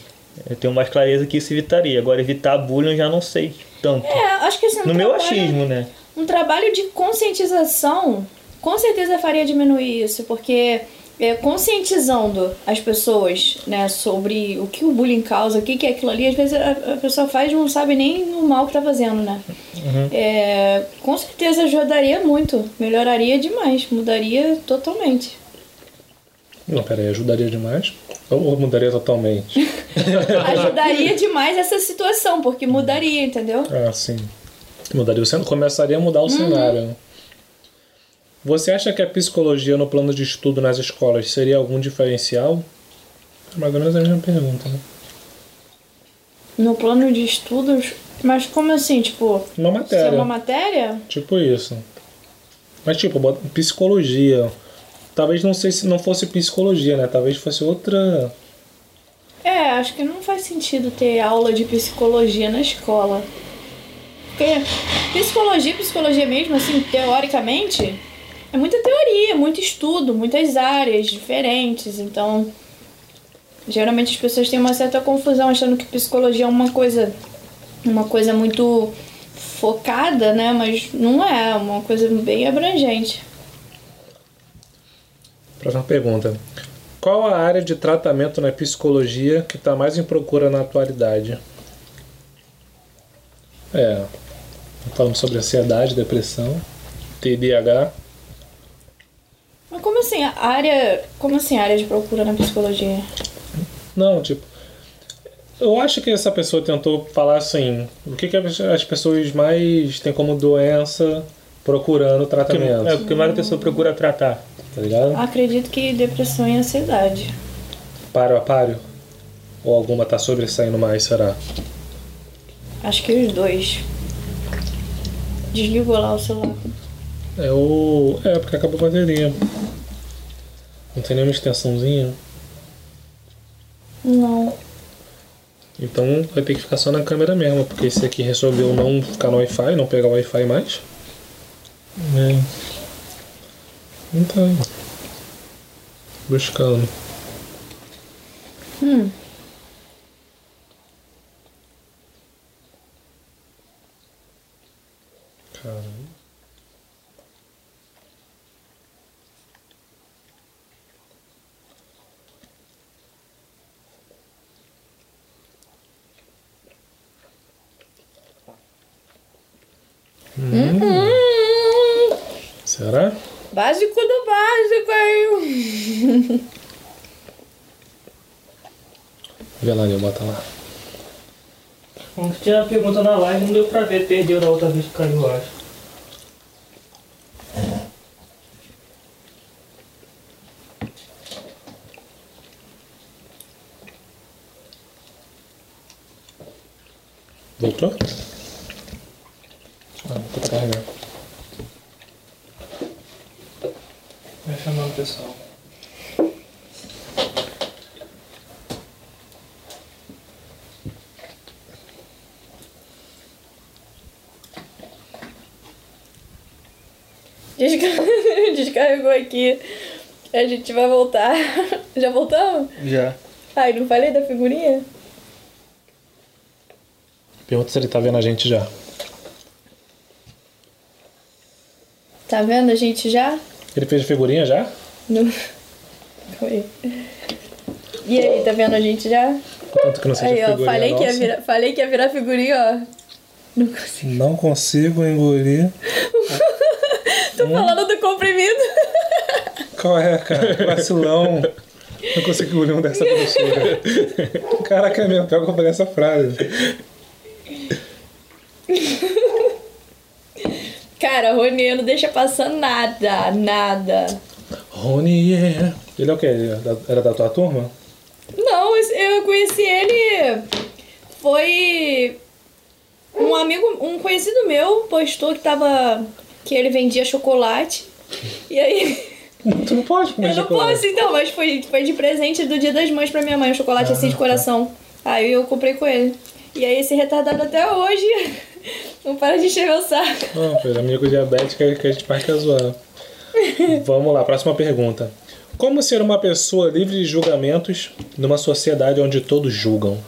Eu tenho mais clareza que isso evitaria. Agora evitar bullying eu já não sei tanto. É, acho que assim, um No meu trabalho- achismo, né? Um trabalho de conscientização com certeza faria diminuir isso, porque é, conscientizando as pessoas né, sobre o que o bullying causa, o que, que é aquilo ali, às vezes a, a pessoa faz e não sabe nem o mal que tá fazendo, né? É, com certeza ajudaria muito, melhoraria demais, mudaria totalmente. Não, peraí, ajudaria demais? Ou mudaria totalmente? ajudaria demais essa situação, porque mudaria, entendeu? ah, sim. Mudaria o cenário. Começaria a mudar o cenário. Você acha que a psicologia no plano de estudo nas escolas seria algum diferencial? É mais ou menos a mesma pergunta, né? No plano de estudos, mas como assim, tipo, Uma é matéria. uma matéria? Tipo isso. Mas tipo, psicologia. Talvez não sei se não fosse psicologia, né? Talvez fosse outra. É, acho que não faz sentido ter aula de psicologia na escola. Porque psicologia, psicologia mesmo, assim, teoricamente, é muita teoria, muito estudo, muitas áreas diferentes. Então, geralmente as pessoas têm uma certa confusão achando que psicologia é uma coisa, uma coisa muito focada, né? Mas não é, é uma coisa bem abrangente. Próxima pergunta. Qual a área de tratamento na psicologia que está mais em procura na atualidade? É. Falamos sobre ansiedade, depressão, TDAH. Mas como assim? A área. Como assim a área de procura na psicologia? Não, tipo. Eu acho que essa pessoa tentou falar assim: o que, que as pessoas mais têm como doença procurando tratamento? É, porque mais a pessoa procura tratar. Tá ligado? Acredito que depressão e ansiedade. Páreo a páreo? Ou alguma tá sobressaindo mais, será? Acho que os dois. Desligou lá o celular. É o. É, porque acabou a bateria. Não tem nenhuma extensãozinha. Não. Então vai ter que ficar só na câmera mesmo, porque esse aqui resolveu não ficar no Wi-Fi, não pegar o Wi-Fi mais. É. Então. Buscando. Hum. Caramba. Hum. Será? Básico do básico aí. Vê lá, Nil, bota lá. Ontem tinha uma pergunta na live, não deu pra ver, perdeu da outra vez que caiu, eu acho. Voltou? Ah, vou pra carregar. Vai chamando o pessoal. Descar- Descarregou aqui. A gente vai voltar. Já voltamos? Já. Ai, não falei da figurinha? Pergunta se ele tá vendo a gente já. Tá vendo a gente já? Ele fez a figurinha já? Calma aí. E aí, tá vendo a gente já? Contanto que não seja Aí, ó, figurinha falei que, ia nossa. virar, falei que ia virar figurinha, ó. Não consigo. Não consigo engolir. Tô falando do comprimido. Qual é, cara? Vacilão. Não consigo engolir um dessa grossura. Caraca, é mesmo, pior que eu falei essa frase. Cara, Rony não deixa passar nada, nada. Rony, yeah. Ele é o quê? É Era da tua turma? Não, eu conheci ele. Foi. Um amigo, um conhecido meu postou que tava. que ele vendia chocolate. E aí. Tu não pode comer Eu não chocolate. posso então, mas foi, foi de presente do dia das mães pra minha mãe, um chocolate assim de coração. Aí eu comprei com ele. E aí esse retardado até hoje não para de encher meu saco. Não, filho, amigo diabético é que a gente quer zoar. Vamos lá, próxima pergunta. Como ser uma pessoa livre de julgamentos numa sociedade onde todos julgam?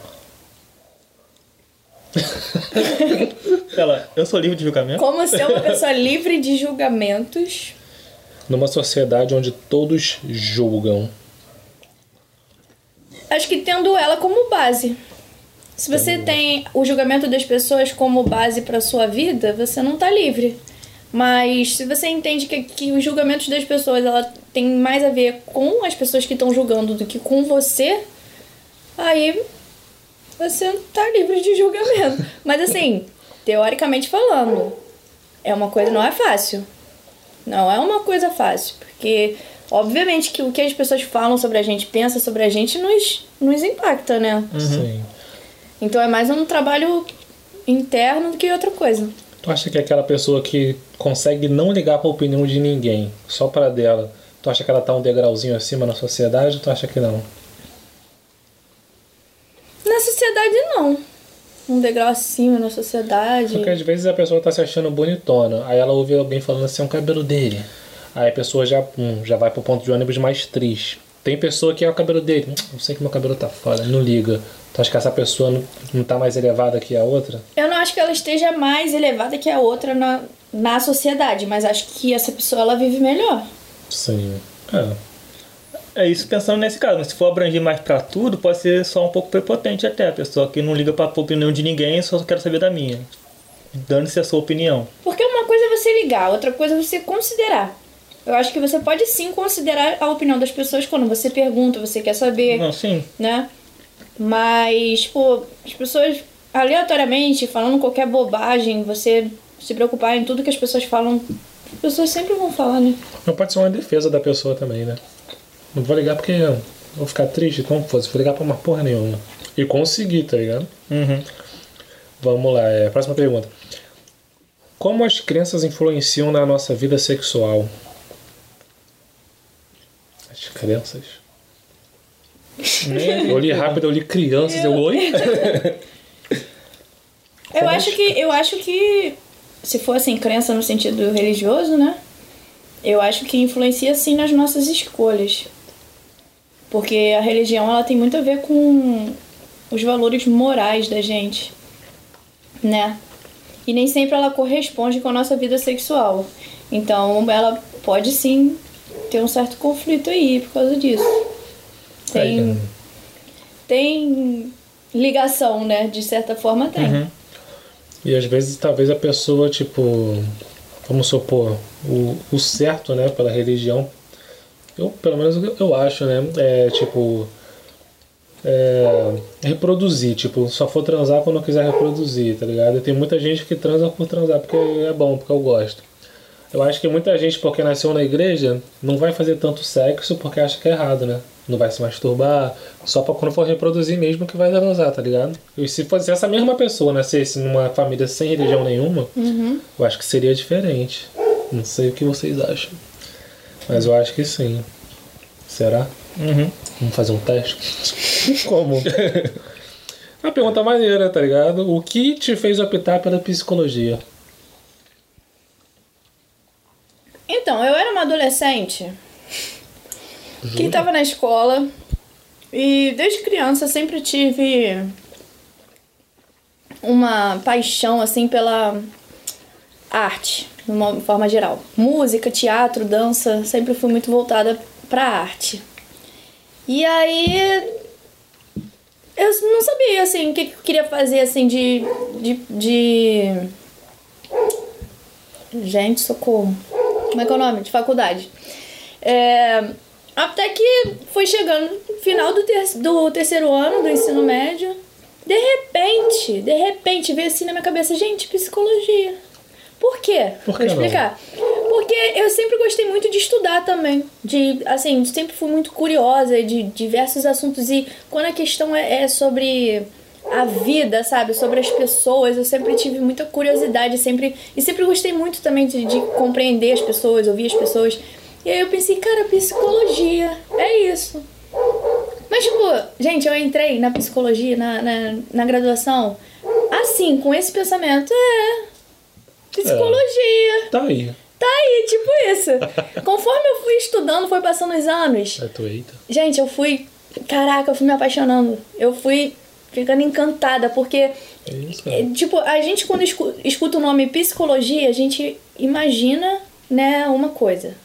Ela, eu sou livre de julgamento? Como ser uma pessoa livre de julgamentos. Numa sociedade onde todos julgam. Acho que tendo ela como base. Se você tem o julgamento das pessoas como base pra sua vida, você não tá livre. Mas se você entende que, que os julgamentos das pessoas ela tem mais a ver com as pessoas que estão julgando do que com você, aí você tá livre de julgamento. Mas assim, teoricamente falando, é uma coisa não é fácil. Não é uma coisa fácil, porque obviamente que o que as pessoas falam sobre a gente, pensam sobre a gente, nos, nos impacta, né? Sim. Então é mais um trabalho interno do que outra coisa. Tu acha que aquela pessoa que consegue não ligar pra opinião de ninguém, só pra dela, tu acha que ela tá um degrauzinho acima na sociedade ou tu acha que não? Na sociedade, não. Um degrau acima na sociedade. Porque às vezes a pessoa tá se achando bonitona, aí ela ouve alguém falando assim, é um cabelo dele. Aí a pessoa já, hum, já vai pro ponto de ônibus mais triste. Tem pessoa que é o cabelo dele. Hum, Eu sei que meu cabelo tá foda, não liga. Tu acha que essa pessoa não, não tá mais elevada que a outra? Eu não acho que ela esteja mais elevada que a outra na, na sociedade, mas acho que essa pessoa ela vive melhor. Sim. É. É isso pensando nesse caso, mas se for abranger mais pra tudo, pode ser só um pouco prepotente até. A pessoa que não liga pra opinião de ninguém, só quero saber da minha. dando-se a sua opinião. Porque uma coisa é você ligar, outra coisa é você considerar. Eu acho que você pode sim considerar a opinião das pessoas quando você pergunta, você quer saber, Não, sim. né? Mas, tipo, as pessoas aleatoriamente falando qualquer bobagem, você se preocupar em tudo que as pessoas falam, as pessoas sempre vão falar, né? Não pode ser uma defesa da pessoa também, né? Não vou ligar porque eu vou ficar triste, então fosse, vou ligar pra uma porra nenhuma. E conseguir, tá ligado? Uhum. Vamos lá, é, próxima pergunta. Como as crenças influenciam na nossa vida sexual? As crenças? Eu li rápido, eu li crianças, eu oi? Eu acho que eu acho que se for assim, crença no sentido religioso, né? Eu acho que influencia sim nas nossas escolhas. Porque a religião ela tem muito a ver com os valores morais da gente, né? E nem sempre ela corresponde com a nossa vida sexual. Então, ela pode sim ter um certo conflito aí por causa disso. Tem tem ligação, né? De certa forma tem. Uhum. E às vezes talvez a pessoa, tipo, vamos supor, o, o certo, né, pela religião, eu pelo menos eu, eu acho, né, é tipo é, reproduzir, tipo, só for transar quando eu quiser reproduzir, tá ligado? Tem muita gente que transa por transar porque é bom, porque eu gosto. Eu acho que muita gente, porque nasceu na igreja, não vai fazer tanto sexo porque acha que é errado, né? Não vai se masturbar, só pra quando for reproduzir mesmo que vai transar, tá ligado? E se fosse essa mesma pessoa nascesse numa família sem religião nenhuma, eu acho que seria diferente. Não sei o que vocês acham. Mas eu acho que sim. Será? Uhum. Vamos fazer um teste? Como? Uma pergunta maneira, tá ligado? O que te fez optar pela psicologia? Então, eu era uma adolescente que estava na escola e desde criança sempre tive uma paixão assim pela arte, de uma forma geral. Música, teatro, dança, sempre fui muito voltada para arte. E aí eu não sabia assim o que que eu queria fazer assim de de, de... gente, socorro. Como é que é o nome? De faculdade. É, até que foi chegando no final do, ter, do terceiro ano do ensino médio. De repente, de repente, veio assim na minha cabeça, gente, psicologia. Por quê? Por que Vou não? explicar. Porque eu sempre gostei muito de estudar também. De, assim, sempre fui muito curiosa de diversos assuntos. E quando a questão é, é sobre a vida, sabe? Sobre as pessoas, eu sempre tive muita curiosidade. Sempre, e sempre gostei muito também de, de compreender as pessoas, ouvir as pessoas. E aí eu pensei, cara, psicologia, é isso. Mas, tipo, gente, eu entrei na psicologia, na, na, na graduação, assim, com esse pensamento, é. Psicologia. Tá aí. Tá aí, tipo isso. Conforme eu fui estudando, foi passando os anos. É tu eita. Gente, eu fui. Caraca, eu fui me apaixonando. Eu fui ficando encantada, porque, É isso, é, cara. tipo, a gente quando escu- escuta o nome psicologia, a gente imagina, né, uma coisa.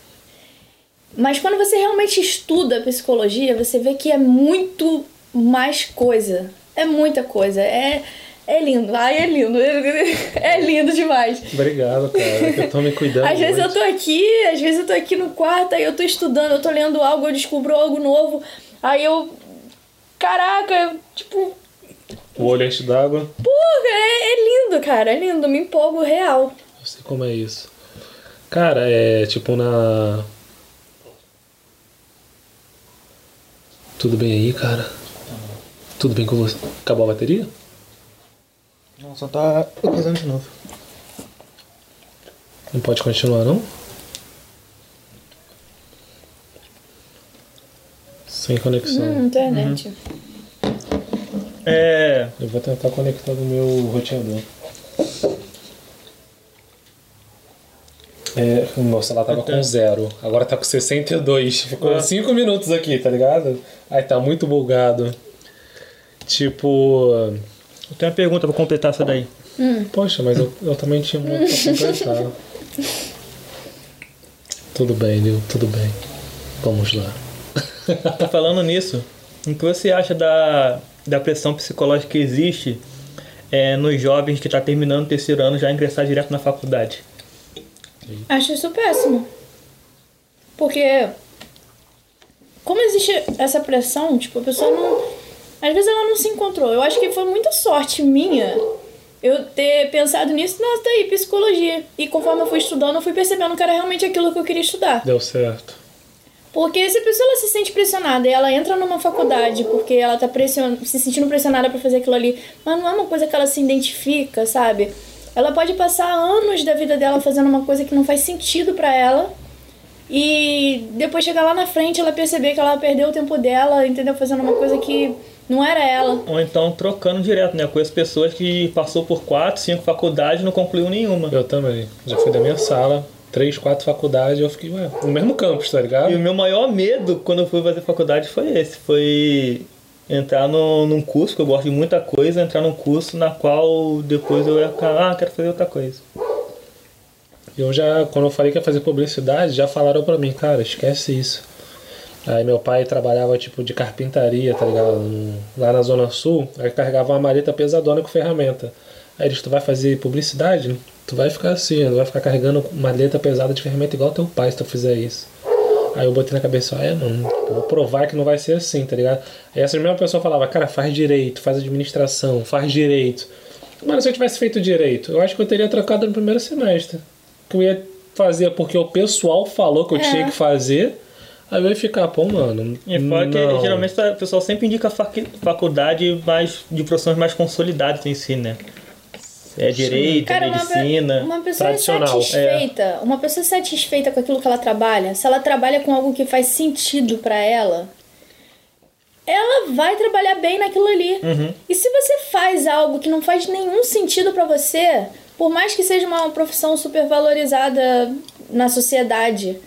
Mas quando você realmente estuda psicologia, você vê que é muito mais coisa. É muita coisa. É, é lindo. Ai, é lindo. É lindo demais. Obrigado, cara. que Eu tô me cuidando. Às vezes eu muito. tô aqui, às vezes eu tô aqui no quarto, aí eu tô estudando, eu tô lendo algo, eu descubro algo novo. Aí eu. Caraca, eu, tipo. O olho enche d'água. Porra, é, é lindo, cara, é lindo, me empolgo real. Eu sei como é isso. Cara, é tipo na. Tudo bem aí, cara? Tudo bem com você? Acabou a bateria? Não, só tá fazendo de novo. Não pode continuar, não? Sem conexão. Hum, internet. É. Eu vou tentar conectar no meu roteador. É, o meu celular tava com zero, agora tá com 62. Ficou Ah. 5 minutos aqui, tá ligado? Aí tá muito bugado. Tipo. Eu tenho uma pergunta pra completar essa daí. Poxa, mas eu, eu também tinha muito pra completar. tudo bem, Nil, tudo bem. Vamos lá. Tá falando nisso, o que você acha da, da pressão psicológica que existe é, nos jovens que tá terminando o terceiro ano já ingressar direto na faculdade? Acho isso péssimo. Porque como existe essa pressão, tipo, a pessoa não. Às vezes ela não se encontrou. Eu acho que foi muita sorte minha eu ter pensado nisso, nossa, tá aí, psicologia. E conforme eu fui estudando, eu fui percebendo que era realmente aquilo que eu queria estudar. Deu certo. Porque se a pessoa ela se sente pressionada e ela entra numa faculdade porque ela tá pression... se sentindo pressionada para fazer aquilo ali, mas não é uma coisa que ela se identifica, sabe? Ela pode passar anos da vida dela fazendo uma coisa que não faz sentido para ela. E depois chegar lá na frente ela perceber que ela perdeu o tempo dela, entendeu? Fazendo uma coisa que não era ela. Ou então trocando direto, né? Eu conheço pessoas que passou por quatro, cinco faculdades e não concluiu nenhuma. Eu também. Já fui da minha sala, três, quatro faculdades, eu fiquei, ué, no mesmo campus, tá ligado? E o meu maior medo quando eu fui fazer faculdade foi esse, foi entrar no, num curso, que eu gosto de muita coisa, entrar num curso na qual depois eu ia ficar, ah, quero fazer outra coisa. Eu já, quando eu falei que ia fazer publicidade, já falaram pra mim, cara, esquece isso. Aí meu pai trabalhava tipo de carpintaria, tá ligado? Lá na Zona Sul, aí carregava uma maleta pesadona com ferramenta. Aí eles, tu vai fazer publicidade? Tu vai ficar assim, tu vai ficar carregando maleta pesada de ferramenta igual teu pai se tu fizer isso. Aí eu botei na cabeça, ah, é, mano, vou provar que não vai ser assim, tá ligado? Aí essa mesma pessoa falava, cara, faz direito, faz administração, faz direito. Mano, se eu tivesse feito direito, eu acho que eu teria trocado no primeiro semestre. Que eu ia fazer porque o pessoal falou que eu É. tinha que fazer. Aí eu ia ficar, pô, mano. E fora que não. geralmente o pessoal sempre indica fac- faculdade mais, de profissões mais consolidadas em si, né? É direito, Cara, é uma, pe- medicina. uma pessoa Tradicional, satisfeita, uma pessoa satisfeita com aquilo que ela trabalha, se ela trabalha com algo que faz sentido pra ela, ela vai trabalhar bem naquilo ali. Uhum. E se você faz algo que não faz nenhum sentido pra você, por mais que seja uma profissão super valorizada na sociedade,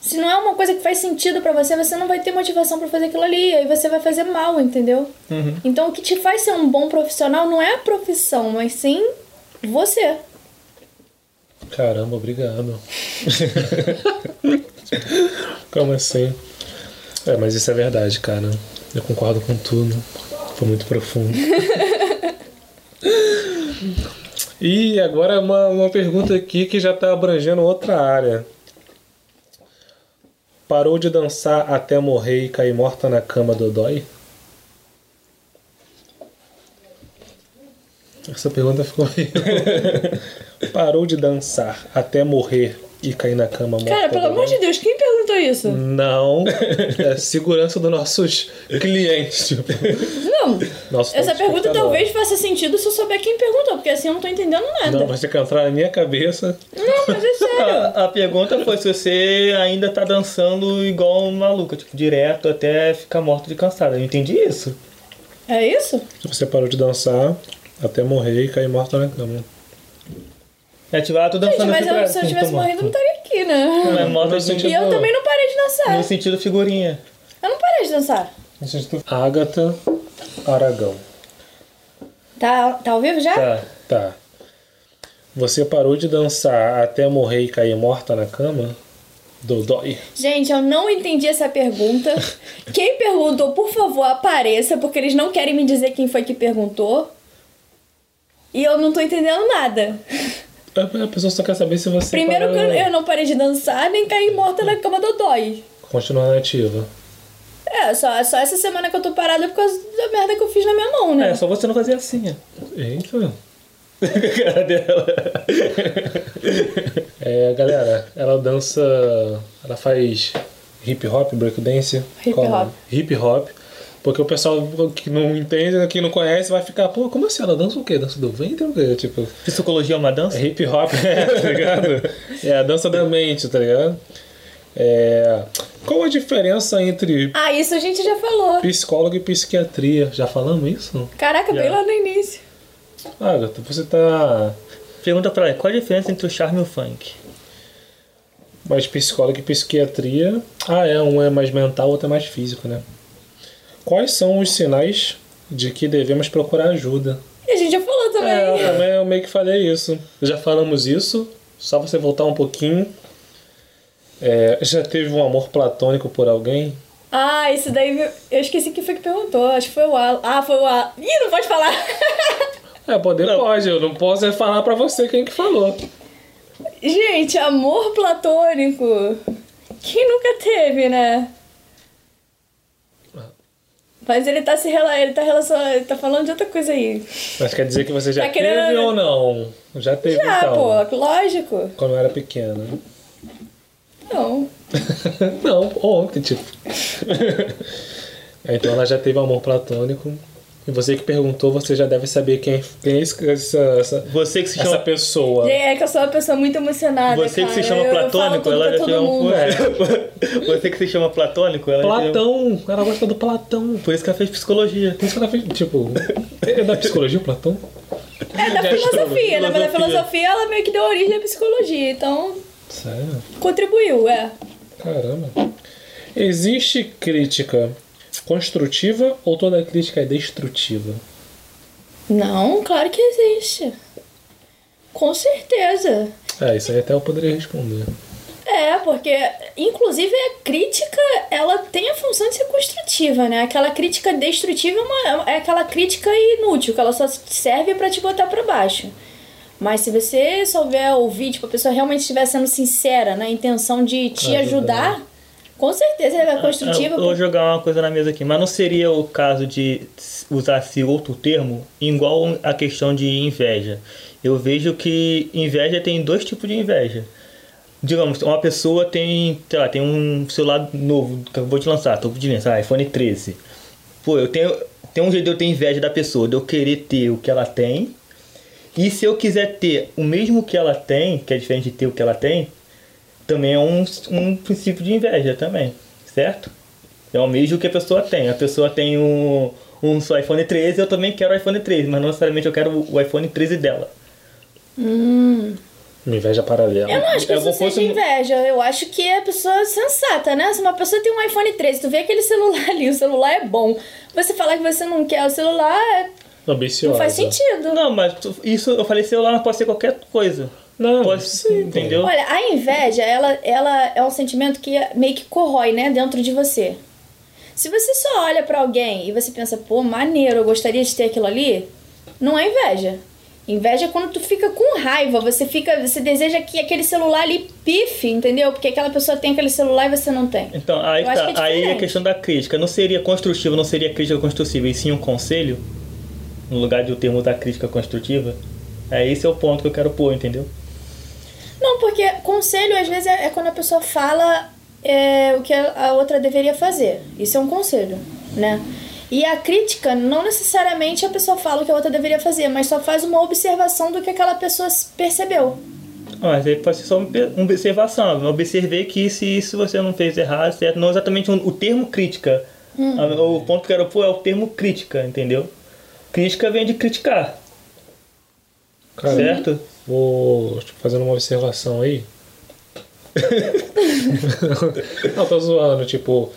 se não é uma coisa que faz sentido pra você, você não vai ter motivação pra fazer aquilo ali, aí você vai fazer mal, entendeu? Uhum. Então o que te faz ser um bom profissional não é a profissão, mas sim você. Caramba, obrigado. Como assim? É, mas isso é verdade, cara. Eu concordo com tudo. Foi muito profundo. E agora uma, uma pergunta aqui que já tá abrangendo outra área. Parou de dançar até morrer e cair morta na cama do dói? Essa pergunta ficou meio... Parou de dançar até morrer e cair na cama morta Cara, pelo amor de Deus, quem perguntou isso? Não, é segurança dos nossos clientes. Tipo, Não. nosso Essa pergunta talvez faça sentido se eu souber quem perguntou, porque assim eu não tô entendendo nada. Não, vai ter que entrar na minha cabeça. Não, mas é sério. A, a pergunta foi se você ainda tá dançando igual um maluco, tipo, direto até ficar morto de cansado. Eu entendi isso. É isso? Você parou de dançar até morrer e cair morta na cama. É tipo, tô Gente, dançando mas aqui eu- pra- se eu tivesse morrido, eu não estaria aqui, Não é né? morto No no E sentido, eu também não parei de dançar. no sentido figurinha. Eu não parei de dançar. Agatha Aragão. Tá, tá ao vivo já? Tá. Tá. Você parou de dançar até morrer e cair morta na cama? Dodói. Gente, eu não entendi essa pergunta. Quem perguntou, por favor, apareça, porque eles não querem me dizer quem foi que perguntou. E eu não tô entendendo nada. A pessoa só quer saber se você Primeiro que parou- eu, eu não parei de dançar, nem caí morta na cama do dói. Continua nativa. É, só, só essa semana que eu tô parada por causa da merda que eu fiz na minha mão, né? É, só você não fazer assim. Eita. Cara dela. É, galera, ela dança. Ela faz hip hop, breakdance. Hip hop. Hip hop. Porque o pessoal que não entende, que não conhece, vai ficar, pô, como assim? Ela dança o quê? Dança do ventre ou o quê? Tipo, Psicologia é uma dança? é hip hop, é, tá ligado? É a dança da mente, tá ligado? É, qual a diferença entre Ah, isso a gente já falou. psicólogo e psiquiatria? Já falamos isso? Caraca, bem Já. lá no início. Ah, Gata, você tá. Pergunta pra ela, qual a diferença entre o charme e o funk? Mas psicólogo e psiquiatria. Ah, é, um é mais mental, outro é mais físico, né? Quais são os sinais de que devemos procurar ajuda? E a gente já falou também. É, eu também eu meio que falei isso. Já falamos isso, só você voltar um pouquinho. É, já teve um amor platônico por alguém? Ah, isso daí eu esqueci quem foi que perguntou. Acho que foi o Alan. Ah, foi o Alan. Ih, não pode falar. É, poder Não. pode, eu não posso é falar pra você quem que falou. Gente, amor platônico. Quem nunca teve, né? Mas ele tá se rela- ele tá relacionando, ele tá falando de outra coisa aí. Mas quer dizer que você já Tá querendo- teve ou não? Já teve Já, então. pô, lógico. Quando eu era pequena. Não. não, ontem, tipo. É, então ela já teve amor platônico. E você que perguntou, você já deve saber quem, quem é essa, essa, Você que se essa chama. pessoa. É que eu sou uma pessoa muito emocionada. Você que se cara. chama Eu- eu platônico, tudo ela já chama. mundo. Você que se chama platônico, ela já Platão, ela gosta do Platão. Por isso que ela fez psicologia. Por isso que ela fez, tipo, é da psicologia o Platão? É da De filosofia, né? Mas a filosofia. filosofia ela meio que deu origem à psicologia, então Sério? contribuiu, é. Caramba. Existe crítica construtiva ou toda crítica é destrutiva? Não, claro que existe. Com certeza. É, isso aí até eu poderia responder. É, porque inclusive a crítica, ela tem a função de ser construtiva, né? Aquela crítica destrutiva é, uma- é aquela crítica inútil, que ela só serve pra te botar pra baixo. Mas se você souber ouvir, tipo, a pessoa realmente estiver sendo sincera na intenção de te Ajudar. ajudar, com certeza ela é construtiva. Eu vou jogar uma coisa na mesa aqui, mas não seria o caso de usar-se outro termo igual a questão de inveja. Eu vejo que inveja tem dois tipos de inveja. Digamos, uma pessoa tem, sei lá, tem um celular novo que acabou de lançar, topo de lá, iPhone 13. Pô, eu tenho, tem um jeito de eu ter inveja da pessoa, de eu querer ter o que ela tem. E se eu quiser ter o mesmo que ela tem, que é diferente de ter o que ela tem, também é um, um princípio de inveja também, certo? É o mesmo que a pessoa tem. A pessoa tem um, um só iPhone 13, eu também quero o iPhone 13, mas não necessariamente eu quero o iPhone 13 dela. Uma inveja paralela. Eu não acho que É isso seja fosse inveja. Eu acho que é pessoa sensata, né? Se uma pessoa tem um iPhone 13, tu vê aquele celular ali, o celular é bom. Você falar que você não quer o celular, é- Ambiciosa. não faz sentido. Não, mas tu- isso eu falei celular, mas pode ser qualquer coisa. Não, Pode sim, entendeu? Olha, a inveja, ela, ela é um sentimento que meio que corrói, né, dentro de você. Se você só olha pra alguém e você pensa, pô, maneiro, eu gostaria de ter aquilo ali, não é inveja. Inveja é quando tu fica com raiva, você fica, você deseja que aquele celular ali pife, entendeu? Porque aquela pessoa tem aquele celular e você não tem. Então, aí, tá, é aí a diferente. questão da crítica. Não seria construtiva, não seria crítica construtiva, e sim um conselho, no lugar de o termo da crítica construtiva. É esse é o ponto que eu quero pôr, entendeu? Não, porque conselho às vezes é, é quando a pessoa fala é, o que a outra deveria fazer. Isso é um conselho, né? E a crítica, não necessariamente a pessoa fala o que a outra deveria fazer, mas só faz uma observação do que aquela pessoa percebeu. Mas aí pode ser só uma obse- uma observação. Eu observei que isso e isso você não fez errado, certo? Não exatamente um- o termo crítica. Ah, O ponto que eu quero pôr é o termo crítica, entendeu? Crítica vem de criticar, Cara, certo? Vou tipo, fazendo uma observação aí. não, tô zoando, tipo.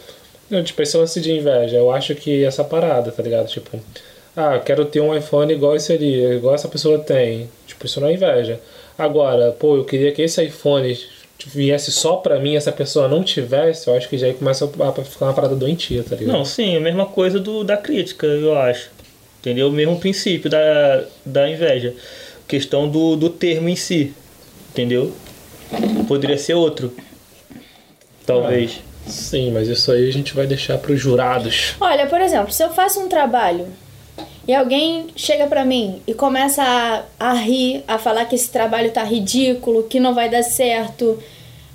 Não, tipo, esse lance de inveja, eu acho que essa parada, tá ligado? Tipo, ah, quero ter um iPhone igual esse ali, igual essa pessoa tem. Tipo, isso não é inveja. Agora, pô, eu queria que esse iPhone viesse só pra mim essa pessoa não tivesse, eu acho que já aí começa a a ficar uma parada doentia, tá ligado? Não, sim, a mesma coisa do, da crítica, eu acho. Entendeu? O mesmo princípio da, da inveja. Questão do, do termo em si. Entendeu? Poderia ser outro. Talvez. Sim, mas isso aí a gente vai deixar pros jurados. Olha, por exemplo, se eu faço um trabalho e alguém chega pra mim e começa a, a rir, a falar que esse trabalho tá ridículo, que não vai dar certo.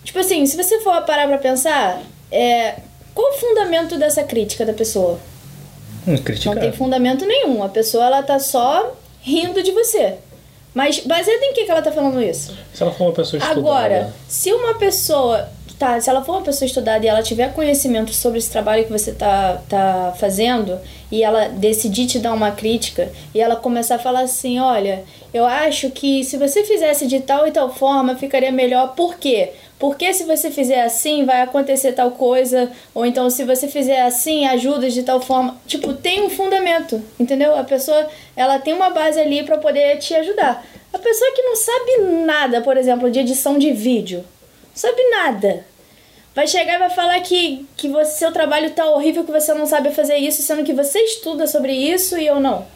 Tipo assim, se você for parar pra pensar, é, qual o fundamento dessa crítica da pessoa? Hum, Não criticar. tem fundamento nenhum. A pessoa ela tá só rindo de você. Mas baseado em que, que ela tá falando isso? Se ela for uma pessoa estudada. Agora, se uma pessoa. Tá, se ela for uma pessoa estudada e ela tiver conhecimento sobre esse trabalho que você tá, tá fazendo e ela decidir te dar uma crítica e ela começar a falar assim: olha, eu acho que se você fizesse de tal e tal forma ficaria melhor, por quê? Porque se você fizer assim, vai acontecer tal coisa, ou então se você fizer assim, ajuda de tal forma. Tipo, tem um fundamento, entendeu? A pessoa, ela tem uma base ali pra poder te ajudar. A pessoa que não sabe nada, por exemplo, de edição de vídeo, sabe nada. Vai chegar e vai falar que, que você, seu trabalho tá horrível, que você não sabe fazer isso, sendo que você estuda sobre isso e eu não.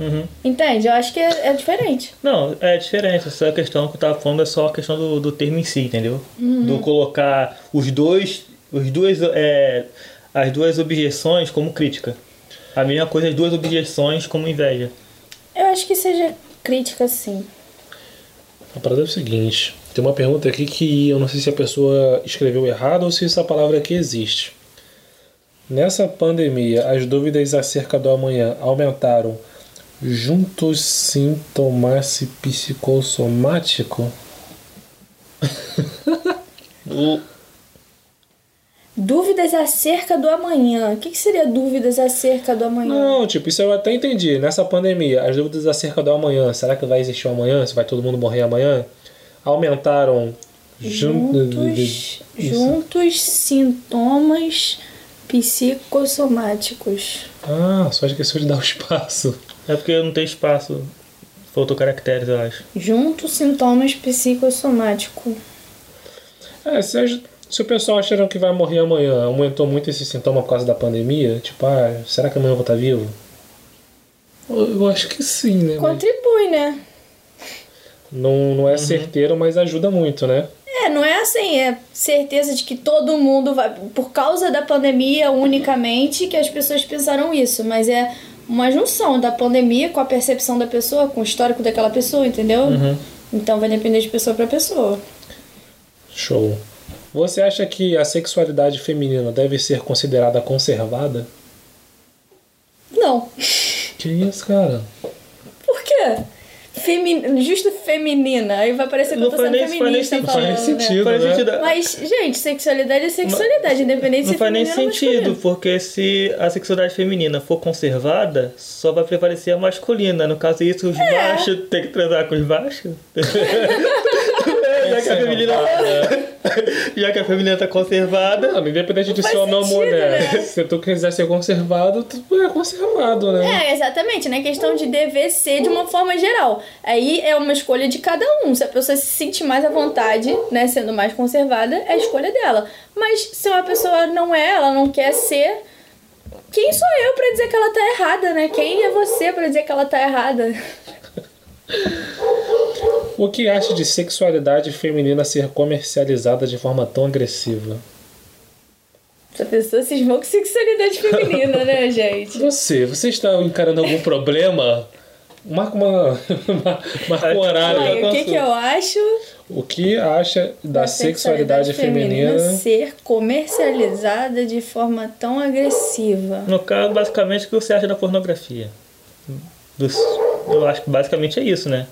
Uhum. Entende? Eu acho que é, é diferente. Não, é diferente. Essa questão que eu tava falando é só a questão do, do termo em si, entendeu? Do colocar os dois, os duas, é, as duas objeções como crítica. A mesma coisa as duas objeções como inveja. Eu acho que seja crítica, sim. A parada é o seguinte: tem uma pergunta aqui que eu não sei se a pessoa escreveu errado ou se essa palavra aqui existe. Nessa pandemia, as dúvidas acerca do amanhã aumentaram juntos sintomas psicossomático? O, Dúvidas acerca do amanhã. O que, que seria dúvidas acerca do amanhã? Não, tipo, isso eu até entendi. Nessa pandemia, as dúvidas acerca do amanhã, será que vai existir o amanhã? Se vai todo mundo morrer amanhã? Aumentaram jun- Juntos, Isso. juntos sintomas psicossomáticos. Ah, só esqueceu de dar o espaço. É porque não tem espaço. Faltou caracteres, eu acho. Juntos sintomas psicossomáticos. É, se, as- se o pessoal acharam que vai morrer amanhã, aumentou muito esse sintoma por causa da pandemia, tipo, ah, será que amanhã eu vou estar vivo? Eu, eu acho que sim, né? Mas Contribui, né? não, não é certeiro, mas ajuda muito, né? É, não é assim, é certeza de que todo mundo vai. Por causa da pandemia unicamente que as pessoas pensaram isso, mas é uma junção da pandemia com a percepção da pessoa, com o histórico daquela pessoa, entendeu? Então vai depender de pessoa pra pessoa. Show. Você acha que a sexualidade feminina deve ser considerada conservada? Não. Que isso, cara? Por quê? Femi... Justo feminina. Aí vai parecer que Não eu tô faz sendo nem- feminista sentido. falando. Faz nem né? sentido. Faz né? sentido. Mas, gente, sexualidade é sexualidade, independente se Não faz nem sentido, porque se a sexualidade feminina for conservada, só vai prevalecer a masculina. No caso, isso, os É. baixos tem que transar com os baixos. É, já, que a feminina, já que a feminina tá conservada. Mano, independente de ser homem ou sentido, mulher, né? se tu quiser ser conservado, tu é conservado, né? É, exatamente, né? Questão de dever ser de uma forma geral. Aí é uma escolha de cada um. Se a pessoa se sentir mais à vontade, né, sendo mais conservada, é a escolha dela. Mas se uma pessoa não é, ela não quer ser, quem sou eu pra dizer que ela tá errada, né? Quem é você pra dizer que ela tá errada? O que acha de sexualidade feminina ser comercializada de forma tão agressiva? Essa pessoa cismou com sexualidade feminina, né, gente? Você, você está encarando algum problema? Marca uma. Marca um horário. Olha, o que, que eu acho O que acha da sexualidade feminina? ser comercializada de forma tão agressiva? No caso, basicamente, o que você acha da pornografia? Dos- eu acho que basicamente é isso, né?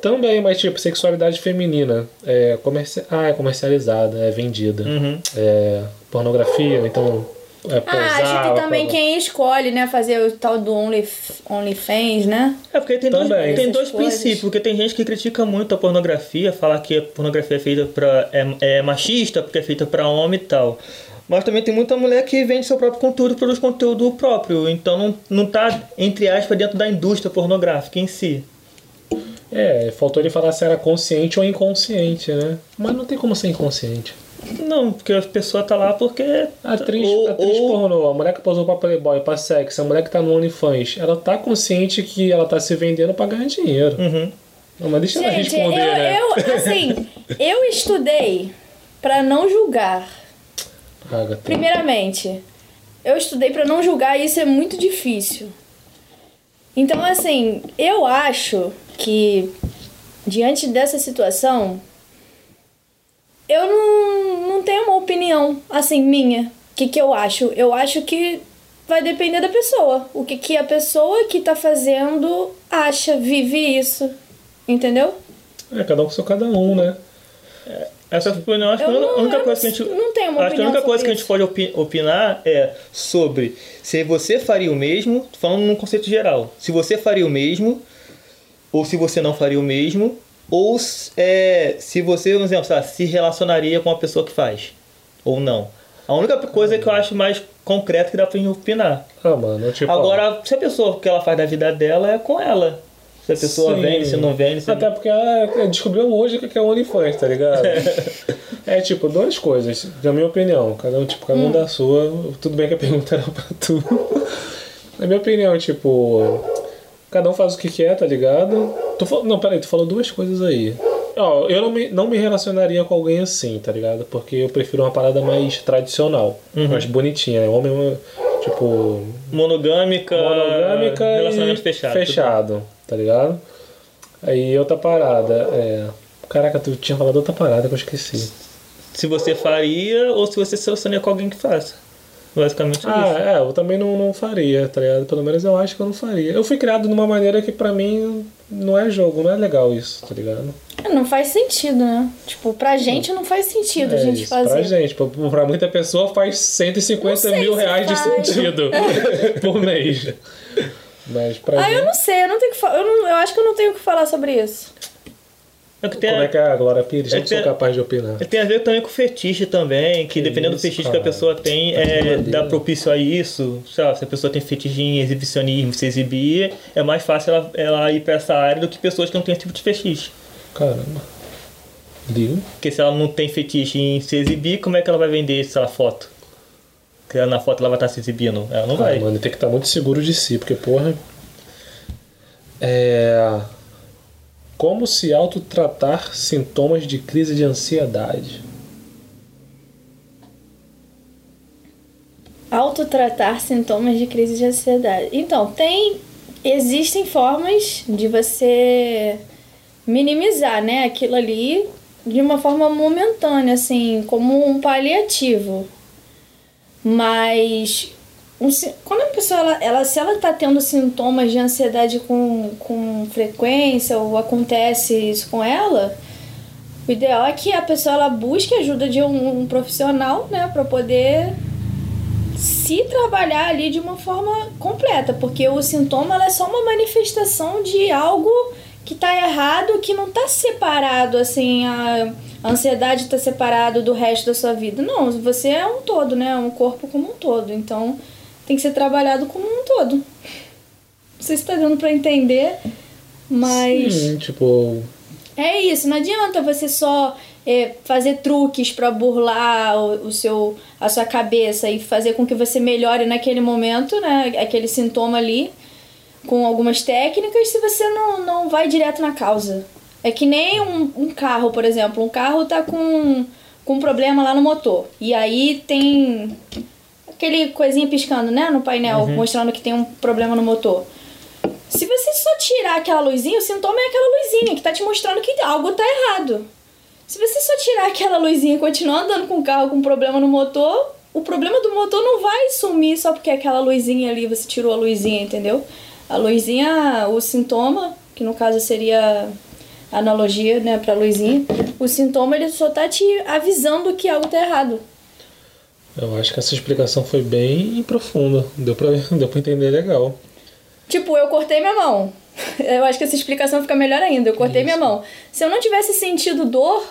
Também, mas tipo, sexualidade feminina é, comerci... ah, é comercializada, é vendida. Uhum. É, pornografia, então é Ah, posar, acho que também pra- quem escolhe, né, fazer o tal do Only, OnlyFans, né? É porque tem dois, Também. tem dois Essas coisas. princípios, porque tem gente que critica muito a pornografia, falar que a pornografia é feita para é, é machista, porque é feita para homem e tal. Mas também tem muita mulher que vende seu próprio conteúdo, produz conteúdo próprio, então não, não tá, entre aspas, dentro da indústria pornográfica em si. É, faltou ele falar se era consciente ou inconsciente, né? Mas não tem como ser inconsciente. Não, porque a pessoa tá lá porque. Atriz, ou, atriz ou- pornô, a mulher que posou pra Playboy, pra sexo, a mulher que tá no OnlyFans, ela tá consciente que ela tá se vendendo pra ganhar dinheiro. Uhum. Não, mas deixa ela Gente, responder, eu, né? eu, assim, eu estudei pra não julgar. Agatha. Primeiramente, eu estudei pra não julgar e isso é muito difícil. Então, assim, eu acho que diante dessa situação, eu não, não tenho uma opinião, assim, minha. O que, que eu acho? Eu acho que vai depender da pessoa. O que, que a pessoa que tá fazendo acha, vive isso. Entendeu? É, cada um com seu cada um, né? Essa opinião, acho que Eu a não- única eu coisa que a não- gente. não tenho uma acho que a única coisa que a gente pode opi- opinar é sobre se você faria o mesmo, falando num conceito geral. Se você faria o mesmo, ou se você não faria o mesmo, ou é, se você, por exemplo, lá, se relacionaria com a pessoa que faz, ou não. A única coisa que eu acho mais concreta que dá pra gente opinar. Ah, mano, tipo. Agora, se a pessoa o que ela faz da vida dela é com ela. Se a pessoa Sim. vende, se não vende, se Até porque ela descobriu hoje o que é OnlyFans, tá ligado? é tipo, duas coisas, na minha opinião. Cada um, tipo, cada um da sua. Tudo bem que a pergunta era pra tu. na minha opinião, tipo. Cada um faz o que quer, tá ligado? Tu fal... Não, peraí, tu falou duas coisas aí. Ó, eu não me, não me relacionaria com alguém assim, tá ligado? Porque eu prefiro uma parada mais tradicional, mais bonitinha. né? Homem, tipo, Monogâmica, monogâmica relacionamento e fechado. fechado, tá ligado? Aí outra parada, é... Caraca, tu tinha falado outra parada que eu esqueci. Se você faria ou se você se relacionaria com alguém que faça. Basicamente isso. Ah, é, eu também não, não faria, tá ligado? Pelo menos eu acho que eu não faria. Eu fui criado de uma maneira que pra mim não é jogo, não é legal isso, tá ligado? Não faz sentido, né? Tipo, pra gente não faz sentido a É gente isso, fazer. Pra gente, pra, pra muita pessoa faz 150 Não sei mil se reais de sentido por mês. Mas pra Ah, gente. eu não sei, eu não tenho que falar. Eu, não- eu acho que eu não tenho o que falar sobre isso. É que tem, Como é que é a Glória Pires? É Eu não sou que- capaz de opinar. tem a ver também com fetiche também, que, Que dependendo isso, do fetiche que cara. a pessoa tem, Tá é, dá propício a isso. Sei lá, se a pessoa tem fetiche em exibicionismo, se exibir, é mais fácil ela, ela ir pra essa área do que pessoas que não têm esse tipo de fetiche. Caramba. Porque se ela não tem fetiche em se exibir, como é que ela vai vender essa foto? Porque ela- na foto ela vai estar se exibindo. Ela não Ah, vai. mano, tem que estar muito seguro de si, porque, porra. É. Como se autotratar sintomas de crise de ansiedade? Autotratar sintomas de crise de ansiedade. Então, tem. Existem formas de você minimizar, né, aquilo ali de uma forma momentânea, assim, como um paliativo. Mas um quando a pessoa, ela, ela, se ela tá tendo sintomas de ansiedade com, com frequência ou acontece isso com ela, o ideal é que a pessoa ela busque ajuda de um, um profissional, né, para poder se trabalhar ali de uma forma completa, porque o sintoma é só uma manifestação de algo que tá errado, que não tá separado assim, a ansiedade tá separado do resto da sua vida. Não, você é um todo, né? Um corpo como um todo. Então, tem que ser trabalhado como um todo. Não sei se tá dando pra entender, mas Sim, tipo. é isso, não adianta você só é, fazer truques pra burlar o, o seu, a sua cabeça e fazer com que você melhore naquele momento, né? Aquele sintoma ali, com algumas técnicas, se você não, não vai direto na causa. É que nem um, um carro, por exemplo. Um carro tá com, com um problema lá no motor. E aí tem aquele coisinha piscando, né? No painel, mostrando que tem um problema no motor. Se você só tirar aquela luzinha, o sintoma é aquela luzinha que tá te mostrando que algo tá errado. Se você só tirar aquela luzinha e continuar andando com o carro com problema no motor, o problema do motor não vai sumir só porque aquela luzinha ali você tirou a luzinha, entendeu? A luzinha, o sintoma, que no caso seria analogia, né, pra luzinha, o sintoma ele só tá te avisando que algo tá errado. Eu acho que essa explicação foi bem profunda. Deu pra, deu pra entender legal. Tipo, eu cortei minha mão. Eu acho que essa explicação fica melhor ainda. Eu cortei minha mão. Se eu não tivesse sentido dor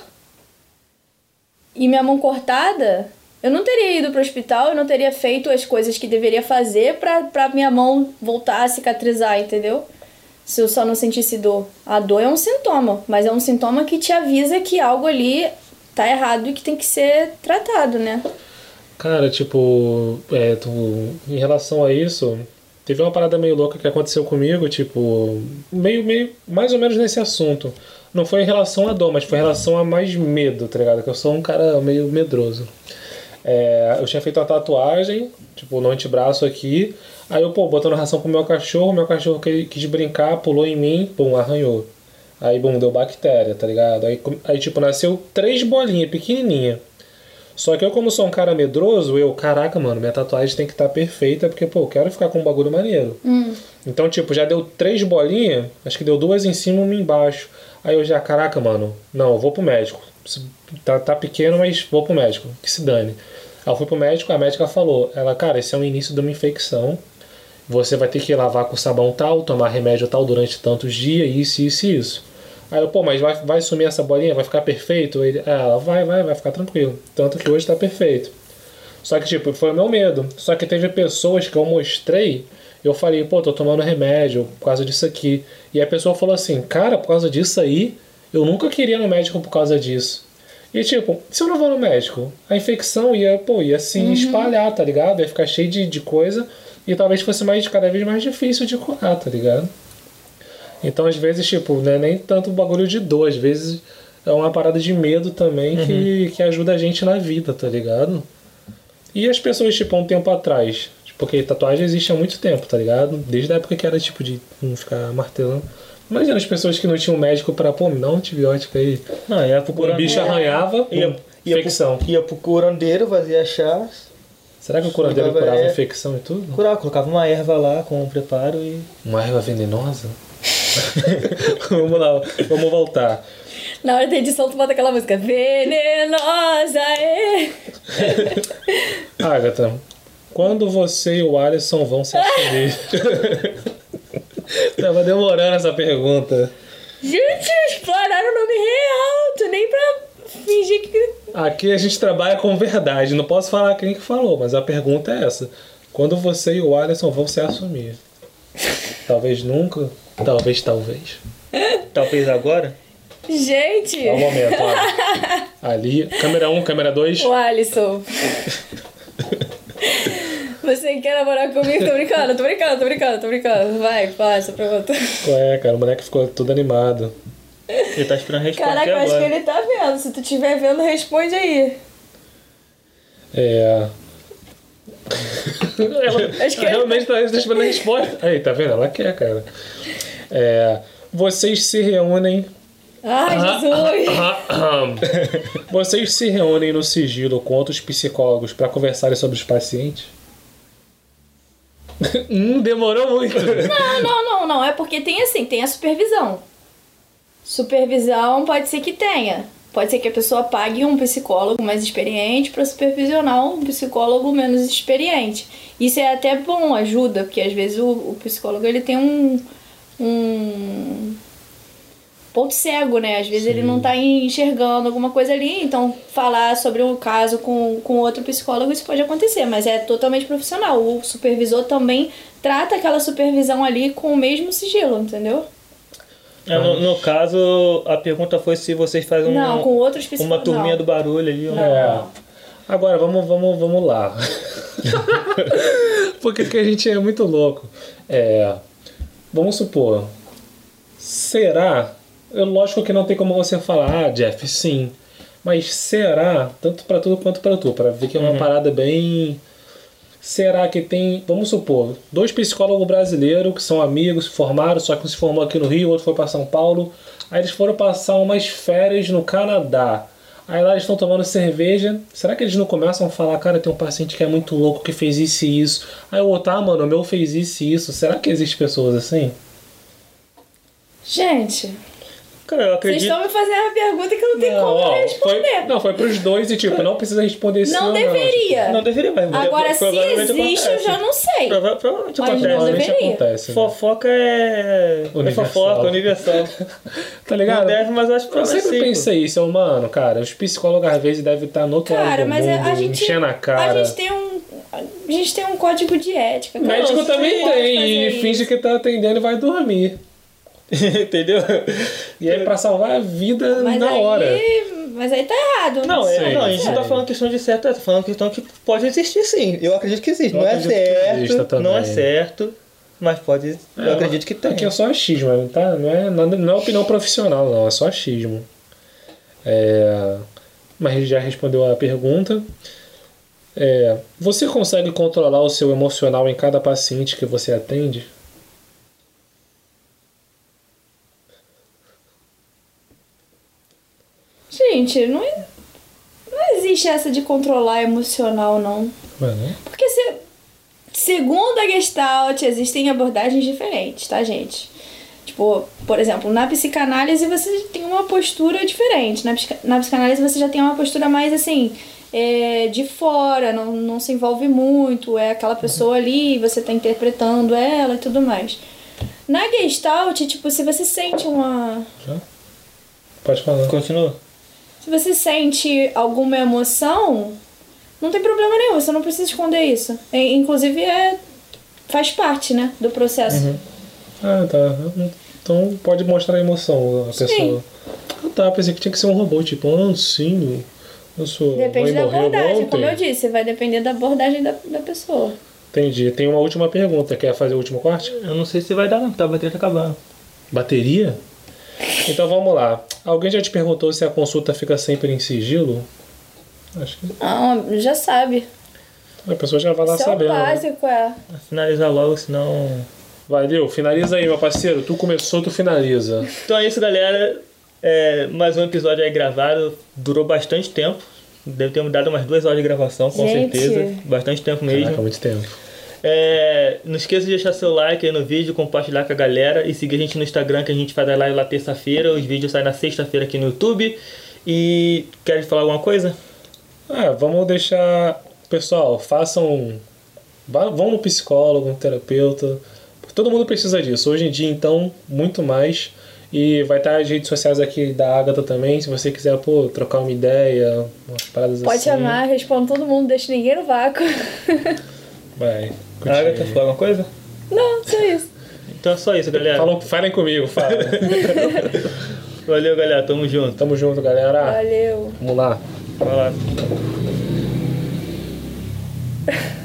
e minha mão cortada, eu não teria ido pro hospital, eu não teria feito as coisas que deveria fazer pra minha mão voltar a cicatrizar, entendeu? Se eu só não sentisse dor. A dor é um sintoma, mas é um sintoma que te avisa que algo ali tá errado e que tem que ser tratado, né? Cara, tipo, é, tu, em relação a isso, teve uma parada meio louca que aconteceu comigo, tipo, meio, meio, mais ou menos nesse assunto. Não foi em relação à dor, mas foi em relação a mais medo, tá ligado? Que eu sou um cara meio medroso. É, eu tinha feito uma tatuagem, tipo, no antebraço aqui. Aí eu, pô, botando ração pro meu cachorro, meu cachorro quis brincar, pulou em mim, pum, arranhou. Aí, bum, deu bactéria, tá ligado? Aí, aí tipo, nasceu três bolinhas pequenininha. Só que eu, como sou um cara medroso, eu, caraca, mano, minha tatuagem tem que estar perfeita, porque, pô, eu quero ficar com um bagulho maneiro. Então, tipo, já deu três bolinhas, acho que deu duas em cima e uma embaixo. Aí eu já, caraca, mano, não, eu vou pro médico. Se- Tá, tá pequeno, mas vou pro médico, que se dane. Aí eu fui pro médico, a médica falou, ela, cara, esse é o início de uma infecção. Você vai ter que lavar com sabão tal, tomar remédio tal durante tantos dias, isso, isso e isso. Aí eu, pô, mas vai, vai sumir essa bolinha? Vai ficar perfeito? Ele, ah, ela vai, vai, vai ficar tranquilo. Tanto que hoje tá perfeito. Só que, tipo, foi o meu medo. Só que teve pessoas que eu mostrei, eu falei, pô, tô tomando remédio por causa disso aqui. E a pessoa falou assim, cara, por causa disso aí, eu nunca queria ir no médico por causa disso. E tipo, se eu não vou no médico, a infecção ia, pô, ia se espalhar, tá ligado? Ia ficar cheio de, de coisa e talvez fosse mais, cada vez mais difícil de curar, tá ligado? Então, às vezes, tipo, não é nem tanto o bagulho de dor, às vezes é uma parada de medo também que, que ajuda a gente na vida, tá ligado? E as pessoas, tipo, há um tempo atrás, porque tatuagem existe há muito tempo, tá ligado? Desde a época que era tipo de não ficar martelando. Imagina as pessoas que não tinham médico pra, pô, me dá um antibiótico aí. Não, ia pro O curandeiro. bicho arranhava, Ia, ia, infecção. pro, ia pro curandeiro, fazia chá, Será que o curandeiro Curava, curava é. infecção e tudo? curava, colocava uma erva lá com um preparo e. Uma erva venenosa? vamos lá, vamos voltar. Na hora da edição, tu bota aquela música venenosa, é. Agatha, quando você e o Alisson vão se assumir? Tava demorando essa pergunta. Gente, exploraram o nome real, tu nem pra fingir que. Aqui a gente trabalha com verdade. Não posso falar quem que falou, mas a pergunta é essa. Quando você e o Alisson vão se assumir? Talvez nunca, talvez talvez. Talvez agora? Gente! Qual o momento? olha. Ali, câmera 1, câmera 2. O Alisson. Você quer namorar comigo? Tô brincando, tô brincando, tô brincando, tô brincando. Vai, passa, pergunta. Qual é, cara? O moleque ficou todo animado. Ele tá esperando a resposta Caraca, eu acho que ele tá vendo. Se tu estiver vendo, responde aí. É. ela, Acho que ela realmente tá esperando a resposta. Aí, tá vendo? Ela quer, cara. É, vocês se reúnem. Ai, Jesus! Vocês se reúnem no sigilo com outros psicólogos pra conversarem sobre os pacientes? Hum, demorou muito. Não, não, não, não. É porque tem assim, tem a supervisão. Supervisão pode ser que tenha. Pode ser que a pessoa pague um psicólogo mais experiente para supervisionar um psicólogo menos experiente. Isso é até bom, ajuda, porque às vezes o, o psicólogo ele tem um, um ponto cego, né? Às vezes ele não tá enxergando alguma coisa ali, então falar sobre um caso com, com outro psicólogo isso pode acontecer, mas é totalmente profissional. O supervisor também trata aquela supervisão ali com o mesmo sigilo, entendeu? É, no, no caso, a pergunta foi se vocês fazem um- Não, com outros uma turminha não. do barulho ali. um- É. Agora, vamos, vamos, vamos lá. Porque que a gente é muito louco. É, vamos supor, será? Eu, lógico que não tem como você falar, ah, Jeff, sim. Mas será, tanto pra tudo quanto pra tu, pra ver que é uma parada bem. Será que tem, vamos supor, dois psicólogos brasileiros que são amigos, se formaram, só que um se formou aqui no Rio, o outro foi pra São Paulo. Aí eles foram passar umas férias no Canadá. Aí lá eles estão tomando cerveja. Será que eles não começam a falar, cara, tem um paciente que é muito louco que fez isso e isso? Aí o outro, ah, mano, o meu fez isso e isso. Será que existe pessoas assim? Gente, Cara, eu vocês acredito. estão me fazendo uma pergunta que eu não tenho Não, como ó, responder. foi, não, foi pros dois e tipo, não precisa responder sim Não ou deveria. Não deveria, mas Agora, se existe, eu acontece. já não sei. Prova- provavelmente Mas acontece. não Provavelmente acontece. né? Fofoca é. É Universal. fofoca, universal. Tá ligado? Não deve, mas eu acho que Eu é sempre pensei isso, eu, mano, cara, os psicólogos às vezes devem estar no outro Cara, lado do mas mundo, a gente. enchendo a cara. A gente tem um. A gente tem um código de ética. O cara. médico também não tem e isso. finge que tá atendendo e vai dormir. Entendeu? E aí pra salvar a vida Mas na aí, hora. Mas aí tá errado. Não, é, Sim, não, a gente não tá falando questão de certo, tá falando questão que pode existir sim. Eu acredito que existe. Eu não é certo, não é certo, mas pode. eu acredito que tem. Aqui é só achismo, tá? não, é, não é opinião profissional, não, é só achismo. É, mas já respondeu a pergunta. É, você consegue controlar o seu emocional em cada paciente que você atende? Gente, não, é- não existe essa de controlar emocional, não. Mano, Porque se, segundo a Gestalt, existem abordagens diferentes, tá, gente? Tipo, por exemplo, na psicanálise você tem uma postura diferente. Na, na psicanálise você já tem uma postura mais assim, é, de fora, não, não se envolve muito, é aquela pessoa ali, você tá interpretando ela e tudo mais. Na Gestalt, tipo, se você sente uma. já? Pode falar. Continua. Se você sente alguma emoção, não tem problema nenhum, você não precisa esconder isso. E, Inclusive, é, faz parte, né, do processo. Ah, tá. Então pode mostrar a emoção a Sim. pessoa. Ah, tá. Pensei que tinha que ser um robô, tipo, ah, sim, eu sou. Depende da abordagem, como eu disse, vai depender da abordagem da, da pessoa. Entendi. Tem uma última pergunta. Quer fazer o último corte? Eu não sei se vai dar, não, porque a bateria tá acabando. Bateria? Então vamos lá. Alguém já te perguntou se a consulta fica sempre em sigilo? Acho que Ah, já sabe. a pessoa já vai lá Isso é o sabendo. né? básico, é. Finalizar logo, senão. Valeu, finaliza aí, meu parceiro. Tu começou, tu finaliza. Então é isso, galera. É, mais um episódio aí gravado. Durou bastante tempo. Deve ter dado umas duas horas de gravação, com Gente. certeza. Bastante tempo mesmo. Caraca, muito tempo. É, não esqueça de deixar seu like aí no vídeo, compartilhar com a galera e seguir a gente no Instagram que a gente faz a live lá terça-feira. Os vídeos saem na sexta-feira aqui no YouTube. E quer falar alguma coisa? Ah, vamos deixar. Pessoal, façam. Vão no psicólogo, no terapeuta. Todo mundo precisa disso. Hoje em dia, então, muito mais. E vai estar as redes sociais aqui da Agatha também. Se você quiser, pô, trocar uma ideia, umas paradas Pode assim. chamar, responde todo mundo, deixa ninguém no vácuo. Vai. A Agatha, falar alguma coisa? Não, só isso. Então é só isso, galera. Falam, falem comigo, fala. Valeu, galera. Tamo junto. Tamo junto, galera. Valeu. Vamos lá. Vai lá.